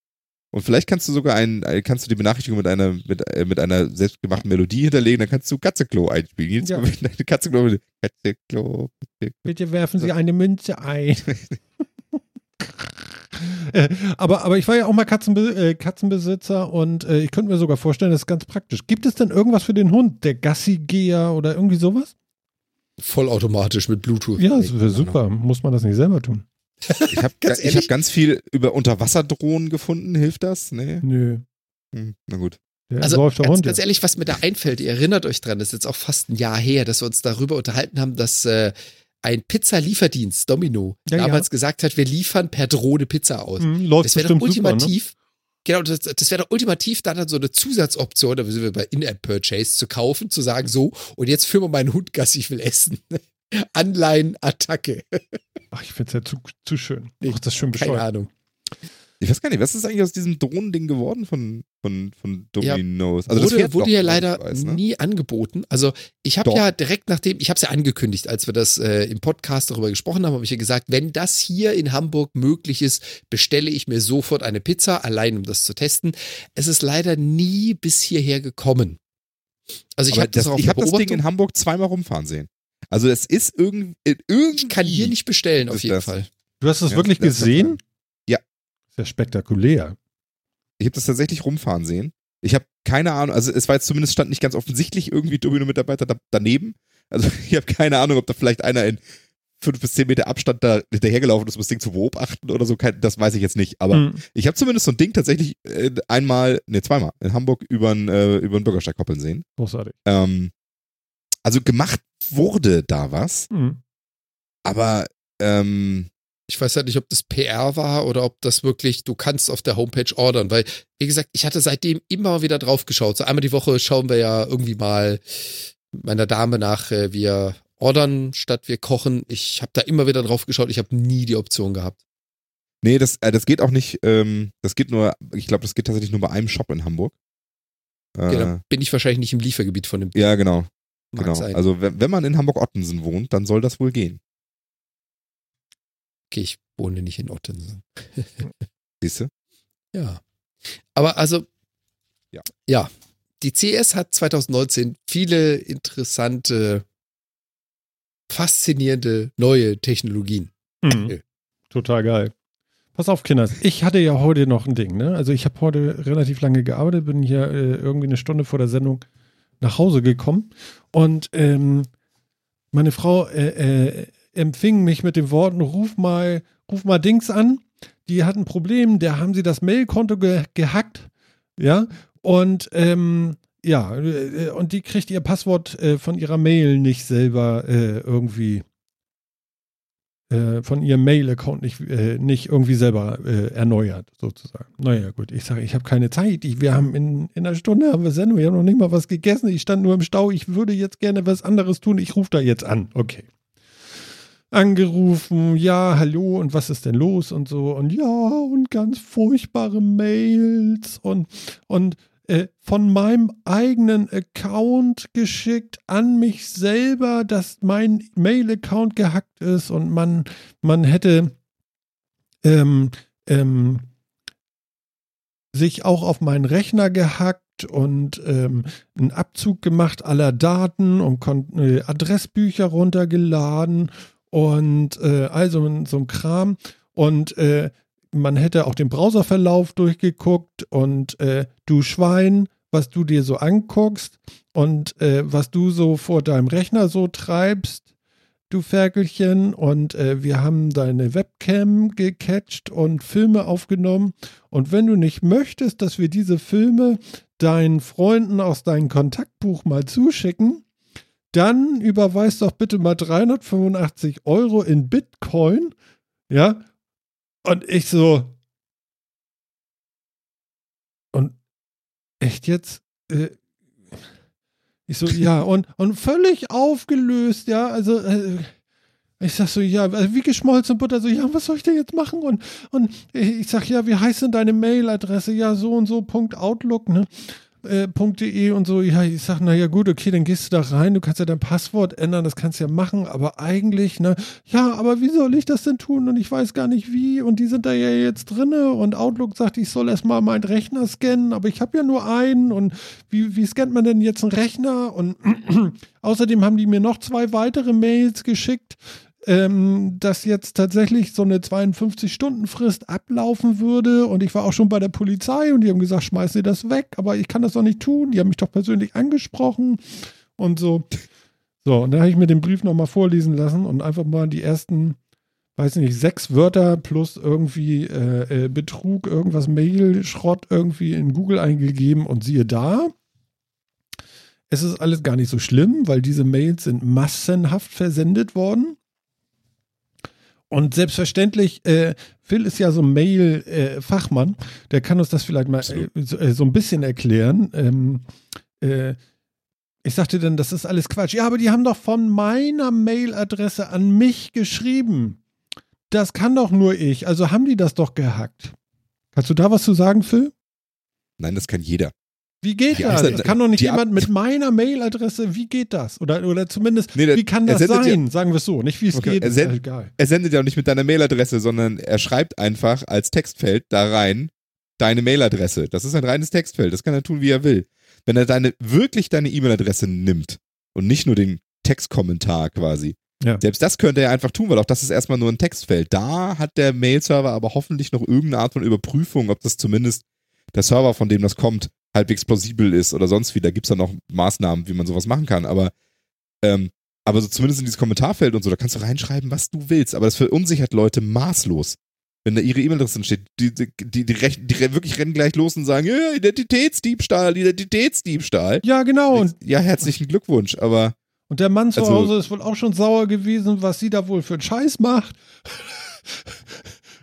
S3: Und vielleicht kannst du sogar ein, äh, kannst du die Benachrichtigung mit einer, mit, äh, mit einer selbstgemachten Melodie hinterlegen, dann kannst du Katzeklo einspielen. Jedes
S1: Ja.
S3: Mal, wenn deine Katzeklo, Katzeklo, Katzeklo.
S1: Bitte werfen Sie eine Münze ein. Äh, aber, aber ich war ja auch mal Katzenbe äh, Katzenbesitzer und äh, ich könnte mir sogar vorstellen, das ist ganz praktisch. Gibt es denn irgendwas für den Hund? Der Gassigeher oder irgendwie sowas?
S2: Vollautomatisch mit Bluetooth.
S1: Ja, das wäre super.
S2: Ahnung.
S1: Muss man das nicht selber tun?
S3: Ich habe
S2: Ganz
S3: hab ganz viel über Unterwasserdrohnen gefunden. Hilft das? Nee.
S1: Nö.
S3: Hm, na gut.
S1: Der
S2: Also
S1: läuft der
S2: ganz,
S1: Hund.
S2: ganz
S1: ja.
S2: ehrlich, was mir da einfällt, ihr erinnert euch dran, das ist jetzt auch fast ein Jahr her, dass wir uns darüber unterhalten haben, dass äh, ein Pizzalieferdienst, Domino,
S1: Ja, ja.
S2: damals gesagt hat, wir liefern per Drohne Pizza aus.
S1: Hm, läuft
S2: Das wäre doch
S1: bestimmt super, ne?
S2: ultimativ. Genau, das, das wäre doch ultimativ, da dann so eine Zusatzoption, da sind wir bei In-App-Purchase zu kaufen, zu sagen, so, und jetzt führen wir meinen Hund Gassi, ich will essen. Anleihen, Attacke.
S1: Ach, ich finde es ja zu, zu schön. Ach, das ist schön
S2: Keine
S1: bescheuert.
S2: Ahnung.
S3: Ich weiß gar nicht, was ist eigentlich aus diesem Drohnending geworden von, von, von
S2: Ja,
S3: Dominos? Also das
S2: wurde,
S3: fährt
S2: wurde
S3: doch,
S2: ja leider
S3: weiß, ne?
S2: nie angeboten. Also ich habe ja direkt nachdem, ich habe es ja angekündigt, als wir das äh, im Podcast darüber gesprochen haben, habe ich ja gesagt, wenn das hier in Hamburg möglich ist, bestelle ich mir sofort eine Pizza, allein um das zu testen. Es ist leider nie bis hierher gekommen. Also ich habe das,
S3: das, ich habe das Ding in Hamburg zweimal rumfahren sehen. Also es ist irgendwie, irgendwie
S2: Ich kann hier nicht bestellen, auf jeden
S3: das.
S2: Fall.
S1: Du hast das
S3: Ja,
S1: wirklich
S3: das
S1: gesehen?
S3: Ja.
S1: Sehr spektakulär.
S3: Ich habe das tatsächlich rumfahren sehen. Ich habe keine Ahnung, also es war jetzt zumindest stand nicht ganz offensichtlich irgendwie Domino-Mitarbeiter da, daneben. Also ich habe keine Ahnung, ob da vielleicht einer in fünf bis zehn Meter Abstand da hinterhergelaufen ist, um das Ding zu beobachten oder so. Das weiß ich jetzt nicht. Aber
S1: Hm.
S3: ich habe zumindest so ein Ding tatsächlich äh, einmal, ne, zweimal in Hamburg über einen äh, über einen Bürgersteig koppeln sehen.
S1: Großartig.
S3: Ähm, also gemacht wurde da was,
S1: Hm.
S3: aber ähm,
S2: Ich weiß halt nicht, ob das PR war oder ob das wirklich, du kannst auf der Homepage ordern, weil, wie gesagt, ich hatte seitdem immer wieder drauf geschaut. So einmal die Woche schauen wir ja irgendwie mal meiner Dame nach, äh, wir ordern statt wir kochen. Ich habe da immer wieder drauf geschaut, ich habe nie die Option gehabt.
S3: nee, das, äh, das geht auch nicht, ähm, das geht nur, ich glaube, das geht tatsächlich nur bei einem Shop in Hamburg. Äh,
S2: dann bin ich wahrscheinlich nicht im Liefergebiet von dem
S3: ja, genau.
S2: Mag
S3: genau.
S2: sein.
S3: Also wenn, wenn man in Hamburg-Ottensen wohnt, dann soll das wohl gehen.
S2: Okay, ich wohne nicht in Ottensen.
S3: Siehst du?
S2: Ja. Aber also,
S3: Ja.
S2: ja, die CS hat 2019 viele interessante, faszinierende neue Technologien.
S1: Mhm.
S2: Okay.
S1: Total geil. Pass auf, Kinders. Ich hatte ja heute noch ein Ding, ne? Also ich habe heute relativ lange gearbeitet, bin hier äh, irgendwie eine Stunde vor der Sendung nach Hause gekommen und ähm, meine Frau äh, äh, empfing mich mit den Worten, ruf mal, ruf mal Dings an. Die hat ein Problem, der haben sie das Mailkonto ge gehackt, ja, und ähm, ja, äh, und die kriegt ihr Passwort äh, von ihrer Mail nicht selber äh, irgendwie äh, von ihrem Mail-Account nicht, äh, nicht irgendwie selber äh, erneuert, sozusagen. Naja, gut, ich sage, ich habe keine Zeit. Ich, wir haben in, in einer Stunde haben wir Sendung, wir haben noch nicht mal was gegessen. Ich stand nur im Stau. Ich würde jetzt gerne was anderes tun. Ich rufe da jetzt an. Okay. Angerufen, ja, hallo, und was ist denn los und so. Und ja, und ganz furchtbare Mails und, und äh, von meinem eigenen Account geschickt an mich selber, dass mein Mail-Account gehackt ist und man, man hätte ähm, ähm, sich auch auf meinen Rechner gehackt und ähm, einen Abzug gemacht aller Daten und äh, Adressbücher runtergeladen und äh, also so ein Kram und äh, man hätte auch den Browserverlauf durchgeguckt und äh, du Schwein, was du dir so anguckst und äh, was du so vor deinem Rechner so treibst, du Ferkelchen. Und äh, wir haben deine Webcam gecatcht und Filme aufgenommen. Und wenn du nicht möchtest, dass wir diese Filme deinen Freunden aus deinem Kontaktbuch mal zuschicken, dann überweist doch bitte mal 385 Euro in Bitcoin. Ja, und ich so. Und echt jetzt? Äh, ich so, ja, und, und völlig aufgelöst, ja, also. Äh, ich sag so, ja, also wie geschmolzen Butter, so, ja, was soll ich denn jetzt machen? Und, und ich sag, ja, wie heißt denn deine Mailadresse? Ja, so und so, Punkt Outlook, ne? Äh, .de und so, ja, ich sag, naja, gut, okay, dann gehst du da rein, du kannst ja dein Passwort ändern, das kannst du ja machen, aber eigentlich, ne, ja, aber wie soll ich das denn tun? Und ich weiß gar nicht wie, und die sind da ja jetzt drinne und Outlook sagt, ich soll erstmal meinen Rechner scannen, aber ich habe ja nur einen und wie, wie scannt man denn jetzt einen Rechner? Und außerdem haben die mir noch zwei weitere Mails geschickt, ähm, dass jetzt tatsächlich so eine 52-Stunden-Frist ablaufen würde. Und ich war auch schon bei der Polizei und die haben gesagt, schmeiß dir das weg, aber ich kann das doch nicht tun. Die haben mich doch persönlich angesprochen und so. So, und dann habe ich mir den Brief nochmal vorlesen lassen und einfach mal die ersten, weiß nicht, sechs Wörter plus irgendwie äh, äh, Betrug, irgendwas Mail, Schrott irgendwie in Google eingegeben und siehe da. Es ist alles gar nicht so schlimm, weil diese Mails sind massenhaft versendet worden. Und selbstverständlich, äh, Phil ist ja so ein Mail-Fachmann, der kann uns das vielleicht mal äh, so, äh, so ein bisschen erklären. Ähm, äh, ich sagte dann, das ist alles Quatsch. Ja, aber die haben doch von meiner Mailadresse an mich geschrieben. Das kann doch nur ich. Also haben die das doch gehackt. Kannst du da was zu sagen, Phil?
S3: Nein, das kann jeder.
S1: Wie geht
S3: Die
S1: das? Kann doch nicht jemand mit meiner Mailadresse, wie geht das? Oder, oder zumindest,
S3: Nee, der-
S1: wie kann das
S3: sendet
S1: sein? Sagen wir es so. Nicht wie es
S3: Okay,
S1: geht,
S3: er
S1: ist ja
S3: send-
S1: egal.
S3: Er sendet ja auch nicht mit deiner Mailadresse, sondern er schreibt einfach als Textfeld da rein deine Mailadresse. Das ist ein reines Textfeld. Das kann er tun, wie er will. Wenn er deine, wirklich deine E-Mail-Adresse nimmt und nicht nur den Textkommentar quasi.
S1: Ja.
S3: Selbst das könnte er einfach tun, weil auch das ist erstmal nur ein Textfeld. Da hat der Mail-Server aber hoffentlich noch irgendeine Art von Überprüfung, ob das zumindest der Server, von dem das kommt, halbwegs plausibel ist oder sonst wie. Da gibt es dann noch Maßnahmen, wie man sowas machen kann. Aber ähm, Aber so zumindest in dieses Kommentarfeld und so, da kannst du reinschreiben, was du willst. Aber das verunsichert Leute maßlos. Wenn da ihre E-Mail-Adresse steht, die, die, die, die, wirklich rennen gleich los und sagen, ja, Identitätsdiebstahl, Identitätsdiebstahl.
S1: Ja, genau. Und,
S3: ja, herzlichen Glückwunsch, aber
S1: und der Mann zu
S3: Also-
S1: Hause ist wohl auch schon sauer gewesen, was sie da wohl für einen Scheiß macht.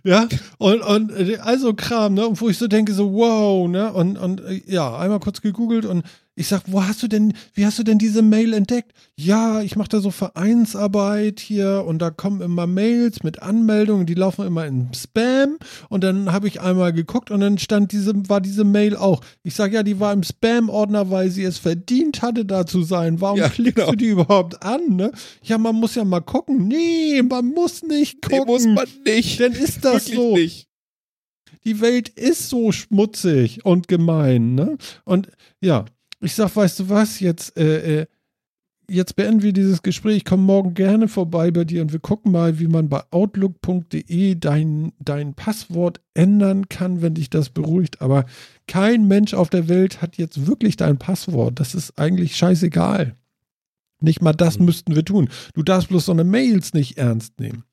S1: Ja, und, und also Kram, ne? Wo ich so denke, so, wow, ne? Und, und äh, ja, einmal kurz gegoogelt und ich sag, wo hast du denn, wie hast du denn diese Mail entdeckt? Ja, ich mache da so Vereinsarbeit hier und da kommen immer Mails mit Anmeldungen, die laufen immer in Spam und dann habe ich einmal geguckt und dann stand diese, war diese Mail auch. Ich sag, ja, die war im Spam-Ordner, weil sie es verdient hatte, da zu sein. Warum
S3: Ja,
S1: klickst
S3: genau.
S1: du die überhaupt an, ne? Ja, man muss ja mal gucken. Nee, man muss nicht
S3: nee,
S1: gucken.
S3: muss man nicht.
S1: Dann ist das
S3: Wirklich
S1: so.
S3: nicht.
S1: Die Welt ist so schmutzig und gemein, ne? Und ja, ich sag, weißt du was, jetzt, äh, äh, jetzt beenden wir dieses Gespräch. Ich komme morgen gerne vorbei bei dir und wir gucken mal, wie man bei outlook.de dein, dein Passwort ändern kann, wenn dich das beruhigt. Aber kein Mensch auf der Welt hat jetzt wirklich dein Passwort. Das ist eigentlich scheißegal. Nicht mal das
S3: Mhm.
S1: müssten wir tun. Du darfst bloß so eine Mails nicht ernst nehmen.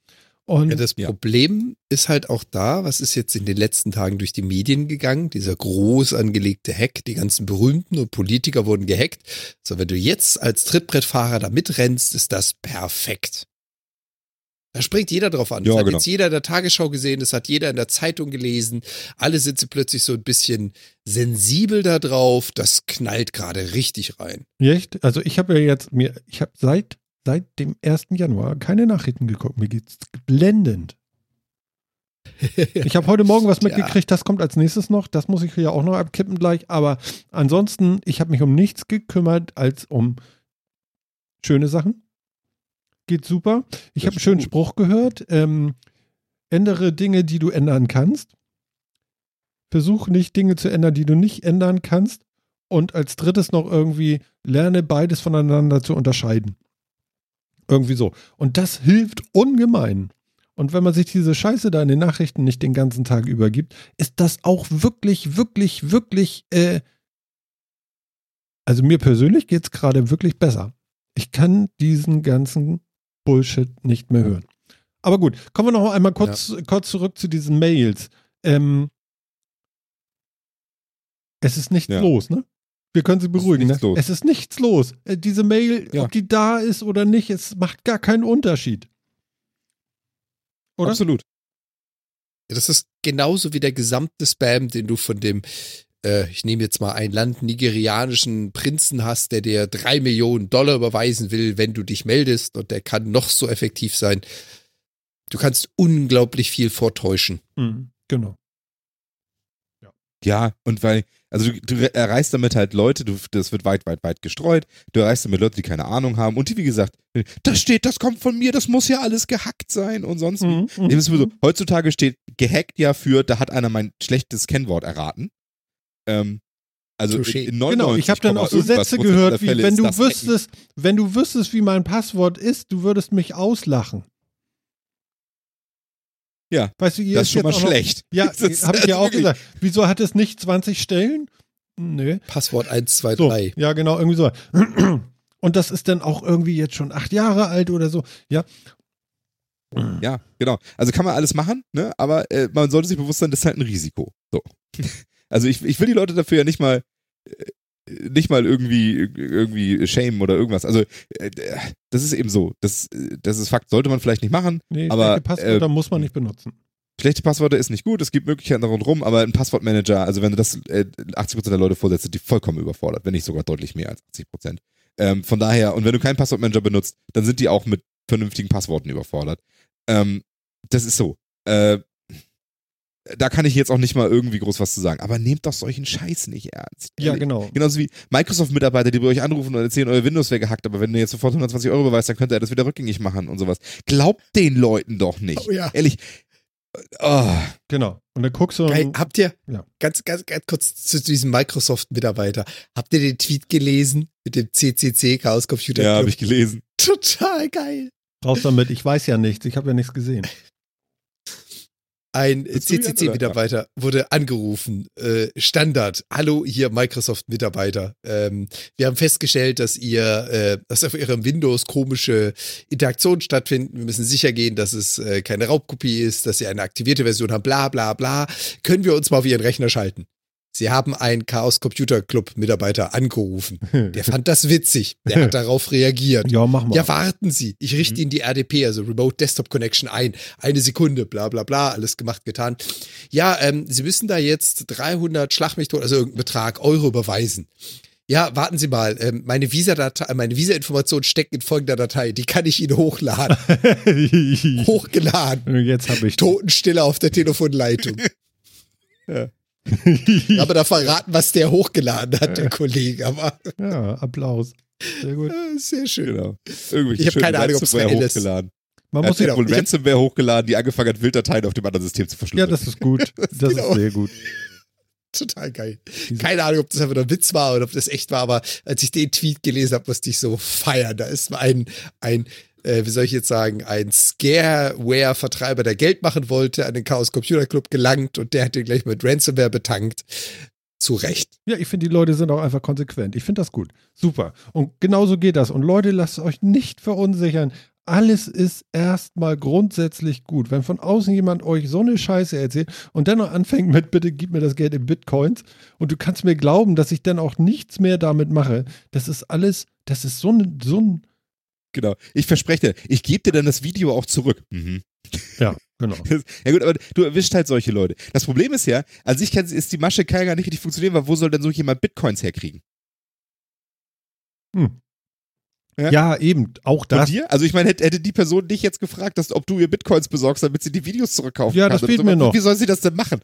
S1: Und
S2: Ja, das
S3: Ja.
S2: Problem ist halt auch da, was ist jetzt in den letzten Tagen durch die Medien gegangen? Dieser groß angelegte Hack, die ganzen Berühmten und Politiker wurden gehackt. So, wenn du jetzt als Trittbrettfahrer da mitrennst, ist das perfekt. Da springt jeder drauf an.
S3: Ja,
S2: das hat
S3: genau.
S2: jetzt jeder in der Tagesschau gesehen, das hat jeder in der Zeitung gelesen. Alle sind sie plötzlich so ein bisschen sensibel da drauf. Das knallt gerade richtig rein.
S1: Echt? Also ich habe ja jetzt mir, ich habe seit, seit dem 1. Januar keine Nachrichten geguckt. Mir geht's blendend. Ich habe heute Morgen was mitgekriegt, das kommt als nächstes noch. Das muss ich ja auch noch abkippen gleich. Aber ansonsten, ich habe mich um nichts gekümmert als um schöne Sachen. Geht super. Ich habe einen schönen
S3: gut.
S1: Spruch gehört. Ähm, ändere Dinge, die du ändern kannst. Versuch nicht Dinge zu ändern, die du nicht ändern kannst. Und als drittes noch irgendwie lerne beides voneinander zu unterscheiden. Irgendwie so. Und das hilft ungemein. Und wenn man sich diese Scheiße da in den Nachrichten nicht den ganzen Tag übergibt, ist das auch wirklich, wirklich, wirklich, äh, also mir persönlich geht es gerade wirklich besser. Ich kann diesen ganzen Bullshit nicht mehr hören. Aber gut, kommen wir noch einmal kurz, kurz zurück zu diesen Mails. Ähm, es ist nichts
S3: Ja.
S1: los, ne? Wir können sie beruhigen.
S3: nichts
S1: ne?
S3: los.
S1: Es ist nichts los. Äh, diese Mail,
S3: Ja.
S1: ob die da ist oder nicht, es macht gar keinen Unterschied. Oder?
S3: Absolut.
S2: Das ist genauso wie der gesamte Spam, den du von dem, äh, ich nehme jetzt mal ein Land, nigerianischen Prinzen hast, der dir drei Millionen Dollar überweisen will, wenn du dich meldest und der kann noch so effektiv sein. Du kannst unglaublich viel vortäuschen.
S1: Mhm, genau.
S3: Ja, und weil, also du, du erreichst damit halt Leute, du, das wird weit, weit, weit gestreut. Du erreichst damit Leute, die keine Ahnung haben und die, wie gesagt, das steht, das kommt von mir, das muss ja alles gehackt sein und sonst wie.
S1: Mhm, mhm,
S3: sowieso, heutzutage steht gehackt ja für, da hat einer mein schlechtes Kennwort erraten. Ähm, also
S2: Touché.
S3: in 99,
S1: Genau, ich habe dann auch so Sätze gehört, wie wenn du
S3: Hacken.
S1: wüsstest, wenn du wüsstest, wie mein Passwort ist, du würdest mich auslachen.
S3: Ja,
S1: weißt du, ihr
S3: Das ist schon mal
S1: auch noch-
S3: schlecht.
S1: Ja, habe ich ja auch gesagt. Wieso hat es nicht 20 Stellen? Nö.
S2: Passwort 1, 2,
S1: So,
S2: 3.
S1: ja, genau, irgendwie so. Und das ist dann auch irgendwie jetzt schon acht Jahre alt oder so. Ja.
S3: Ja, genau. Also kann man alles machen, ne? aber äh, man sollte sich bewusst sein, das ist halt ein Risiko. So. Also ich, ich will die Leute dafür ja nicht mal äh, nicht mal irgendwie irgendwie shamen oder irgendwas. Also äh, das ist eben so. Das, das ist Fakt. Sollte man vielleicht nicht machen.
S1: Nee,
S3: Aber,
S1: schlechte Passwörter
S3: äh,
S1: muss man nicht benutzen.
S3: Schlechte Passwörter ist nicht gut. Es gibt Möglichkeiten darum rum, aber ein Passwortmanager, also wenn du das äh, 80% der Leute vorsetzt, sind die vollkommen überfordert, wenn nicht sogar deutlich mehr als 80%. Ähm, von daher, und wenn du keinen Passwortmanager benutzt, dann sind die auch mit vernünftigen Passworten überfordert. Ähm, das ist so. Äh, da kann ich jetzt auch nicht mal irgendwie groß was zu sagen. Aber nehmt doch solchen Scheiß nicht ernst.
S1: Ja, genau.
S3: Genauso wie Microsoft-Mitarbeiter, die bei euch anrufen und erzählen, euer Windows wäre gehackt, aber wenn du jetzt sofort 120 Euro beweist, dann könnte er das wieder rückgängig machen und sowas. Glaubt den Leuten doch nicht.
S2: Oh ja.
S3: Ehrlich. Oh,
S1: Genau. Und dann guckst du.
S2: Hey, habt ihr,
S1: Ja.
S2: ganz, ganz, ganz kurz zu diesem Microsoft-Mitarbeiter, habt ihr den Tweet gelesen mit dem CCC Chaos Computer
S3: ja, habe ich gelesen.
S2: Total geil.
S1: raus damit. Ich weiß ja nichts. Ich habe ja nichts gesehen.
S2: Ein CCC-Mitarbeiter wurde angerufen. Äh, Standard. Hallo, hier Microsoft-Mitarbeiter. Ähm, wir haben festgestellt, dass ihr, äh, dass auf Ihrem Windows komische Interaktionen stattfinden. Wir müssen sicher gehen, dass es äh, keine Raubkopie ist, dass Sie eine aktivierte Version haben. Bla bla bla. Können wir uns mal auf Ihren Rechner schalten? Sie haben einen Chaos Computer Club Mitarbeiter angerufen. Der fand das witzig. Der hat darauf reagiert.
S1: Ja, mach mal.
S2: Ja, warten Sie. Ich richte
S3: Mhm.
S2: Ihnen die RDP, also Remote Desktop Connection ein. Eine Sekunde, bla bla bla, alles gemacht, getan. Ja, ähm, Sie müssen da jetzt 300 Schlagmethoden, also irgendeinen Betrag, Euro überweisen. Ja, warten Sie mal. Ähm, meine Visa-Datei, meine Visa-Information steckt in folgender Datei. Die kann ich Ihnen hochladen. Hochgeladen.
S1: Jetzt habe ich.
S2: Totenstille auf der Telefonleitung. Aber da verraten, was der hochgeladen hat, der Kollege. Aber
S1: ja, Applaus. Sehr gut.
S2: sehr schön.
S3: Genau. Irgendwelche
S2: Ich hab
S3: schönen
S2: keine Ahnung, ob's
S3: Ransomware
S2: reell ist.
S3: hochgeladen.
S1: Man muss
S2: genau.
S3: wohl Ransomware hochgeladen, die angefangen hat, Wilddateien auf dem anderen System zu
S1: ja,
S3: verschlüsseln.
S1: das ist gut. Das
S2: Genau.
S1: ist sehr gut.
S2: Total geil. Keine Ahnung, ob das einfach nur ein Witz war oder ob das echt war, aber als ich den Tweet gelesen habe, musste ich so feiern. Da ist ein, ein äh, wie soll ich jetzt sagen, ein Scareware-Vertreiber, der Geld machen wollte, an den Chaos Computer Club gelangt und der hat den gleich mit Ransomware betankt. Zu Recht.
S1: Ja, ich finde, die Leute sind auch einfach konsequent. Ich finde das gut. Super. Und genauso geht das. Und Leute, lasst euch nicht verunsichern. Alles ist erstmal grundsätzlich gut. Wenn von außen jemand euch so eine Scheiße erzählt und dann noch anfängt mit, bitte gib mir das Geld in Bitcoins und du kannst mir glauben, dass ich dann auch nichts mehr damit mache, das ist alles, das ist so ein, so ein,
S3: Genau. Ich verspreche dir, ich gebe dir dann das Video auch zurück. Mhm.
S1: ja, genau.
S3: Ja gut, aber du erwischt halt solche Leute. Das Problem ist ja, an sich kann, ist die Masche kann gar nicht richtig funktionieren, weil wo soll denn so jemand Bitcoins herkriegen?
S1: Hm.
S3: Ja.
S1: Ja, eben, auch das.
S3: dir? Also ich meine, hätte, hätte die Person dich jetzt gefragt, dass, ob du ihr Bitcoins besorgst, damit sie die Videos zurückkaufen
S1: Ja,
S3: kann.
S1: das
S3: oder
S1: fehlt mir noch.
S3: Wie soll sie das denn machen?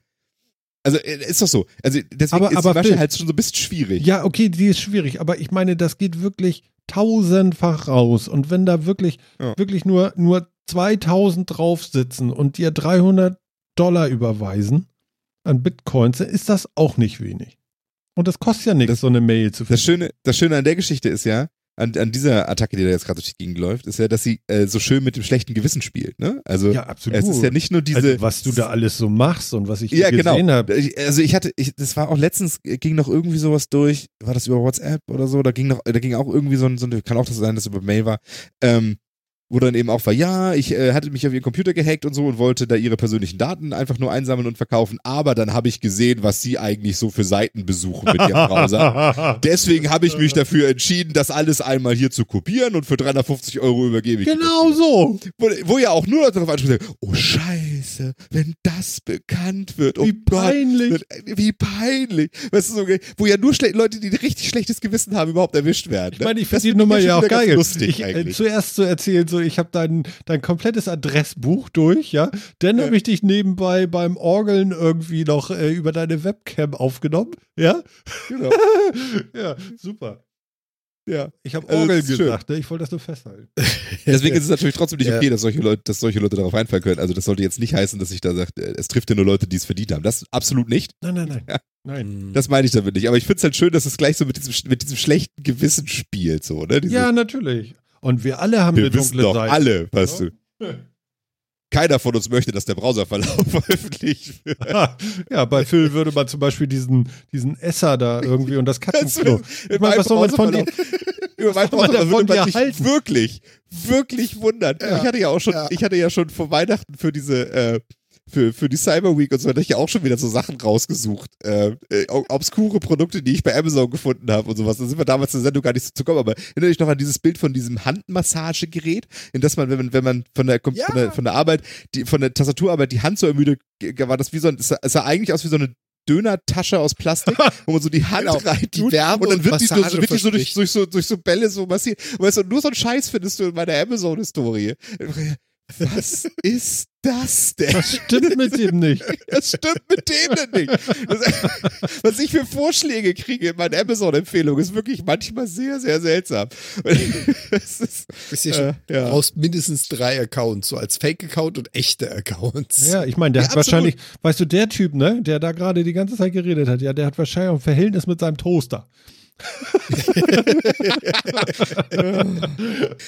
S3: Also äh, ist doch so. Also deswegen
S1: Aber-
S3: ist
S1: aber
S3: die Masche
S1: Phil-
S3: halt schon so ein bisschen schwierig.
S1: Ja, okay, die ist schwierig, aber ich meine, das geht wirklich tausendfach raus. Und wenn da wirklich,
S3: Ja.
S1: wirklich nur, nur 2000 drauf sitzen und dir 300 Dollar überweisen an Bitcoins, dann ist das auch nicht wenig. Und das kostet ja nichts,
S3: Das-
S1: so eine Mail zu
S3: Das
S1: finden.
S3: Schöne, das Schöne an der Geschichte ist ja, an, an dieser Attacke, die da jetzt gerade durch die Gegend läuft, ist ja, dass sie äh, so schön mit dem schlechten Gewissen spielt. Ne? Also
S1: Ja, absolut.
S3: es ist ja nicht nur diese.
S1: also, was du da alles so machst und was ich
S3: ja, genau.
S1: gesehen habe.
S3: Ich- Also ich hatte, ich, das war auch letztens, ging noch irgendwie sowas durch, war das über WhatsApp oder so, da ging noch, da ging auch irgendwie so ein, so eine, kann auch das sein, dass es über Mail war, ähm, wo dann eben auch war, ja, ich äh, hatte mich auf ihren Computer gehackt und so und wollte da ihre persönlichen Daten einfach nur einsammeln und verkaufen, aber dann habe ich gesehen, was sie eigentlich so für Seiten besuchen mit ihrem Browser. Deswegen habe ich mich dafür entschieden, das alles einmal hier zu kopieren und für 350 Euro übergebe ich.
S1: genau so.
S3: Wo, wo ja auch nur darauf anspricht, oh Scheiße, wenn das bekannt wird, oh
S1: Wie peinlich.
S3: Gott, wird- wie peinlich. Weißt du, so, wo ja nur Leute, die ein richtig schlechtes Gewissen haben, überhaupt erwischt werden.
S1: Ich meine, ich finde die Nummer ja auch geil.
S3: Lustig
S1: ich, äh,
S3: eigentlich.
S1: zuerst zu erzählen, so ich habe dein, dein komplettes Adressbuch durch, ja. Dann habe ich dich nebenbei beim Orgeln irgendwie noch äh, über deine Webcam aufgenommen, ja.
S3: Genau.
S1: ja, super.
S3: Ja.
S1: Ich habe
S3: Also,
S1: Orgeln
S3: das ist schön.
S1: gesagt, ne? ich wollte das nur festhalten.
S3: Deswegen ist es natürlich trotzdem nicht
S2: Ja.
S3: okay, dass solche Leute, dass solche Leute darauf einfallen können. Also das sollte jetzt nicht heißen, dass ich da sage, äh, es trifft ja nur Leute, die es verdient haben. Das absolut nicht.
S1: Nein, nein, nein.
S3: Ja.
S1: Nein.
S3: Das meine ich damit nicht. Aber ich finde es halt schön, dass es gleich so mit diesem, mit diesem schlechten Gewissen spielt. So, ne? Diese,
S1: Ja, natürlich. Und wir alle haben
S3: wir
S1: eine
S3: wissen
S1: dunkle
S3: doch
S1: Seite.
S3: alle, weißt
S1: Ja.
S3: du. Keiner von uns möchte, dass der Browserverlauf veröffentlicht wird.
S1: ja, bei Phil würde man zum Beispiel diesen, diesen Esser da irgendwie und das Katzenklo.
S3: Ich
S1: meine, was soll man von dir-
S3: Über würde man sich
S1: halten?
S3: wirklich, wirklich wundern.
S2: Ja.
S3: Ich hatte ja auch schon,
S2: Ja.
S3: ich hatte ja schon vor Weihnachten für diese, äh, für, für die Cyber Week und so hatte ich ja auch schon wieder so Sachen rausgesucht. Äh, äh, obskure Produkte, die ich bei Amazon gefunden habe und sowas. Da sind wir damals zur Sendung gar nicht so zu kommen, aber erinnere dich noch an dieses Bild von diesem Handmassagegerät, in das man, wenn man, wenn man von der, von
S2: Ja.
S3: der, von der Arbeit, die, von der Tastaturarbeit die Hand so ermüdet, war das wie so ein, es sah, es sah eigentlich aus wie so eine Dönertasche aus Plastik, wo man so die Hand
S2: Genau,
S3: reintut und dann wird die, so, wird die so durch, durch, so, durch so Bälle so massiert. Weißt du, nur so einen Scheiß findest du in meiner Amazon-Historie. Was ist das denn?
S1: Was stimmt mit dem nicht?
S3: Das stimmt mit denen nicht. Das, was ich für Vorschläge kriege in meinen Amazon-Empfehlungen, ist wirklich manchmal sehr, sehr seltsam. Das ist, äh, ja.
S2: Du brauchst mindestens drei Accounts, so als Fake-Account und echte Accounts.
S1: Ja, ich meine, der
S3: Ja,
S1: hat
S3: absolut.
S1: wahrscheinlich, weißt du, der Typ, ne, der da gerade die ganze Zeit geredet hat, ja, der hat wahrscheinlich auch ein Verhältnis mit seinem Toaster.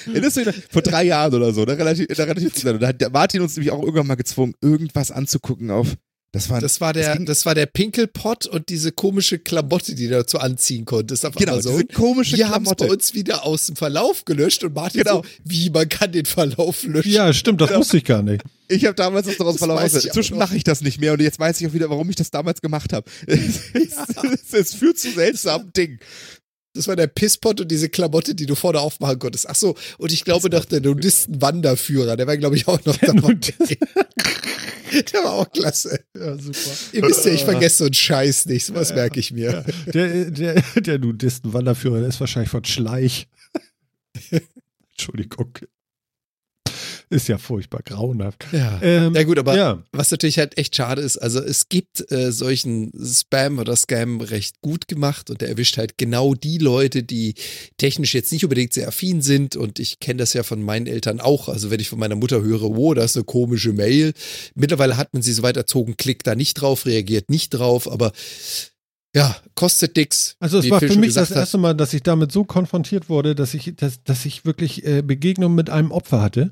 S3: Dich, vor drei Jahren oder so, ne? relativ, relativ zusammen. Da hat der Martin uns nämlich auch irgendwann mal gezwungen, irgendwas anzugucken auf. Das war,
S2: Das war der,
S3: ging-
S2: das war der Pinkelpott und diese komische Klamotte, die du dazu anziehen konntest auf
S3: genau,
S2: Amazon.
S3: diese komische
S2: Wir haben es bei uns wieder aus dem Verlauf gelöscht und Martin
S3: Genau.
S2: so, wie, man kann den Verlauf löschen.
S1: Ja, stimmt, das wusste ich gar nicht.
S3: Ich habe damals das daraus
S2: ich
S3: Inzwischen mache ich das nicht mehr und jetzt weiß ich auch wieder, warum ich das damals gemacht habe. Es, es, es führt zu seltsamen Dingen.
S2: Das war der Pisspot und diese Klamotte, die du vorne aufmachen konntest. Ach so, und ich glaube noch der Nudisten-Wanderführer, der war, glaube ich, auch noch dabei. Der war auch klasse.
S1: Ja, super.
S2: Ihr wisst ja, ich vergesse so einen Scheiß nicht, sowas merke ich mir.
S1: Der, der, der Nudisten-Wanderführer, der ist wahrscheinlich von Schleich. Entschuldigung. Ist ja furchtbar grauenhaft.
S2: Ja.
S1: Ähm,
S2: Ja gut, aber
S1: ja.
S2: was natürlich halt echt schade ist, also es gibt äh, solchen Spam oder Scam recht gut gemacht und der erwischt halt genau die Leute, die technisch jetzt nicht unbedingt sehr affin sind und ich kenne das ja von meinen Eltern auch, also wenn ich von meiner Mutter höre, oh, das ist eine komische Mail, mittlerweile hat man sie so weit erzogen, klickt da nicht drauf, reagiert nicht drauf, aber ja, kostet nix.
S1: Also es war
S2: Phil
S1: für mich das
S2: hat.
S1: erste Mal, dass ich damit so konfrontiert wurde, dass ich, dass, dass ich wirklich äh, Begegnung mit einem Opfer hatte.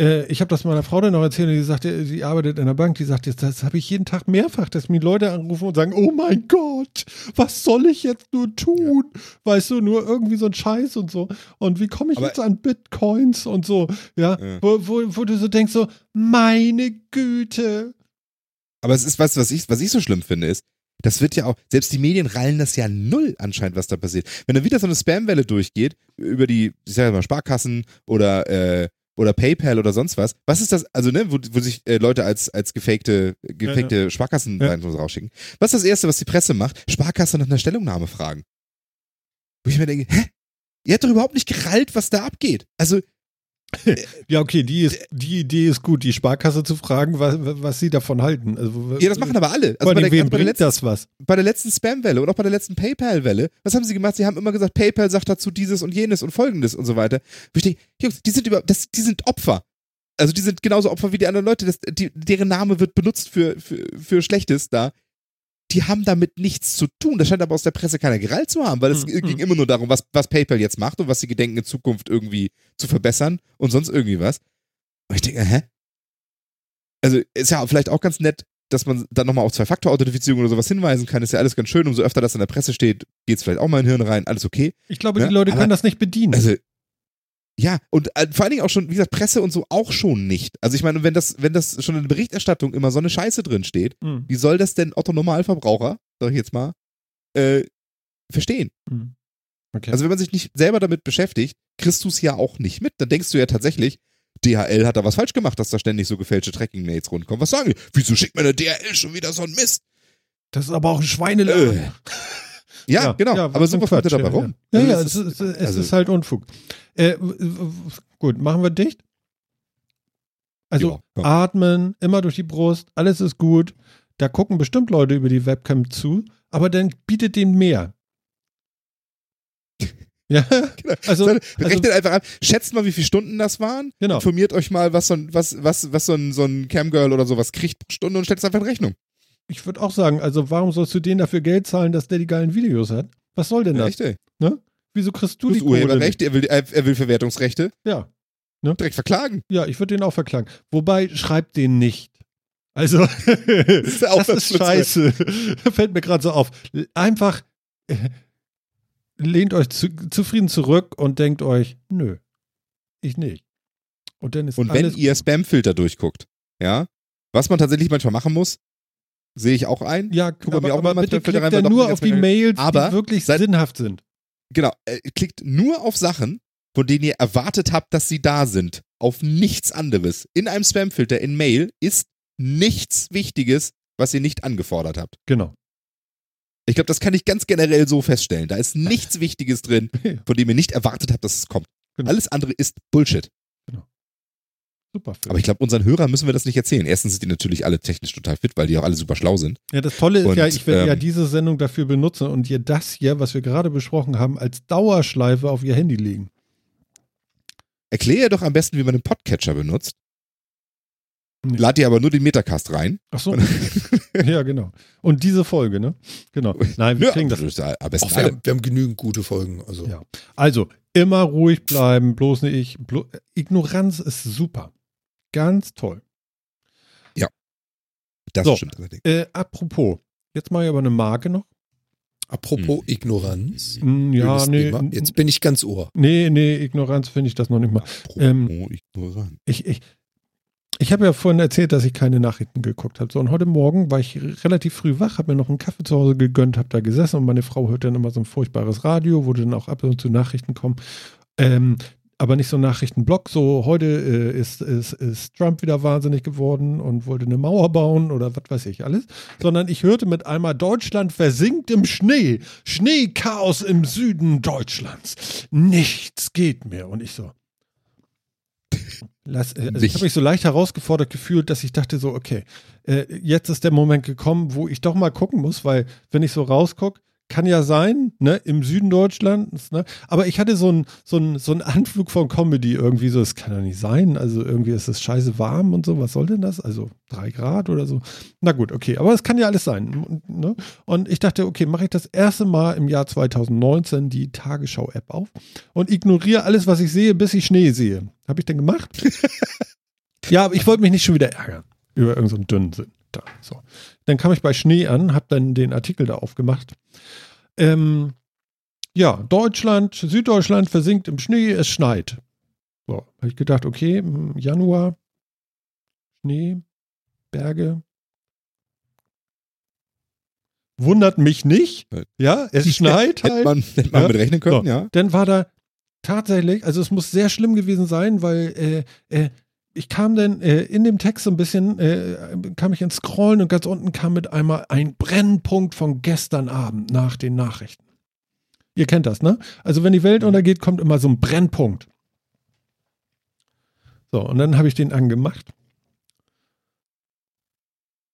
S1: Äh, ich habe das meiner Frau dann noch erzählt und die sagte, sie arbeitet in der Bank, die sagt, jetzt, das habe ich jeden Tag mehrfach, dass mir Leute anrufen und sagen, oh mein Gott, was soll ich jetzt nur tun? Weißt du, nur irgendwie so ein Scheiß und so. Und wie komme ich
S3: Aber-
S1: jetzt an Bitcoins und so? Ja,
S3: Ja.
S1: Wo, wo, wo du so denkst, so, meine Güte.
S3: Aber es ist was, was ich, was ich so schlimm finde, ist, das wird ja auch, selbst die Medien rallen das ja null anscheinend, was da passiert. Wenn dann wieder so eine Spamwelle durchgeht, über die, ich sag mal, Sparkassen oder, äh, oder PayPal oder sonst was, was ist das, also ne, wo, wo sich äh, Leute als, als gefakte, gefakte Sparkassen
S1: Ja.
S3: rausschicken. Was ist das Erste, was die Presse macht? Sparkasse nach einer Stellungnahme fragen. Wo ich mir denke, hä? Ihr habt doch überhaupt nicht gerallt, was da abgeht. Also,
S1: Ja, okay, die, ist, die Idee ist gut, die Sparkasse zu fragen, was, was sie davon halten. Also,
S3: ja, das machen aber alle. Also
S1: allem,
S3: der-
S1: wem
S3: bei der
S1: bringt
S3: letzten-
S1: das was?
S3: bei der letzten Spam-Welle und auch bei der letzten PayPal-Welle, was haben sie gemacht? Sie haben immer gesagt, PayPal sagt dazu dieses und jenes und folgendes und so weiter. Ich denke, Jungs, die sind über, das, die sind Opfer. Also die sind genauso Opfer wie die anderen Leute. Das, die, deren Name wird benutzt für, für, für Schlechtes da. Die haben damit nichts zu tun. Das scheint aber aus der Presse keiner gerallt zu haben, weil es
S1: Hm,
S3: ging immer nur darum, was, was PayPal jetzt macht und was sie gedenken in Zukunft irgendwie zu verbessern und sonst irgendwie was. Und ich denke, hä? Also ist ja vielleicht auch ganz nett, dass man dann nochmal auf Zwei-Faktor-Authentifizierung oder sowas hinweisen kann, ist ja alles ganz schön. Umso öfter das in der Presse steht, geht's vielleicht auch mal in den Hirn rein, alles okay.
S1: Ich glaube,
S3: Ja,
S1: die Leute
S3: aber-
S1: können das nicht bedienen.
S3: Also, ja, und äh, vor allen Dingen auch schon, wie gesagt, Presse und so auch schon nicht. Also ich meine, wenn das, wenn das schon in der Berichterstattung immer so eine Scheiße drin steht,
S1: Hm,
S3: wie soll das denn Otto Normalverbraucher, sag ich jetzt mal, äh, verstehen?
S1: hm. Okay.
S3: Also wenn man sich nicht selber damit beschäftigt, kriegst du es ja auch nicht mit. Dann denkst du ja tatsächlich, DHL hat da was falsch gemacht, dass da ständig so gefälschte Tracking-Mails rundkommen. Was sagen die? Wieso schickt mir der DHL schon wieder so ein Mist?
S1: das ist aber auch ein Schweineladen.
S3: Äh. Ja, genau.
S1: ja,
S3: aber ja
S1: Quatsch,
S3: dabei rum.
S1: Ja, ja,
S3: Also
S1: es, ist, es
S3: also-
S1: ist halt Unfug. Äh, gut, machen wir dicht. Also
S3: komm.
S1: atmen, immer durch die Brust, alles ist gut. Da gucken bestimmt Leute über die Webcam zu, aber dann bietet dem mehr. ja, also,
S3: Dann
S1: also
S3: Rechnet einfach an, schätzt mal, wie viele Stunden das waren.
S1: genau.
S3: Informiert euch mal, was so ein, was, was, was so ein, so ein Camgirl oder sowas kriegt pro Stunde und stellt es einfach in Rechnung.
S1: Ich würde auch sagen, also warum sollst du denen dafür Geld zahlen, dass der die geilen Videos hat? Was soll denn das?
S3: echt, ey.
S1: Wieso kriegst du
S3: Du
S1: die
S3: hast
S1: Kohle?
S3: Urheberrecht, er will, er, will Verwertungsrechte.
S1: Ja,
S3: Direkt verklagen.
S1: ja, ich würde den auch verklagen. Wobei, schreibt den nicht. Also, das
S3: ist
S1: das ist
S3: das
S1: scheiße. Fällt mir gerade so auf. Einfach äh, lehnt euch zu, zufrieden zurück und denkt euch, nö, ich nicht. Und dann ist
S3: Und wenn ihr Spamfilter durchguckt, ja, was man tatsächlich manchmal machen muss, sehe ich auch ein.
S1: ja,
S3: guck
S1: aber,
S3: mir auch
S1: aber
S3: immer
S1: bitte klickt
S3: doch
S1: nur auf die Mails,
S3: Aber
S1: die wirklich sinnhaft sind.
S3: Genau, äh, klickt nur auf Sachen, von denen ihr erwartet habt, dass sie da sind. Auf nichts anderes. In einem Spamfilter, in Mail, ist nichts Wichtiges, was ihr nicht angefordert habt.
S1: Genau.
S3: Ich glaube, das kann ich ganz generell so feststellen. Da ist nichts Wichtiges drin, von dem ihr nicht erwartet habt, dass es kommt.
S1: Genau.
S3: Alles andere ist Bullshit.
S1: Super. Film.
S3: Aber ich glaube, unseren Hörern müssen wir das nicht erzählen. Erstens sind die natürlich alle technisch total fit, weil die auch alle super schlau sind.
S1: Ja, das Tolle ist
S3: Und,
S1: ja, ich werde ja
S3: ähm,
S1: diese Sendung dafür benutzen und ihr das hier, was wir gerade besprochen haben, als Dauerschleife auf ihr Handy legen.
S3: Erkläre doch am besten, wie man einen Podcatcher benutzt.
S1: Nee.
S3: lad dir aber nur den Metacast rein.
S1: Ach so. ja, genau. Und diese Folge, ne? Genau. Nein, wir
S3: Ja,
S1: kriegen das.
S3: ist ja am besten
S2: Auch wir, haben, wir haben genügend gute Folgen. Also
S1: Ja. Also, immer ruhig bleiben, bloß nicht ich. Blo Ignoranz ist super. Ganz toll.
S3: Das
S1: So.
S3: stimmt allerdings.
S1: Äh, apropos, jetzt mache ich aber eine Marke noch.
S2: apropos Ignoranz.
S1: Hm, ja,
S2: Schönes
S1: nee.
S2: Thema. Jetzt bin ich ganz ohr.
S1: Nee, nee, Ignoranz finde ich das noch nicht mal. ähm,
S3: Apropos ignorant.
S1: Ich, ich, ich habe ja vorhin erzählt, dass ich keine Nachrichten geguckt habe. So, und heute Morgen war ich relativ früh wach, habe mir noch einen Kaffee zu Hause gegönnt, habe da gesessen und meine Frau hört dann immer so ein furchtbares Radio, wo dann auch ab und zu Nachrichten kommen. Ähm, aber nicht so ein Nachrichtenblock, so heute äh, ist, ist, ist Trump wieder wahnsinnig geworden und wollte eine Mauer bauen oder was weiß ich alles, sondern ich hörte mit einmal Deutschland versinkt im Schnee, Schneechaos im Süden Deutschlands, nichts geht mehr. Und ich so, Lass, äh, also ich habe mich so leicht herausgefordert gefühlt, dass ich dachte so, okay, äh, jetzt ist der Moment gekommen, wo ich doch mal gucken muss, weil wenn ich so rausgucke, kann ja sein, ne, im Süden Deutschlands, ne, aber ich hatte so einen so so einen Anflug von Comedy irgendwie so, es kann ja nicht sein, also irgendwie ist es scheiße warm und so, was soll denn das? Also drei Grad oder so. Na gut, okay, aber es kann ja alles sein, ne? Und ich dachte, okay, mache ich das erste Mal im Jahr 2019 die Tagesschau-App auf und ignoriere alles, was ich sehe, bis ich Schnee sehe. Habe ich denn gemacht? ja, aber ich wollte mich nicht schon wieder ärgern über irgendeinen so dünnen Sinn. Da, so. Dann kam ich bei Schnee an, habe dann den Artikel da aufgemacht. Ähm, ja, Deutschland, Süddeutschland versinkt im Schnee, es schneit. So, habe ich gedacht, okay, im Januar, Schnee, Berge. Wundert mich nicht. Ja, es schneit
S3: Hätte
S1: halt.
S3: man, hätte man
S1: Ja.
S3: mit rechnen können,
S1: So,
S3: ja.
S1: Dann war da tatsächlich, also es muss sehr schlimm gewesen sein, weil äh, äh, ich kam dann äh, in dem Text so ein bisschen, äh, kam ich ins Scrollen und ganz unten kam mit einmal ein Brennpunkt von gestern Abend nach den Nachrichten. Ihr kennt das, ne? Also wenn die Welt untergeht, kommt immer so ein Brennpunkt. So, und dann habe ich den angemacht.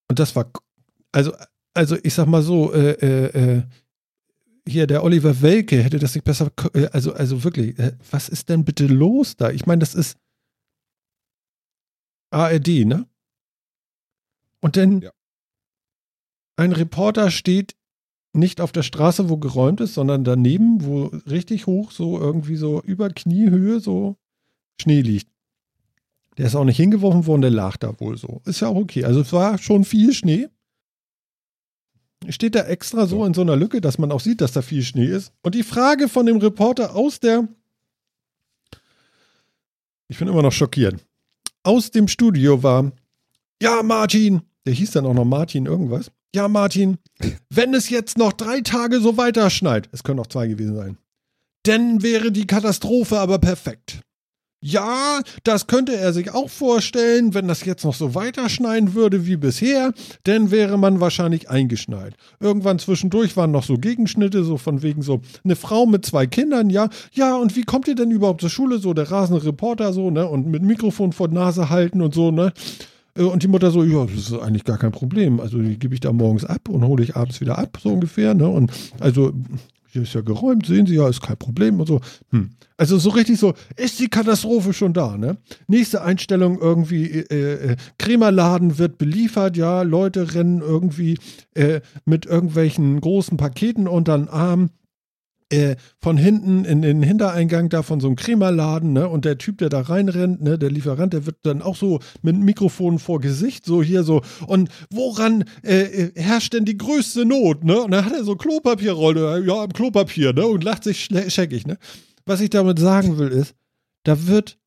S1: Und das war, also, also ich sag mal so, äh, äh, äh, hier der Oliver Welke hätte das nicht besser, äh, also, also wirklich, was ist denn bitte los da? Ich meine, das ist ARD, ne? Und dann
S3: Ja.
S1: ein Reporter steht nicht auf der Straße, wo geräumt ist, sondern daneben, wo richtig hoch, so irgendwie so über Kniehöhe so Schnee liegt. Der ist auch nicht hingeworfen worden, der lag da wohl so. Ist ja auch okay. Also es war schon viel Schnee. Steht da extra so in so einer Lücke, dass man auch sieht, dass da viel Schnee ist. Und die Frage von dem Reporter aus der. Ich bin immer noch schockiert. Aus dem Studio war: Ja, Martin. Der hieß dann auch noch Martin irgendwas. Ja, Martin. Wenn es jetzt noch drei Tage so weiter schneit, es können auch zwei gewesen sein, dann wäre die Katastrophe aber perfekt. Ja, das könnte er sich auch vorstellen, wenn das jetzt noch so weiterschneien würde wie bisher, dann wäre man wahrscheinlich eingeschneit. Irgendwann zwischendurch waren noch so Gegenschnitte, so von wegen so eine Frau mit zwei Kindern, ja, ja, und wie kommt ihr denn überhaupt zur Schule? So der rasende Reporter so, ne, und mit Mikrofon vor Nase halten und so, ne. Äh, Und die Mutter so, ja, das ist eigentlich gar kein Problem. Also die gebe ich da morgens ab und hole ich abends wieder ab, so ungefähr, ne. Und also hier ist ja geräumt, sehen Sie ja, ist kein Problem und so. Hm. Also so richtig so, ist die Katastrophe schon da, ne? Nächste Einstellung irgendwie, äh, äh, Krämerladen wird beliefert, ja, Leute rennen irgendwie äh, mit irgendwelchen großen Paketen unter den Arm. Äh, von hinten in den Hintereingang da von so einem Krämerladen, ne? Und der Typ, der da reinrennt, ne, der Lieferant, der wird dann auch so mit dem Mikrofon vor Gesicht, so hier so. Und woran äh, äh, herrscht denn die größte Not, ne? Und dann hat er so Klopapierrolle, ja, im Klopapier, ne? Und lacht sich scheckig, ne? Was ich damit sagen will, ist, da wird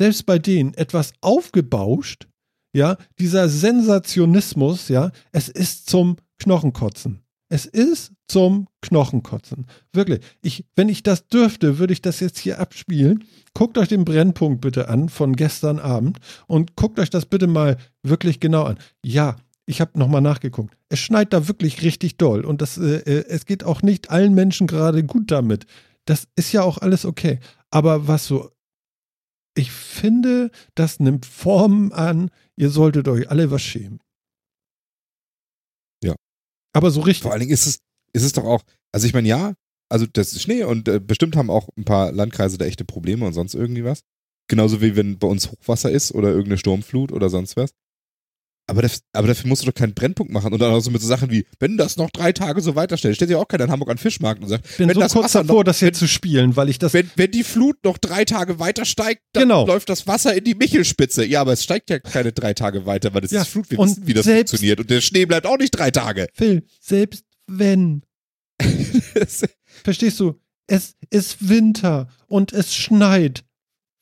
S1: selbst bei denen etwas aufgebauscht, ja, dieser Sensationismus, ja, es ist zum Knochenkotzen. Es ist zum Knochenkotzen. Wirklich. Ich, wenn ich das dürfte, würde ich das jetzt hier abspielen. Guckt euch den Brennpunkt bitte an von gestern Abend und guckt euch das bitte mal wirklich genau an. Ja, ich habe nochmal nachgeguckt. Es schneit da wirklich richtig doll und das, äh, äh, es geht auch nicht allen Menschen gerade gut damit. Das ist ja auch alles okay. Aber was so, ich finde, das nimmt Formen an. Ihr solltet euch alle was schämen. Aber so richtig.
S3: Vor allen Dingen ist es, ist es doch auch, also ich meine, ja, also das ist Schnee und äh, bestimmt haben auch ein paar Landkreise da echte Probleme und sonst irgendwie was. Genauso wie wenn bei uns Hochwasser ist oder irgendeine Sturmflut oder sonst was. Aber, das, aber dafür musst du doch keinen Brennpunkt machen. Und dann auch so mit so Sachen wie, wenn das noch drei Tage so weiterstellt, stellt sich auch keiner in Hamburg an Fischmarkt und sagt,
S1: bin
S3: wenn
S1: so
S3: das
S1: kurz
S3: Wasser
S1: davor,
S3: noch,
S1: das jetzt zu spielen, weil ich das.
S3: wenn, wenn die Flut noch drei Tage weiter steigt, dann
S1: Genau.
S3: läuft das Wasser in die Michelspitze. Ja, aber es steigt ja keine drei Tage weiter, weil das
S1: Ja,
S3: ist Flut. Wir wissen, wie das
S1: selbst-
S3: funktioniert. Und der Schnee bleibt auch nicht drei Tage.
S1: Phil, selbst wenn. Verstehst du? Es ist Winter und es schneit.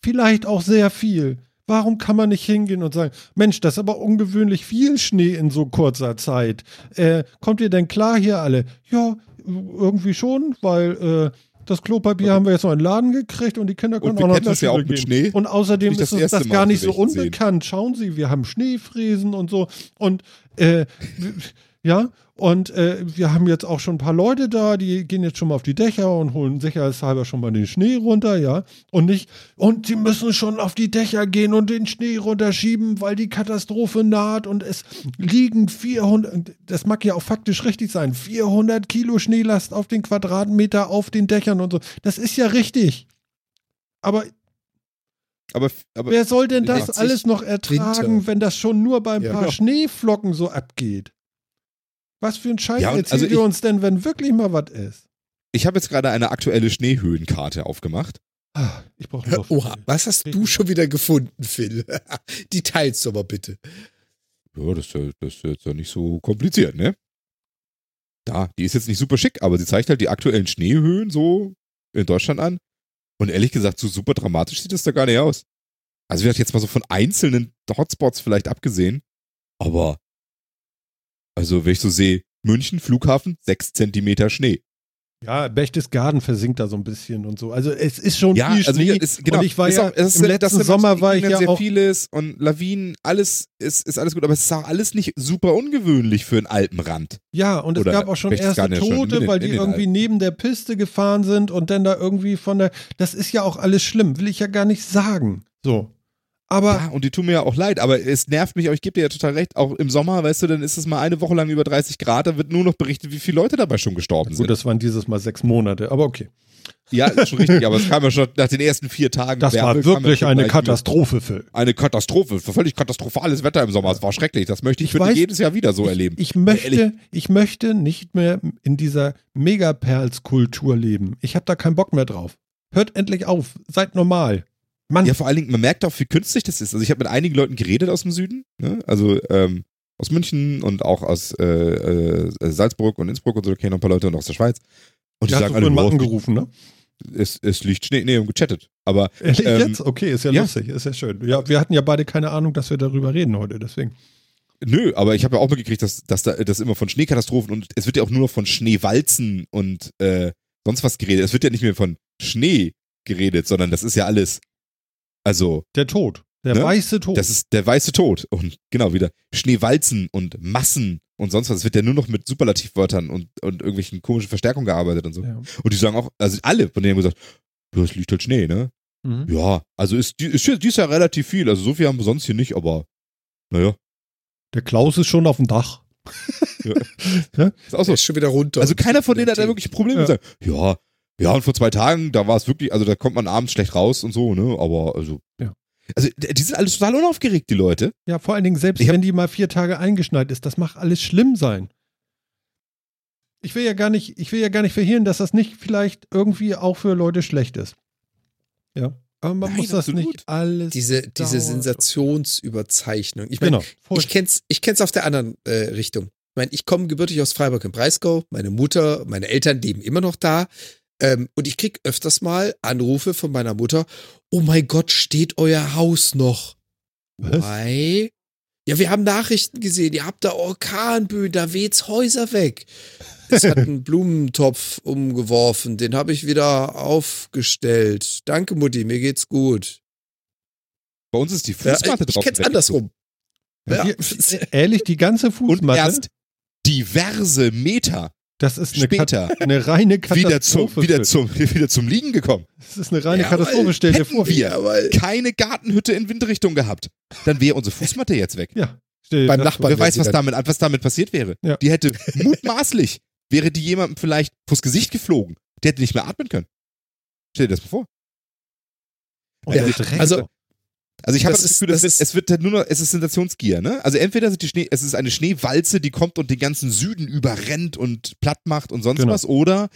S1: Vielleicht auch sehr viel. Warum kann man nicht hingehen und sagen, Mensch, das ist aber ungewöhnlich viel Schnee in so kurzer Zeit. Äh, kommt ihr denn klar hier alle? Ja, irgendwie schon, weil äh, das Klopapier haben wir jetzt noch in den Laden gekriegt und die Kinder können auch noch
S3: das ja auch mit. Schnee.
S1: Und außerdem ist
S3: das
S1: uns das
S3: Mal,
S1: gar nicht so
S3: welchen sehen.
S1: unbekannt. Schauen Sie, wir haben Schneefräsen und so. Und äh, ja, und äh, wir haben jetzt auch schon ein paar Leute da, die gehen jetzt schon mal auf die Dächer und holen sicherheitshalber schon mal den Schnee runter, ja. Und nicht, und sie müssen schon auf die Dächer gehen und den Schnee runterschieben, weil die Katastrophe naht und es liegen 400, das mag ja auch faktisch richtig sein, 400 Kilo Schneelast auf den Quadratmeter auf den Dächern und so. Das ist ja richtig. Aber
S3: Aber, aber
S1: wer soll denn das
S2: 60
S1: alles noch ertragen,
S2: Winter.
S1: wenn das schon nur bei ein
S2: Ja,
S1: paar
S2: genau.
S1: Schneeflocken so abgeht? Was für ein Scheiß
S3: Ja, und
S1: erzählt
S3: also ich-
S1: uns denn, wenn wirklich mal was ist?
S3: ich habe jetzt gerade eine aktuelle Schneehöhenkarte aufgemacht.
S1: Ah, Ich brauche Luft.
S2: Oha, was hast du schon wieder gefunden, Phil? Die teilst du aber bitte.
S3: Ja, das, ist ja- das ist jetzt ja nicht so kompliziert, ne? Da, die ist jetzt nicht super schick, aber sie zeigt halt die aktuellen Schneehöhen so in Deutschland an. Und ehrlich gesagt, so super dramatisch sieht das da gar nicht aus. Also, wir hatten jetzt mal so von einzelnen Hotspots vielleicht abgesehen. Aber, also, wenn ich so sehe, München, Flughafen, sechs Zentimeter Schnee.
S1: Ja, Berchtesgaden versinkt da so ein bisschen und so. Also es ist schon
S3: Ja,
S1: viel
S3: also
S1: Schnee.
S3: ist, genau.
S1: und ich war ja
S3: auch, es ist,
S1: im
S3: das
S1: letzten Sommer war ich ja
S3: sehr
S1: auch
S3: vieles und Lawinen, alles ist, ist alles gut, aber es ist auch alles nicht super ungewöhnlich für einen Alpenrand.
S1: Ja, und es
S3: Oder
S1: gab auch schon erste
S3: Berchtesgaden ja schon
S1: Tote,
S3: den-
S1: weil die irgendwie
S3: Alpen.
S1: neben der Piste gefahren sind und dann da irgendwie von der. Das ist ja auch alles schlimm, will ich ja gar nicht sagen. So. Aber
S3: Ja, und die tun mir ja auch leid, aber es nervt mich, aber ich gebe dir ja total recht, auch im Sommer, weißt du, dann ist es mal eine Woche lang über 30 Grad, da wird nur noch berichtet, wie viele Leute dabei schon gestorben
S1: gut,
S3: sind.
S1: das waren dieses Mal sechs Monate, aber okay.
S3: Ja, ist schon richtig, aber es kam ja schon nach den ersten vier Tagen.
S1: Das
S3: Wärme,
S1: war
S3: ja
S1: wirklich eine Katastrophe, Phil.
S3: Eine Katastrophe, völlig katastrophales Wetter im Sommer, es war schrecklich, das möchte ich,
S1: Ich weiß-
S3: jedes Jahr wieder so erleben.
S1: Ich möchte, ich möchte nicht mehr in dieser Megaperls-Kultur leben. Ich habe da keinen Bock mehr drauf. Hört endlich auf. Seid normal. Mann,
S3: Ja, vor allen Dingen, man merkt auch, wie künstlich das ist. Also ich habe mit einigen Leuten geredet aus dem Süden, ne? also ähm, aus München und auch aus äh, äh, Salzburg und Innsbruck und so, da kenne ich noch ein paar Leute und aus der Schweiz. Und die
S1: die
S3: sagen alle, wow,
S1: angerufen, ne?
S3: es, es liegt Schnee, nee, und gechattet. Aber
S1: Ehrlich
S3: Ähm,
S1: jetzt? Okay, ist ja,
S3: ja.
S1: lustig, ist ja schön. Ja, wir hatten ja beide keine Ahnung, dass wir darüber reden heute, deswegen.
S3: nö, aber ich habe ja auch mitgekriegt, dass, dass da das immer von Schneekatastrophen und es wird ja auch nur noch von Schneewalzen und äh, sonst was geredet. Es wird ja nicht mehr von Schnee geredet, sondern das ist ja alles. Also,
S1: Der Tod. Der
S3: Ne?
S1: weiße Tod.
S3: Das ist der weiße Tod. Und genau wieder Schneewalzen und Massen und sonst was. Es wird ja nur noch mit Superlativwörtern und, und irgendwelchen komischen Verstärkungen gearbeitet und so.
S1: ja.
S3: Und die sagen auch, also alle von denen haben gesagt, ja, es liegt halt Schnee, ne?
S1: Mhm.
S3: Ja, also ist, die- ist, dies ja relativ viel. Also so viel haben wir sonst hier nicht, aber naja.
S1: Der Klaus ist schon auf dem Dach.
S3: Ist auch so.
S2: Der ist schon wieder runter.
S3: Also keiner von denen hat da wirklich Probleme
S1: Ja.
S3: gesagt. Ja, ja, und vor zwei Tagen, da war es wirklich, also da kommt man abends schlecht raus und so, ne? Aber also.
S1: Ja.
S3: Also, die sind alles total unaufgeregt, die Leute.
S1: Ja, vor allen Dingen, selbst wenn die mal vier Tage eingeschneit ist, das macht alles schlimm sein. Ich will ja gar nicht, ich will ja gar nicht verhehlen, dass das nicht vielleicht irgendwie auch für Leute schlecht ist. Ja. Aber man
S3: Nein,
S1: muss das
S3: absolut.
S1: nicht alles.
S2: diese, diese. Sensationsüberzeichnung. Ich meine,
S1: Genau.
S2: ich kenn's, ich kenn's auf der anderen äh, Richtung. Ich meine, ich komme gebürtig aus Freiburg im Breisgau. Meine Mutter, meine Eltern leben immer noch da. Ähm, und ich krieg öfters mal Anrufe von meiner Mutter. Oh mein Gott, steht euer Haus noch?
S1: Was?
S2: Why? Ja, wir haben Nachrichten gesehen. Ihr habt da Orkanböen, da weht's Häuser weg. Es hat einen Blumentopf umgeworfen. Den habe ich wieder aufgestellt. Danke, Mutti, mir geht's gut.
S3: Bei uns ist die
S2: Ja,
S3: Fußmatte
S2: ich
S3: drauf.
S2: kenn's andersrum. Ja.
S1: Ehrlich, die ganze
S3: Und
S1: Fußmatte,
S3: erst diverse Meter
S1: das ist eine,
S3: später
S1: Kat eine reine
S3: wieder zum,
S1: Katastrophe.
S3: wieder, zum, wieder zum Liegen gekommen.
S1: das ist eine reine
S2: Ja,
S1: Katastrophe,
S2: weil
S1: stell dir
S3: hätten
S1: vor.
S3: wir
S2: Jawohl.
S3: keine Gartenhütte in Windrichtung gehabt, dann wäre unsere Fußmatte jetzt weg.
S1: Ja, stell dir
S2: Beim Nachbarn.
S3: Wer weiß, was damit, was damit passiert wäre.
S1: Ja.
S3: Die hätte mutmaßlich, wäre die jemandem vielleicht vors Gesicht geflogen. Der hätte nicht mehr atmen können. Stell dir das mal vor.
S2: Ja, also-
S3: Also ich habe das,
S2: Das ist-
S3: Gefühl, es
S2: das
S3: wird, es wird halt nur noch, es ist Sensationsgier, ne? Also entweder sind die Schnee, es ist eine Schneewalze, die kommt und den ganzen Süden überrennt und platt macht und sonst
S1: Genau.
S3: was, oder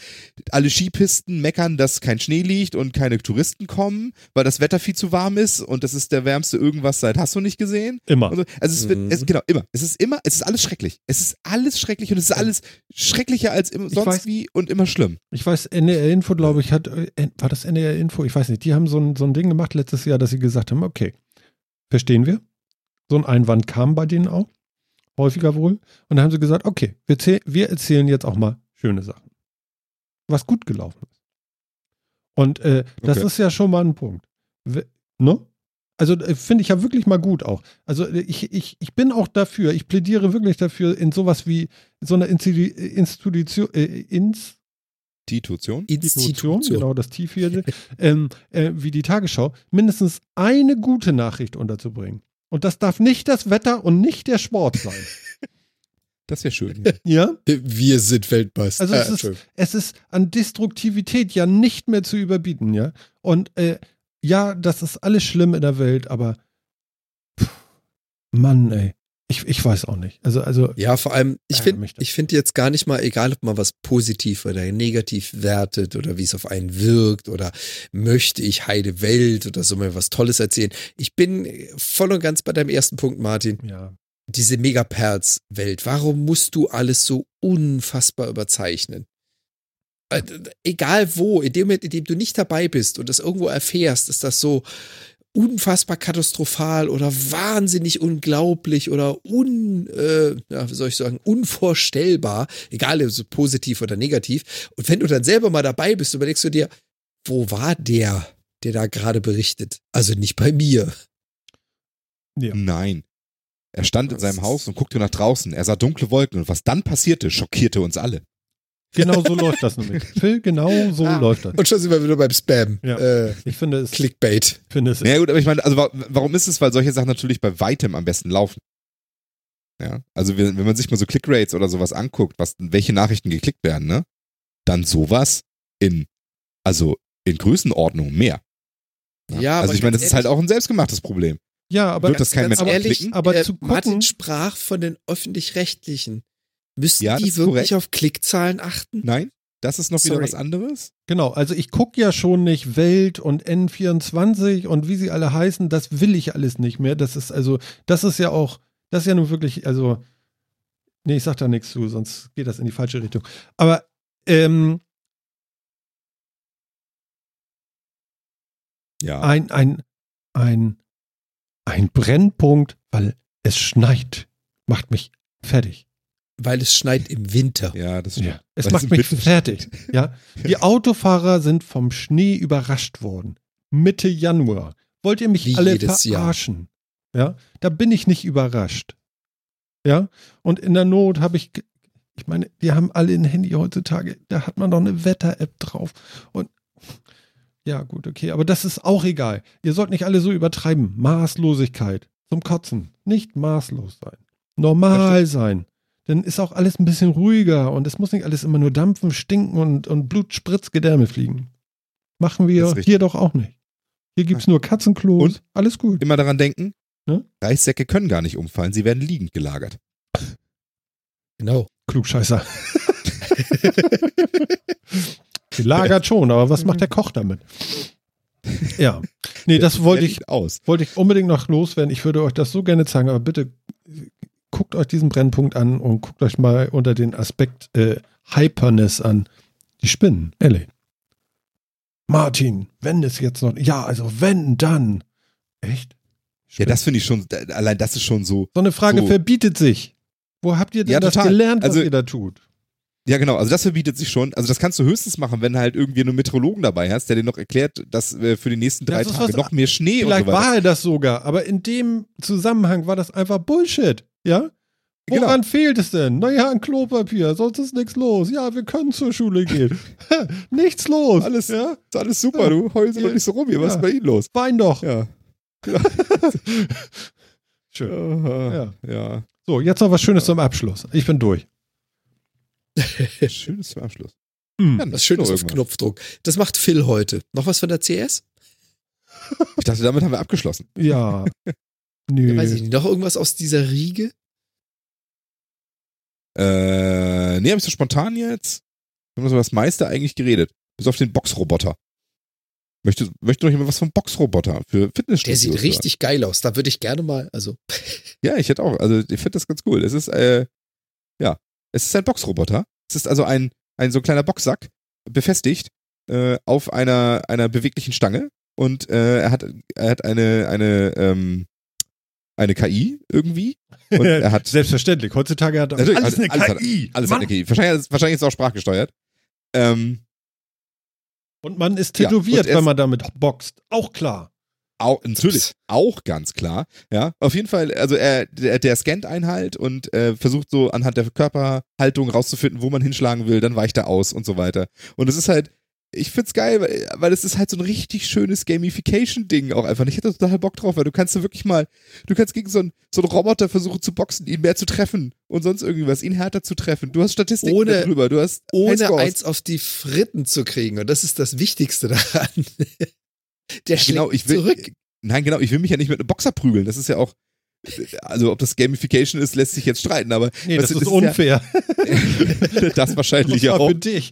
S3: alle Skipisten meckern, dass kein Schnee liegt und keine Touristen kommen, weil das Wetter viel zu warm ist und das ist der wärmste irgendwas seit hast du nicht gesehen.
S1: Immer.
S3: Also, also es wird,
S2: Mhm.
S3: es, genau, immer. Es ist immer, es ist alles schrecklich. Es ist alles schrecklich und es ist alles schrecklicher als im, sonst
S1: weiß-
S3: wie und immer schlimm.
S1: Ich weiß, NDR Info, glaube ich, hat, äh, war das NDR Info? Ich weiß nicht. Die haben so ein, so ein Ding gemacht letztes Jahr, dass sie gesagt haben, okay, verstehen wir. So ein Einwand kam bei denen auch. Häufiger wohl. Und dann haben sie gesagt, okay, wir, zäh- wir erzählen jetzt auch mal schöne Sachen. Was gut gelaufen ist. Und äh, das
S3: Okay.
S1: ist ja schon mal ein Punkt. We- Ne? Also äh, finde ich ja wirklich mal gut auch. Also äh, ich, ich, ich bin auch dafür, ich plädiere wirklich dafür, in sowas wie so eine Institu- Institution, äh, ins,
S3: Institution?
S1: Institution, genau das Tief hier, ähm, äh, wie die Tagesschau, mindestens eine gute Nachricht unterzubringen. Und das darf nicht das Wetter und nicht der Sport sein.
S3: Das wäre schön.
S1: ja?
S2: Wir sind Weltmeister.
S1: Also
S2: Äh,
S1: es ist,
S2: Entschuldigung.
S1: es ist an Destruktivität ja nicht mehr zu überbieten, ja. Und äh, ja, das ist alles schlimm in der Welt, aber pff, Mann, ey. Ich, ich weiß auch nicht. Also, also,
S2: Ja, vor allem, ich finde ich finde jetzt gar nicht mal, egal ob man was positiv oder negativ wertet oder wie es auf einen wirkt oder möchte ich Heide Welt oder so mal was Tolles erzählen. Ich bin voll und ganz bei deinem ersten Punkt, Martin.
S1: ja.
S2: Diese Megaperz-Welt. Warum musst du alles so unfassbar überzeichnen? Äh, Egal wo, in dem Moment, in dem du nicht dabei bist und das irgendwo erfährst, ist das so unfassbar katastrophal oder wahnsinnig unglaublich oder un, äh, ja, wie soll ich sagen, unvorstellbar, egal ob so positiv oder negativ. Und wenn du dann selber mal dabei bist, überlegst du dir, wo war der, der da gerade berichtet? Also nicht bei mir.
S1: Ja.
S3: Nein. Er stand in seinem Haus und guckte nach draußen. Er sah dunkle Wolken und was dann passierte, schockierte uns alle.
S1: Genau so läuft das nämlich. Phil, genau so
S2: Ah.
S1: läuft das.
S2: Und schon sind wir wieder beim Spam.
S1: Ja.
S2: Äh,
S1: Ich finde es,
S2: Clickbait.
S1: finde es
S3: Naja gut, aber ich meine, also wa- warum ist es? Weil solche Sachen natürlich bei weitem am besten laufen. Ja, also wenn, wenn man sich mal so Clickrates oder sowas anguckt, was, welche Nachrichten geklickt werden, ne? Dann sowas in, also in Größenordnung mehr.
S2: Ja,
S3: also
S2: aber
S3: ich meine, das ist halt auch ein selbstgemachtes Problem.
S1: Ja, aber
S3: Wird das kein Mensch
S1: aber,
S2: ehrlich,
S1: aber
S2: äh,
S1: zu gucken,
S2: Martin sprach von den öffentlich-rechtlichen. Müssten
S3: Ja,
S2: die wirklich
S3: korrekt.
S2: auf Klickzahlen achten?
S3: Nein, das ist noch wieder
S2: Sorry.
S3: was anderes.
S1: genau, also ich gucke ja schon nicht Welt und N24 und wie sie alle heißen, das will ich alles nicht mehr. Das ist also, das ist ja auch, das ist ja nun wirklich, also, nee, ich sag da nichts zu, sonst geht das in die falsche Richtung. Aber, ähm,
S3: Ja.
S1: ein, ein, ein, ein Brennpunkt, weil es schneit, macht mich fertig.
S2: Weil es schneit im Winter.
S3: Ja, das stimmt.
S1: Ja, es
S3: Weil
S1: macht mich
S3: Winter
S1: fertig. Ja, die Autofahrer sind vom Schnee überrascht worden. Mitte Januar. Wollt ihr mich
S2: Wie
S1: alle
S2: jedes Jahr.
S1: verarschen? Ja, da bin ich nicht überrascht. Ja, und in der Not habe ich, ich meine, wir haben alle ein Handy heutzutage, da hat man doch eine Wetter-App drauf. Und ja, gut, okay, aber das ist auch egal. Ihr sollt nicht alle so übertreiben. Maßlosigkeit zum Kotzen. Nicht maßlos sein. Normal sein. Dann ist auch alles ein bisschen ruhiger und es muss nicht alles immer nur dampfen, stinken und, und Blut, Spritz, Gedärme fliegen. Machen wir hier doch auch nicht. Hier gibt es nur Katzenklos.
S3: Und?
S1: Alles gut.
S3: Immer daran denken,
S1: Ne?
S3: Reissäcke können gar nicht umfallen, sie werden liegend gelagert.
S2: Genau.
S1: Klugscheißer. Gelagert schon, aber was macht der Koch damit? Ja. Nee, das wollte ich,
S3: aus.
S1: wollte ich unbedingt noch loswerden. Ich würde euch das so gerne zeigen, aber bitte guckt euch diesen Brennpunkt an und guckt euch mal unter den Aspekt äh, Hyperness an. Die Spinnen, ehrlich. Martin, wenn es jetzt noch. Ja, also wenn, dann. Echt?
S3: Ja, das finde ich schon, allein das ist schon so.
S1: so eine Frage
S3: so.
S1: verbietet sich. Wo habt ihr denn
S3: Ja,
S1: das gelernt, was
S3: Also-
S1: ihr da tut?
S3: Ja, genau, also das verbietet sich schon. Also das kannst du höchstens machen, wenn du halt irgendwie einen Meteorologen dabei hast, der dir noch erklärt, dass äh, für die nächsten drei Tage
S1: was-
S3: noch mehr Schnee und
S1: Vielleicht
S3: so weiter.
S1: war er das sogar, aber in dem Zusammenhang war das einfach Bullshit. Ja?
S3: Genau.
S1: Woran fehlt es denn? Naja, an Klopapier, sonst ist nichts los. Ja, wir können zur Schule gehen. nichts los.
S3: Alles,
S1: ja?
S3: ist alles super, du heulst
S1: Ja.
S3: nicht so rum hier, was
S1: Ja.
S3: ist bei Ihnen los?
S1: Wein doch.
S3: Ja.
S1: Schön.
S3: Ja. ja.
S1: So, jetzt noch was Schönes zum Abschluss. Ich bin durch.
S3: Schönes zum Abschluss.
S1: Hm.
S3: Ja,
S2: Was Schönes
S3: noch
S2: auf. Knopfdruck. Das macht Phil heute. Noch was von der CS?
S3: Ich dachte, damit haben wir abgeschlossen.
S1: Ja. Nö.
S2: Weiß ich nicht. Noch irgendwas aus dieser Riege?
S3: Äh, nee, hab ich so spontan jetzt? Wir haben so das meiste eigentlich geredet. Bis auf den Boxroboter. Möchte, möchte noch jemand was vom Boxroboter für Fitnessstudios
S2: Der sieht
S3: hören?
S2: richtig geil aus. Da würde ich gerne mal, also.
S3: Ja, ich hätte auch. Also ich finde das ganz cool. Es ist, äh, ja, es ist ein Boxroboter. Es ist also ein, ein so kleiner Boxsack, befestigt äh, auf einer, einer beweglichen Stange. Und äh, er hat, er hat eine, eine, ähm, eine KI irgendwie. Und er hat
S1: Selbstverständlich. Heutzutage hat alles eine
S3: alles hat-
S1: KI.
S3: alles hat eine KI. Wahrscheinlich, wahrscheinlich ist es auch sprachgesteuert. Ähm,
S1: Und man ist
S3: Ja,
S1: tätowiert,
S3: er-
S1: wenn man damit boxt. Auch klar.
S3: Auch, natürlich, auch ganz klar. Ja, auf jeden Fall, also er, der, der scannt einen halt und äh, versucht so anhand der Körperhaltung rauszufinden, wo man hinschlagen will, dann weicht er aus und so weiter. Und es ist halt, ich find's geil, weil, weil es ist halt so ein richtig schönes Gamification-Ding auch einfach. Ich hätte total Bock drauf, weil du kannst da wirklich mal, du kannst gegen so einen, so einen Roboter versuchen zu boxen, ihn mehr zu treffen und sonst irgendwas, ihn härter zu treffen. Du hast Statistiken
S2: Ohne-
S3: darüber, du hast
S2: Ohne eins auf die Fritten zu kriegen. Und das ist das Wichtigste daran. Der schlägt
S3: genau, ich will,
S2: zurück.
S3: Nein, genau, ich will mich ja nicht mit einem Boxer prügeln. Das ist ja auch, also ob das Gamification ist, lässt sich jetzt streiten, aber
S1: Nee, das
S3: du,
S1: ist unfair.
S3: Ja, das wahrscheinlich
S1: Das
S3: auch.
S1: für dich.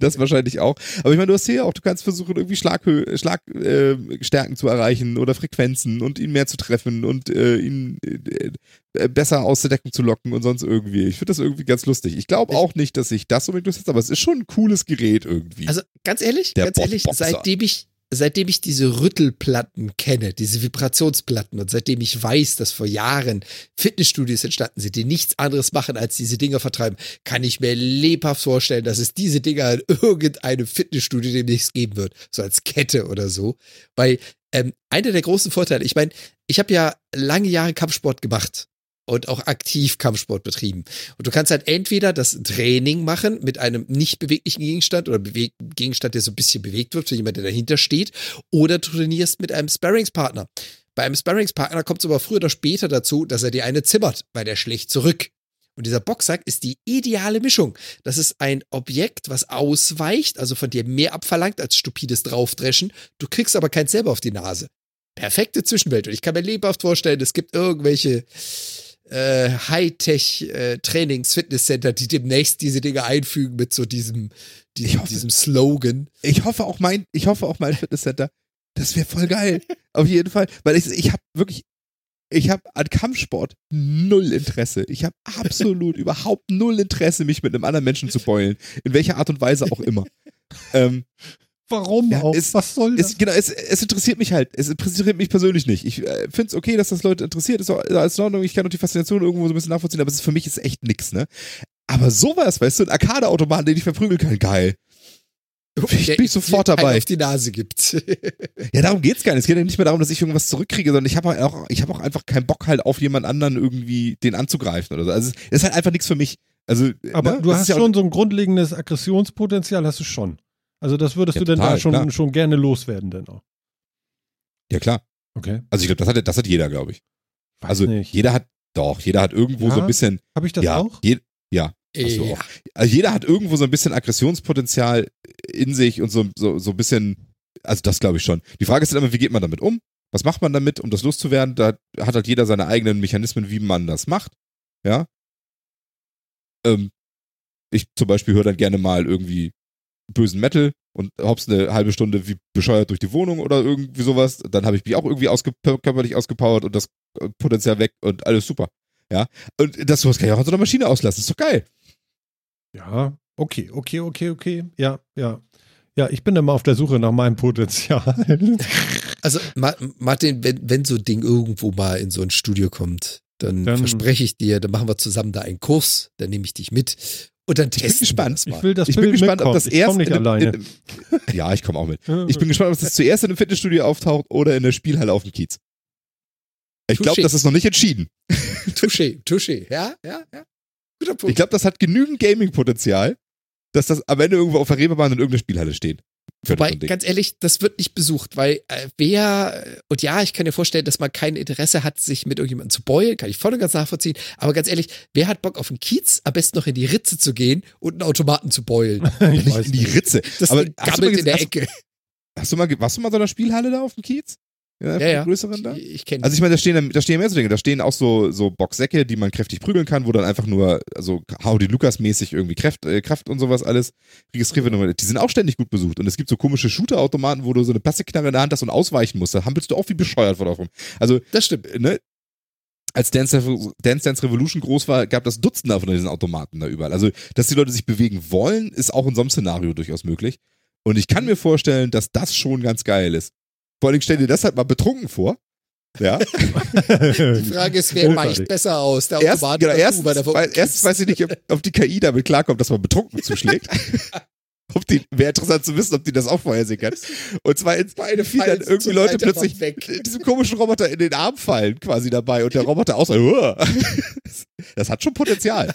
S3: Das wahrscheinlich auch. Aber ich meine, du hast hier auch, du kannst versuchen, irgendwie Schlaghö Schlagstärken äh, zu erreichen oder Frequenzen und ihn mehr zu treffen und äh, ihn äh, äh, besser aus der Deckung zu locken und sonst irgendwie. Ich finde das irgendwie ganz lustig. Ich glaube auch nicht, dass ich das unbedingt durchsetze, aber es ist schon ein cooles Gerät irgendwie.
S2: Also ganz ehrlich,
S3: Der
S2: ganz ehrlich,
S3: Boxer.
S2: seitdem ich, seitdem ich diese Rüttelplatten kenne, diese Vibrationsplatten und seitdem ich weiß, dass vor Jahren Fitnessstudios entstanden sind, die nichts anderes machen, als diese Dinger vertreiben, kann ich mir lebhaft vorstellen, dass es diese Dinger in irgendeinem Fitnessstudio demnächst geben wird, so als Kette oder so. Weil ähm, einer der großen Vorteile, ich meine, ich habe ja lange Jahre Kampfsport gemacht und auch aktiv Kampfsport betrieben. Und du kannst halt entweder das Training machen mit einem nicht beweglichen Gegenstand oder Gegenstand, der so ein bisschen bewegt wird für jemand, der dahinter steht, oder du trainierst mit einem Sparringspartner. Bei einem Sparringspartner kommt es aber früher oder später dazu, dass er dir eine zimmert, weil der schlägt zurück. Und dieser Boxsack ist die ideale Mischung. Das ist ein Objekt, was ausweicht, also von dir mehr abverlangt als stupides Draufdreschen. Du kriegst aber keins selber auf die Nase. Perfekte Zwischenwelt. Und ich kann mir lebhaft vorstellen, es gibt irgendwelche äh, Hightech-Trainings-Fitnesscenter, die demnächst diese Dinge einfügen mit so diesem, diesem,
S3: hoffe-
S2: diesem Slogan.
S3: ich hoffe auch mein, ich hoffe auch mein Fitnesscenter. Das wäre voll geil. Auf jeden Fall. Weil ich, ich habe wirklich, ich habe an Kampfsport null Interesse. Ich habe absolut überhaupt null Interesse, mich mit einem anderen Menschen zu beulen. In welcher Art und Weise auch immer. ähm,
S1: Warum
S3: Ja,
S1: auch?
S3: es-
S1: Was soll das?
S3: es, genau, es, es interessiert mich halt. Es interessiert mich persönlich nicht. Ich äh, finde es okay, dass das Leute interessiert. Ist auch ist alles in Ordnung. Ich kann auch die Faszination irgendwo so ein bisschen nachvollziehen, aber es ist für mich ist echt nix, ne? Aber sowas, weißt du, ein Arcade-Automaten, den ich verprügeln kann, geil. Ich bin sofort dabei.
S2: auf die Nase gibt.
S3: Ja, darum geht's gar nicht. Es geht ja nicht mehr darum, dass ich irgendwas zurückkriege, sondern ich habe auch, ich habe auch einfach keinen Bock halt auf jemand anderen irgendwie den anzugreifen oder so. Also es ist halt einfach nichts für mich. Also,
S1: Aber
S3: ne?
S1: du
S3: Das
S1: hast schon so ein grundlegendes Aggressionspotenzial, hast du schon. Also das würdest
S3: Ja,
S1: du denn
S3: total,
S1: da schon,
S3: klar.
S1: schon gerne loswerden denn auch.
S3: Ja, klar.
S1: Okay.
S3: Also ich glaube, das hat, das hat jeder, glaube ich.
S1: Weiß
S3: Also
S1: nicht.
S3: jeder hat, doch, jeder hat irgendwo
S1: Ja?
S3: so ein bisschen,
S1: Habe ich das
S3: ja,
S1: auch?
S3: je, ja, Hast du
S2: Ja.
S3: auch. Also jeder hat irgendwo so ein bisschen Aggressionspotenzial in sich und so, so, so ein bisschen, also das glaube ich schon. Die Frage ist dann immer, wie geht man damit um? Was macht man damit, um das loszuwerden? Da hat halt jeder seine eigenen Mechanismen, wie man das macht. Ja. Ähm, ich zum Beispiel höre dann gerne mal irgendwie bösen Metal und hops eine halbe Stunde wie bescheuert durch die Wohnung oder irgendwie sowas. Dann habe ich mich auch irgendwie ausge körperlich ausgepowert und das äh, Potenzial weg und alles super. Ja. Und das sowas kann ich auch an so einer Maschine auslassen. Ist doch geil.
S1: Ja, okay, okay, okay, okay. Ja, ja. Ja, ich bin immer auf der Suche nach meinem Potenzial.
S2: Also, Ma Martin, wenn, wenn so ein Ding irgendwo mal in so ein Studio kommt, dann,
S1: Dann-
S2: verspreche ich dir, dann machen wir zusammen da einen Kurs, dann nehme ich dich mit und dann
S3: bin
S2: testen wir
S3: gespannt.
S2: das mal.
S1: Ich will das
S3: ich bin gespannt, ob das
S1: ich
S3: erst
S1: nicht alleine.
S3: in- ja, ich komme auch mit. Ich bin gespannt, ob das zuerst in einem Fitnessstudio auftaucht oder in der Spielhalle auf dem Kiez. Ich glaube, das ist noch nicht entschieden.
S2: Touché, touché, ja, ja, ja. Guter Punkt.
S3: Ich glaube, das hat genügend Gaming-Potenzial, dass das am Ende irgendwo auf der Reeperbahn in irgendeiner Spielhalle steht.
S2: Wobei,
S3: ein
S2: ganz ehrlich, das wird nicht besucht, weil äh, wer, und ja, ich kann mir vorstellen, dass man kein Interesse hat, sich mit irgendjemandem zu beulen, kann ich voll und ganz nachvollziehen, aber ganz ehrlich, wer hat Bock auf einen Kiez, am besten noch in die Ritze zu gehen und einen Automaten zu beulen?
S1: ich
S3: nicht
S1: weiß
S3: in die. Ritze.
S2: Das
S3: Aber du
S2: gammelt
S3: übrigens-
S2: in der
S3: hast-
S2: Ecke.
S3: Hast du mal, warst du mal so in einer Spielhalle da auf dem Kiez? Ja,
S2: Ja, ja.
S3: größeren da?
S2: Ich, ich kenne
S3: Also ich meine, da stehen, da stehen mehr so Dinge. Da stehen auch so, so Boxsäcke, die man kräftig prügeln kann, wo dann einfach nur, also Howdy Lukas-mäßig irgendwie Kraft, äh, Kraft und sowas alles registriert wird. Die sind auch ständig gut besucht. Und es gibt so komische Shooter-Automaten, wo du so eine Plastikknarre in der Hand hast und ausweichen musst. Da hampelst du auch wie bescheuert vor rum. Also,
S2: Das stimmt.
S3: ne? Als Dance, Dance Dance Revolution groß war, gab das Dutzende von diesen Automaten da überall. Also, dass die Leute sich bewegen wollen, ist auch in so einem Szenario durchaus möglich. Und ich kann mir vorstellen, dass das schon ganz geil ist. Vor allem stell dir das halt mal betrunken vor. Ja.
S2: Die Frage ist, wer weicht besser aus? Der
S3: Erst,
S2: Automat
S3: genau, erstens, weil, erstens weiß ich nicht, ob, ob die KI damit klarkommt, dass man betrunken zuschlägt. ob die, wäre interessant zu wissen, ob die das auch vorhersehen kann. Und zweitens,
S2: Beide
S3: wie dann irgendwie Leute plötzlich
S2: weg.
S3: diesem komischen Roboter in den Arm fallen quasi dabei und der Roboter auch so, "Uah." das hat schon Potenzial.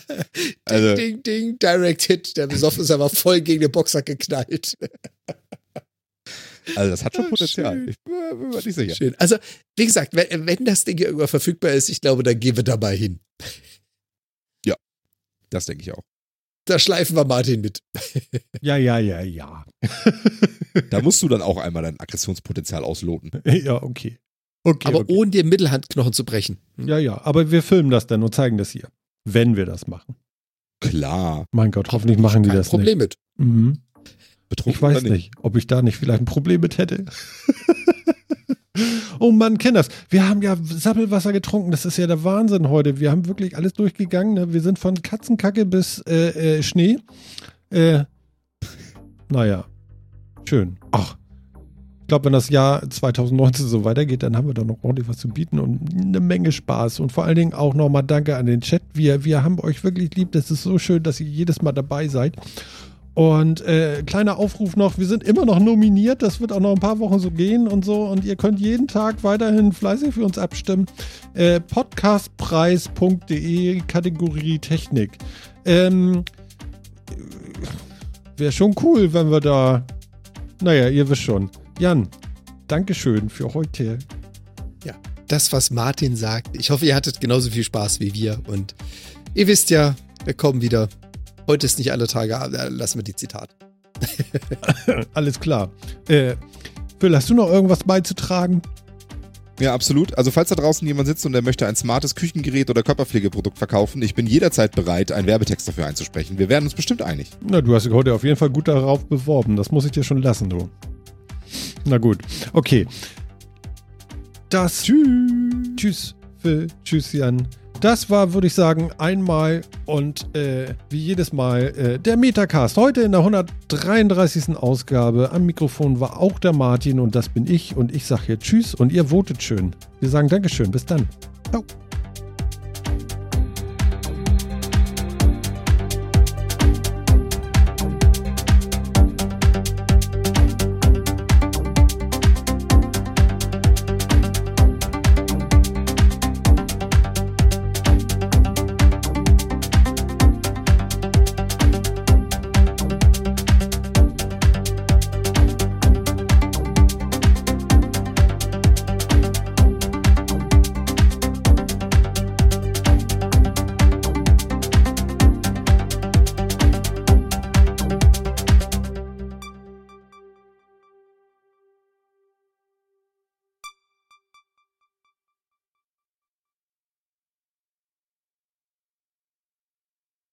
S3: Also,
S2: Ding, ding, Direct Hit. Der besoffen ist aber voll gegen den Boxer geknallt.
S3: Also das hat schon Potenzial.
S2: schön.
S3: Ich bin mir nicht sicher.
S2: Schön. Also, wie gesagt, wenn, wenn das Ding hier irgendwann verfügbar ist, ich glaube, dann gehen wir da mal hin.
S3: Das denke ich auch.
S2: Da schleifen wir Martin mit.
S1: ja, ja, ja, ja.
S3: Da musst du dann auch einmal dein Aggressionspotenzial ausloten.
S1: Ja, okay. Okay,
S2: Aber
S1: okay.
S2: ohne den Mittelhandknochen zu brechen.
S1: Ja, ja, aber wir filmen das dann und zeigen das hier. Wenn wir das machen.
S3: Klar.
S1: Mein Gott, hoffentlich machen die
S2: Kein
S1: das
S2: Problem mit.
S1: nicht. Mhm.
S3: Betrunken
S1: Ich weiß
S3: oder
S1: nicht, ob ich da nicht vielleicht ein Problem mit hätte. oh Mann, Kinders, wir haben ja Sappelwasser getrunken. Das ist ja der Wahnsinn heute. Wir haben wirklich alles durchgegangen. Ne? Wir sind von Katzenkacke bis äh, äh, Schnee. Äh, naja, schön. Ach, ich glaube, wenn das Jahr 2019 so weitergeht, dann haben wir da noch ordentlich was zu bieten und eine Menge Spaß. Und vor allen Dingen auch nochmal Danke an den Chat. Wir, wir haben euch wirklich lieb. Das ist so schön, dass ihr jedes Mal dabei seid. Und äh, kleiner Aufruf noch, wir sind immer noch nominiert, das wird auch noch ein paar Wochen so gehen und so. Und ihr könnt jeden Tag weiterhin fleißig für uns abstimmen. Äh, Podcastpreis.de, Kategorie Technik. Ähm, Wäre schon cool, wenn wir da. Naja, ihr wisst schon. Jan, Dankeschön für heute.
S2: Das, was Martin sagt. Ich hoffe, ihr hattet genauso viel Spaß wie wir. Und ihr wisst ja, wir kommen wieder. Heute ist nicht alle Tage, lassen wir die Zitat.
S1: Alles klar. Äh, Phil, hast du noch irgendwas beizutragen?
S3: Ja, absolut. Also falls da draußen jemand sitzt und der möchte ein smartes Küchengerät oder Körperpflegeprodukt verkaufen, ich bin jederzeit bereit, einen Werbetext dafür einzusprechen. Wir werden uns bestimmt einig.
S1: Na, du hast dich heute auf jeden Fall gut darauf beworben. Das muss ich dir schon lassen, du. Na gut. Okay. Das. Tschüss. Tschüss, Phil. Tschüss, Jan. Das war, würde ich sagen, einmal und äh, wie jedes Mal äh, der Metacast. Heute in der 133. Ausgabe. Am Mikrofon war auch der Martin und das bin ich. Und ich sage hier Tschüss und ihr votet schön. Wir sagen Dankeschön. Bis dann. Ciao.